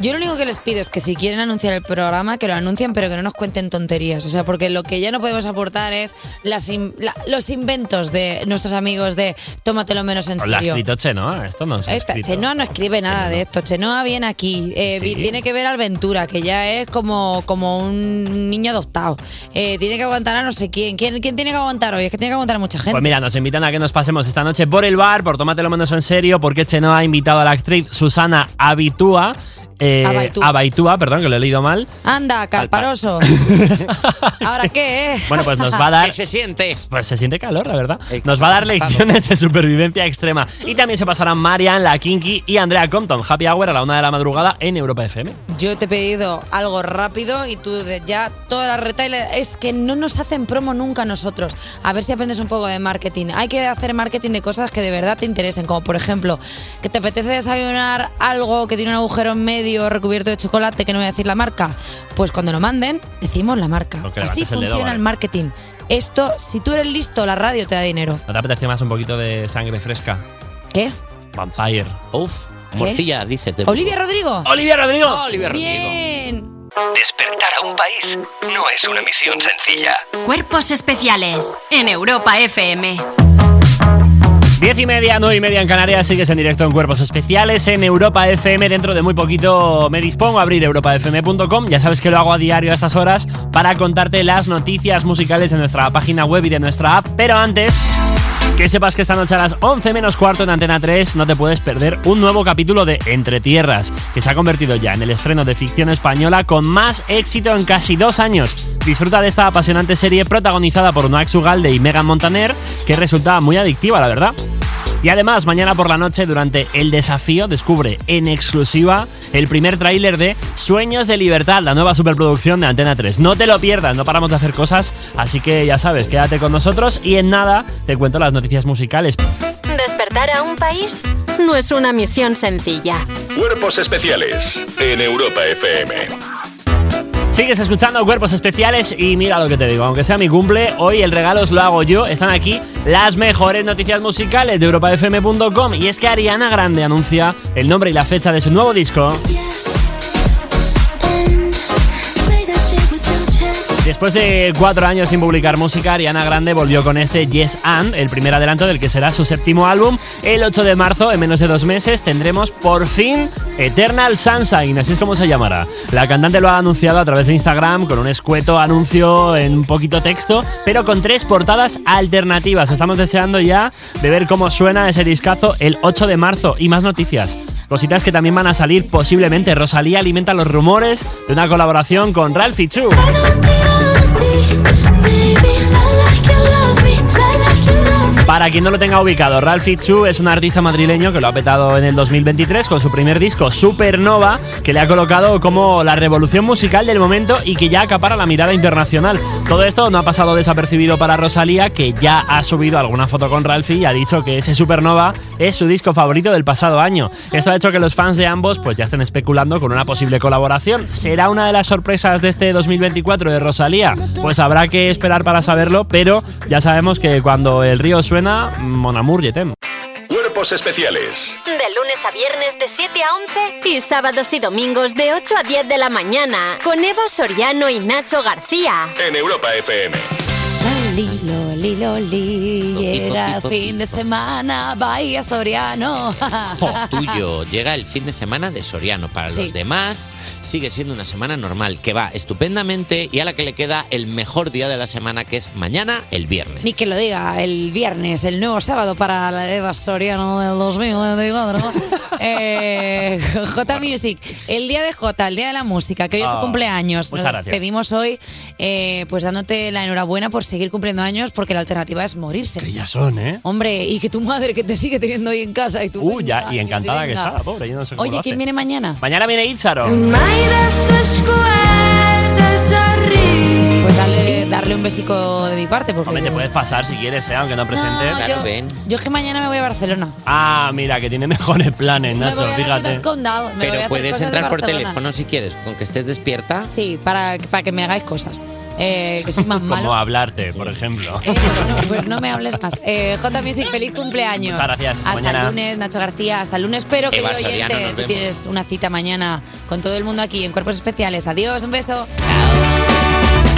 Yo lo único que les pido es que si quieren anunciar el programa, que lo anuncien, pero que no nos cuenten tonterías. O sea, porque lo que ya no podemos aportar es las in- la- los inventos de nuestros amigos de tómatelo menos en lo ha serio. escrito Chenoa, esto no se ha Esta- escrito. Chenoa no escribe nada de esto. Chenoa viene aquí. eh, vi- Sí. Tiene que ver a Alventura, que ya es como, como un niño adoptado. Eh, tiene que aguantar a no sé quién. quién. ¿Quién tiene que aguantar hoy? Es que tiene que aguantar a mucha gente. Pues mira, nos invitan a que nos pasemos esta noche por el bar, por Tómatelo Menos en Serio, porque Chenoa ha invitado a la actriz Susana Abitúa. Eh, Abaitúa. Abaitúa, perdón, que lo he leído mal. Anda, calparoso. ¿Ahora qué? eh? Bueno, pues nos va a dar. ¿Qué se siente? Pues se siente calor, la verdad. Nos va a dar lecciones de supervivencia extrema. Y también se pasarán Marian, la Kinky y Andrea Compton. Happy Hour a la una de la madrugada en Europa FM. Yo te he pedido algo rápido y tú ya toda la retail es que no nos hacen promo nunca a nosotros. A ver si aprendes un poco de marketing. Hay que hacer marketing de cosas que de verdad te interesen, como por ejemplo que te apetece desayunar algo que tiene un agujero en medio recubierto de chocolate, que no voy a decir la marca. Pues cuando lo manden, decimos la marca. Así levantes el dedo, funciona vale. el marketing. Esto, si tú eres listo, la radio te da dinero. ¿No te apetece más un poquito de sangre fresca? ¿Qué? Vampire. Uf, morcilla, dice. ¿Olivia Rodrigo? ¡Olivia Rodrigo! Olivia Rodrigo. Bien. Despertar a un país no es una misión sencilla. Cuerpos especiales en Europa FM. Diez y media, nueve y media en Canarias, sigues en directo en Cuerpos Especiales en Europa FM. Dentro de muy poquito me dispongo a abrir europafm.com. Ya sabes que lo hago a diario a estas horas para contarte las noticias musicales de nuestra página web y de nuestra app. Pero antes, que sepas que esta noche a las 11 menos cuarto en Antena 3 no te puedes perder un nuevo capítulo de Entre Tierras, que se ha convertido ya en el estreno de ficción española con más éxito en casi dos años. Disfruta de esta apasionante serie protagonizada por Noax Ugalde y Megan Montaner, que resulta muy adictiva, la verdad. Y además, mañana por la noche, durante el desafío, descubre en exclusiva el primer tráiler de Sueños de Libertad, la nueva superproducción de Antena 3. No te lo pierdas, no paramos de hacer cosas, así que ya sabes, quédate con nosotros y en nada te cuento las noticias musicales. Despertar a un país no es una misión sencilla. Cuerpos especiales en Europa FM. Sigues escuchando Cuerpos Especiales y mira lo que te digo, aunque sea mi cumple, hoy el regalo os lo hago yo. Están aquí las mejores noticias musicales de europafm.com y es que Ariana Grande anuncia el nombre y la fecha de su nuevo disco. Después de cuatro años sin publicar música, Ariana Grande volvió con este Yes and, el primer adelanto del que será su séptimo álbum. El 8 de marzo, en menos de dos meses, tendremos por fin Eternal Sunshine, así es como se llamará. La cantante lo ha anunciado a través de Instagram con un escueto anuncio en un poquito texto, pero con tres portadas alternativas. Estamos deseando ya de ver cómo suena ese discazo el 8 de marzo y más noticias. Cositas que también van a salir posiblemente. Rosalía alimenta los rumores de una colaboración con Ralphie Chu. Baby, I like your love. Para quien no lo tenga ubicado, Ralphie Chu es un artista madrileño que lo ha petado en el 2023 con su primer disco Supernova, que le ha colocado como la revolución musical del momento y que ya acapara la mirada internacional. Todo esto no ha pasado desapercibido para Rosalía, que ya ha subido alguna foto con Ralphie y ha dicho que ese Supernova es su disco favorito del pasado año. Esto ha hecho que los fans de ambos pues ya estén especulando con una posible colaboración. ¿Será una de las sorpresas de este 2024 de Rosalía? Pues habrá que esperar para saberlo, pero ya sabemos que cuando el río suena, Mon Amour, t'aime. Cuerpos especiales De lunes a viernes de 7 a 11 y sábados y domingos de 8 a 10 de la mañana con Eva Soriano y Nacho García. en Europa FM. Lali, lo, Lali Loli, llega el fin de semana, vaya Soriano. Po tuyo. Llega el fin de semana de Soriano. Para Sí. los demás, sigue siendo una semana normal, que va estupendamente y a la que le queda el mejor día de la semana, que es mañana, el viernes. Ni que lo diga, el viernes, el nuevo sábado para la Eva Soriano del 2024. eh, J Music, el día de J, el día de la música, que hoy es Ah, su cumpleaños. Nos gracias. pedimos hoy, eh, pues dándote la enhorabuena por seguir cumpliendo años, porque la alternativa es morirse. Ya son, ¿eh? Hombre, y que tu madre que te sigue teniendo ahí en casa y tú. Uh, ya, y encantada que está, pobre. Yo no sé cómo Oye, lo ¿quién viene mañana? Mañana viene Itzaro. Pues darle, darle un besico de mi parte, porque. Hombre, te puedes pasar si quieres, ¿eh? aunque no presentes. No, yo, yo es que mañana me voy a Barcelona. Ah, mira, que tiene mejores planes, me Nacho, voy a la fíjate. ciudad condal. Me voy a Pero hacer puedes cosas de entrar por Barcelona. teléfono si quieres, con que estés despierta. Sí, para, para que me hagáis cosas. Eh, que soy más Como malo. hablarte, por ejemplo. Eh, pues, no, pues no me hables más. Eh, J Music, feliz cumpleaños. Muchas gracias. Hasta Mañana. el lunes, Nacho García. Hasta el lunes, pero Eva querido Soriano, oyente, tú vemos. tienes una cita mañana con todo el mundo aquí en Cuerpos Especiales. Adiós, un beso. Chao.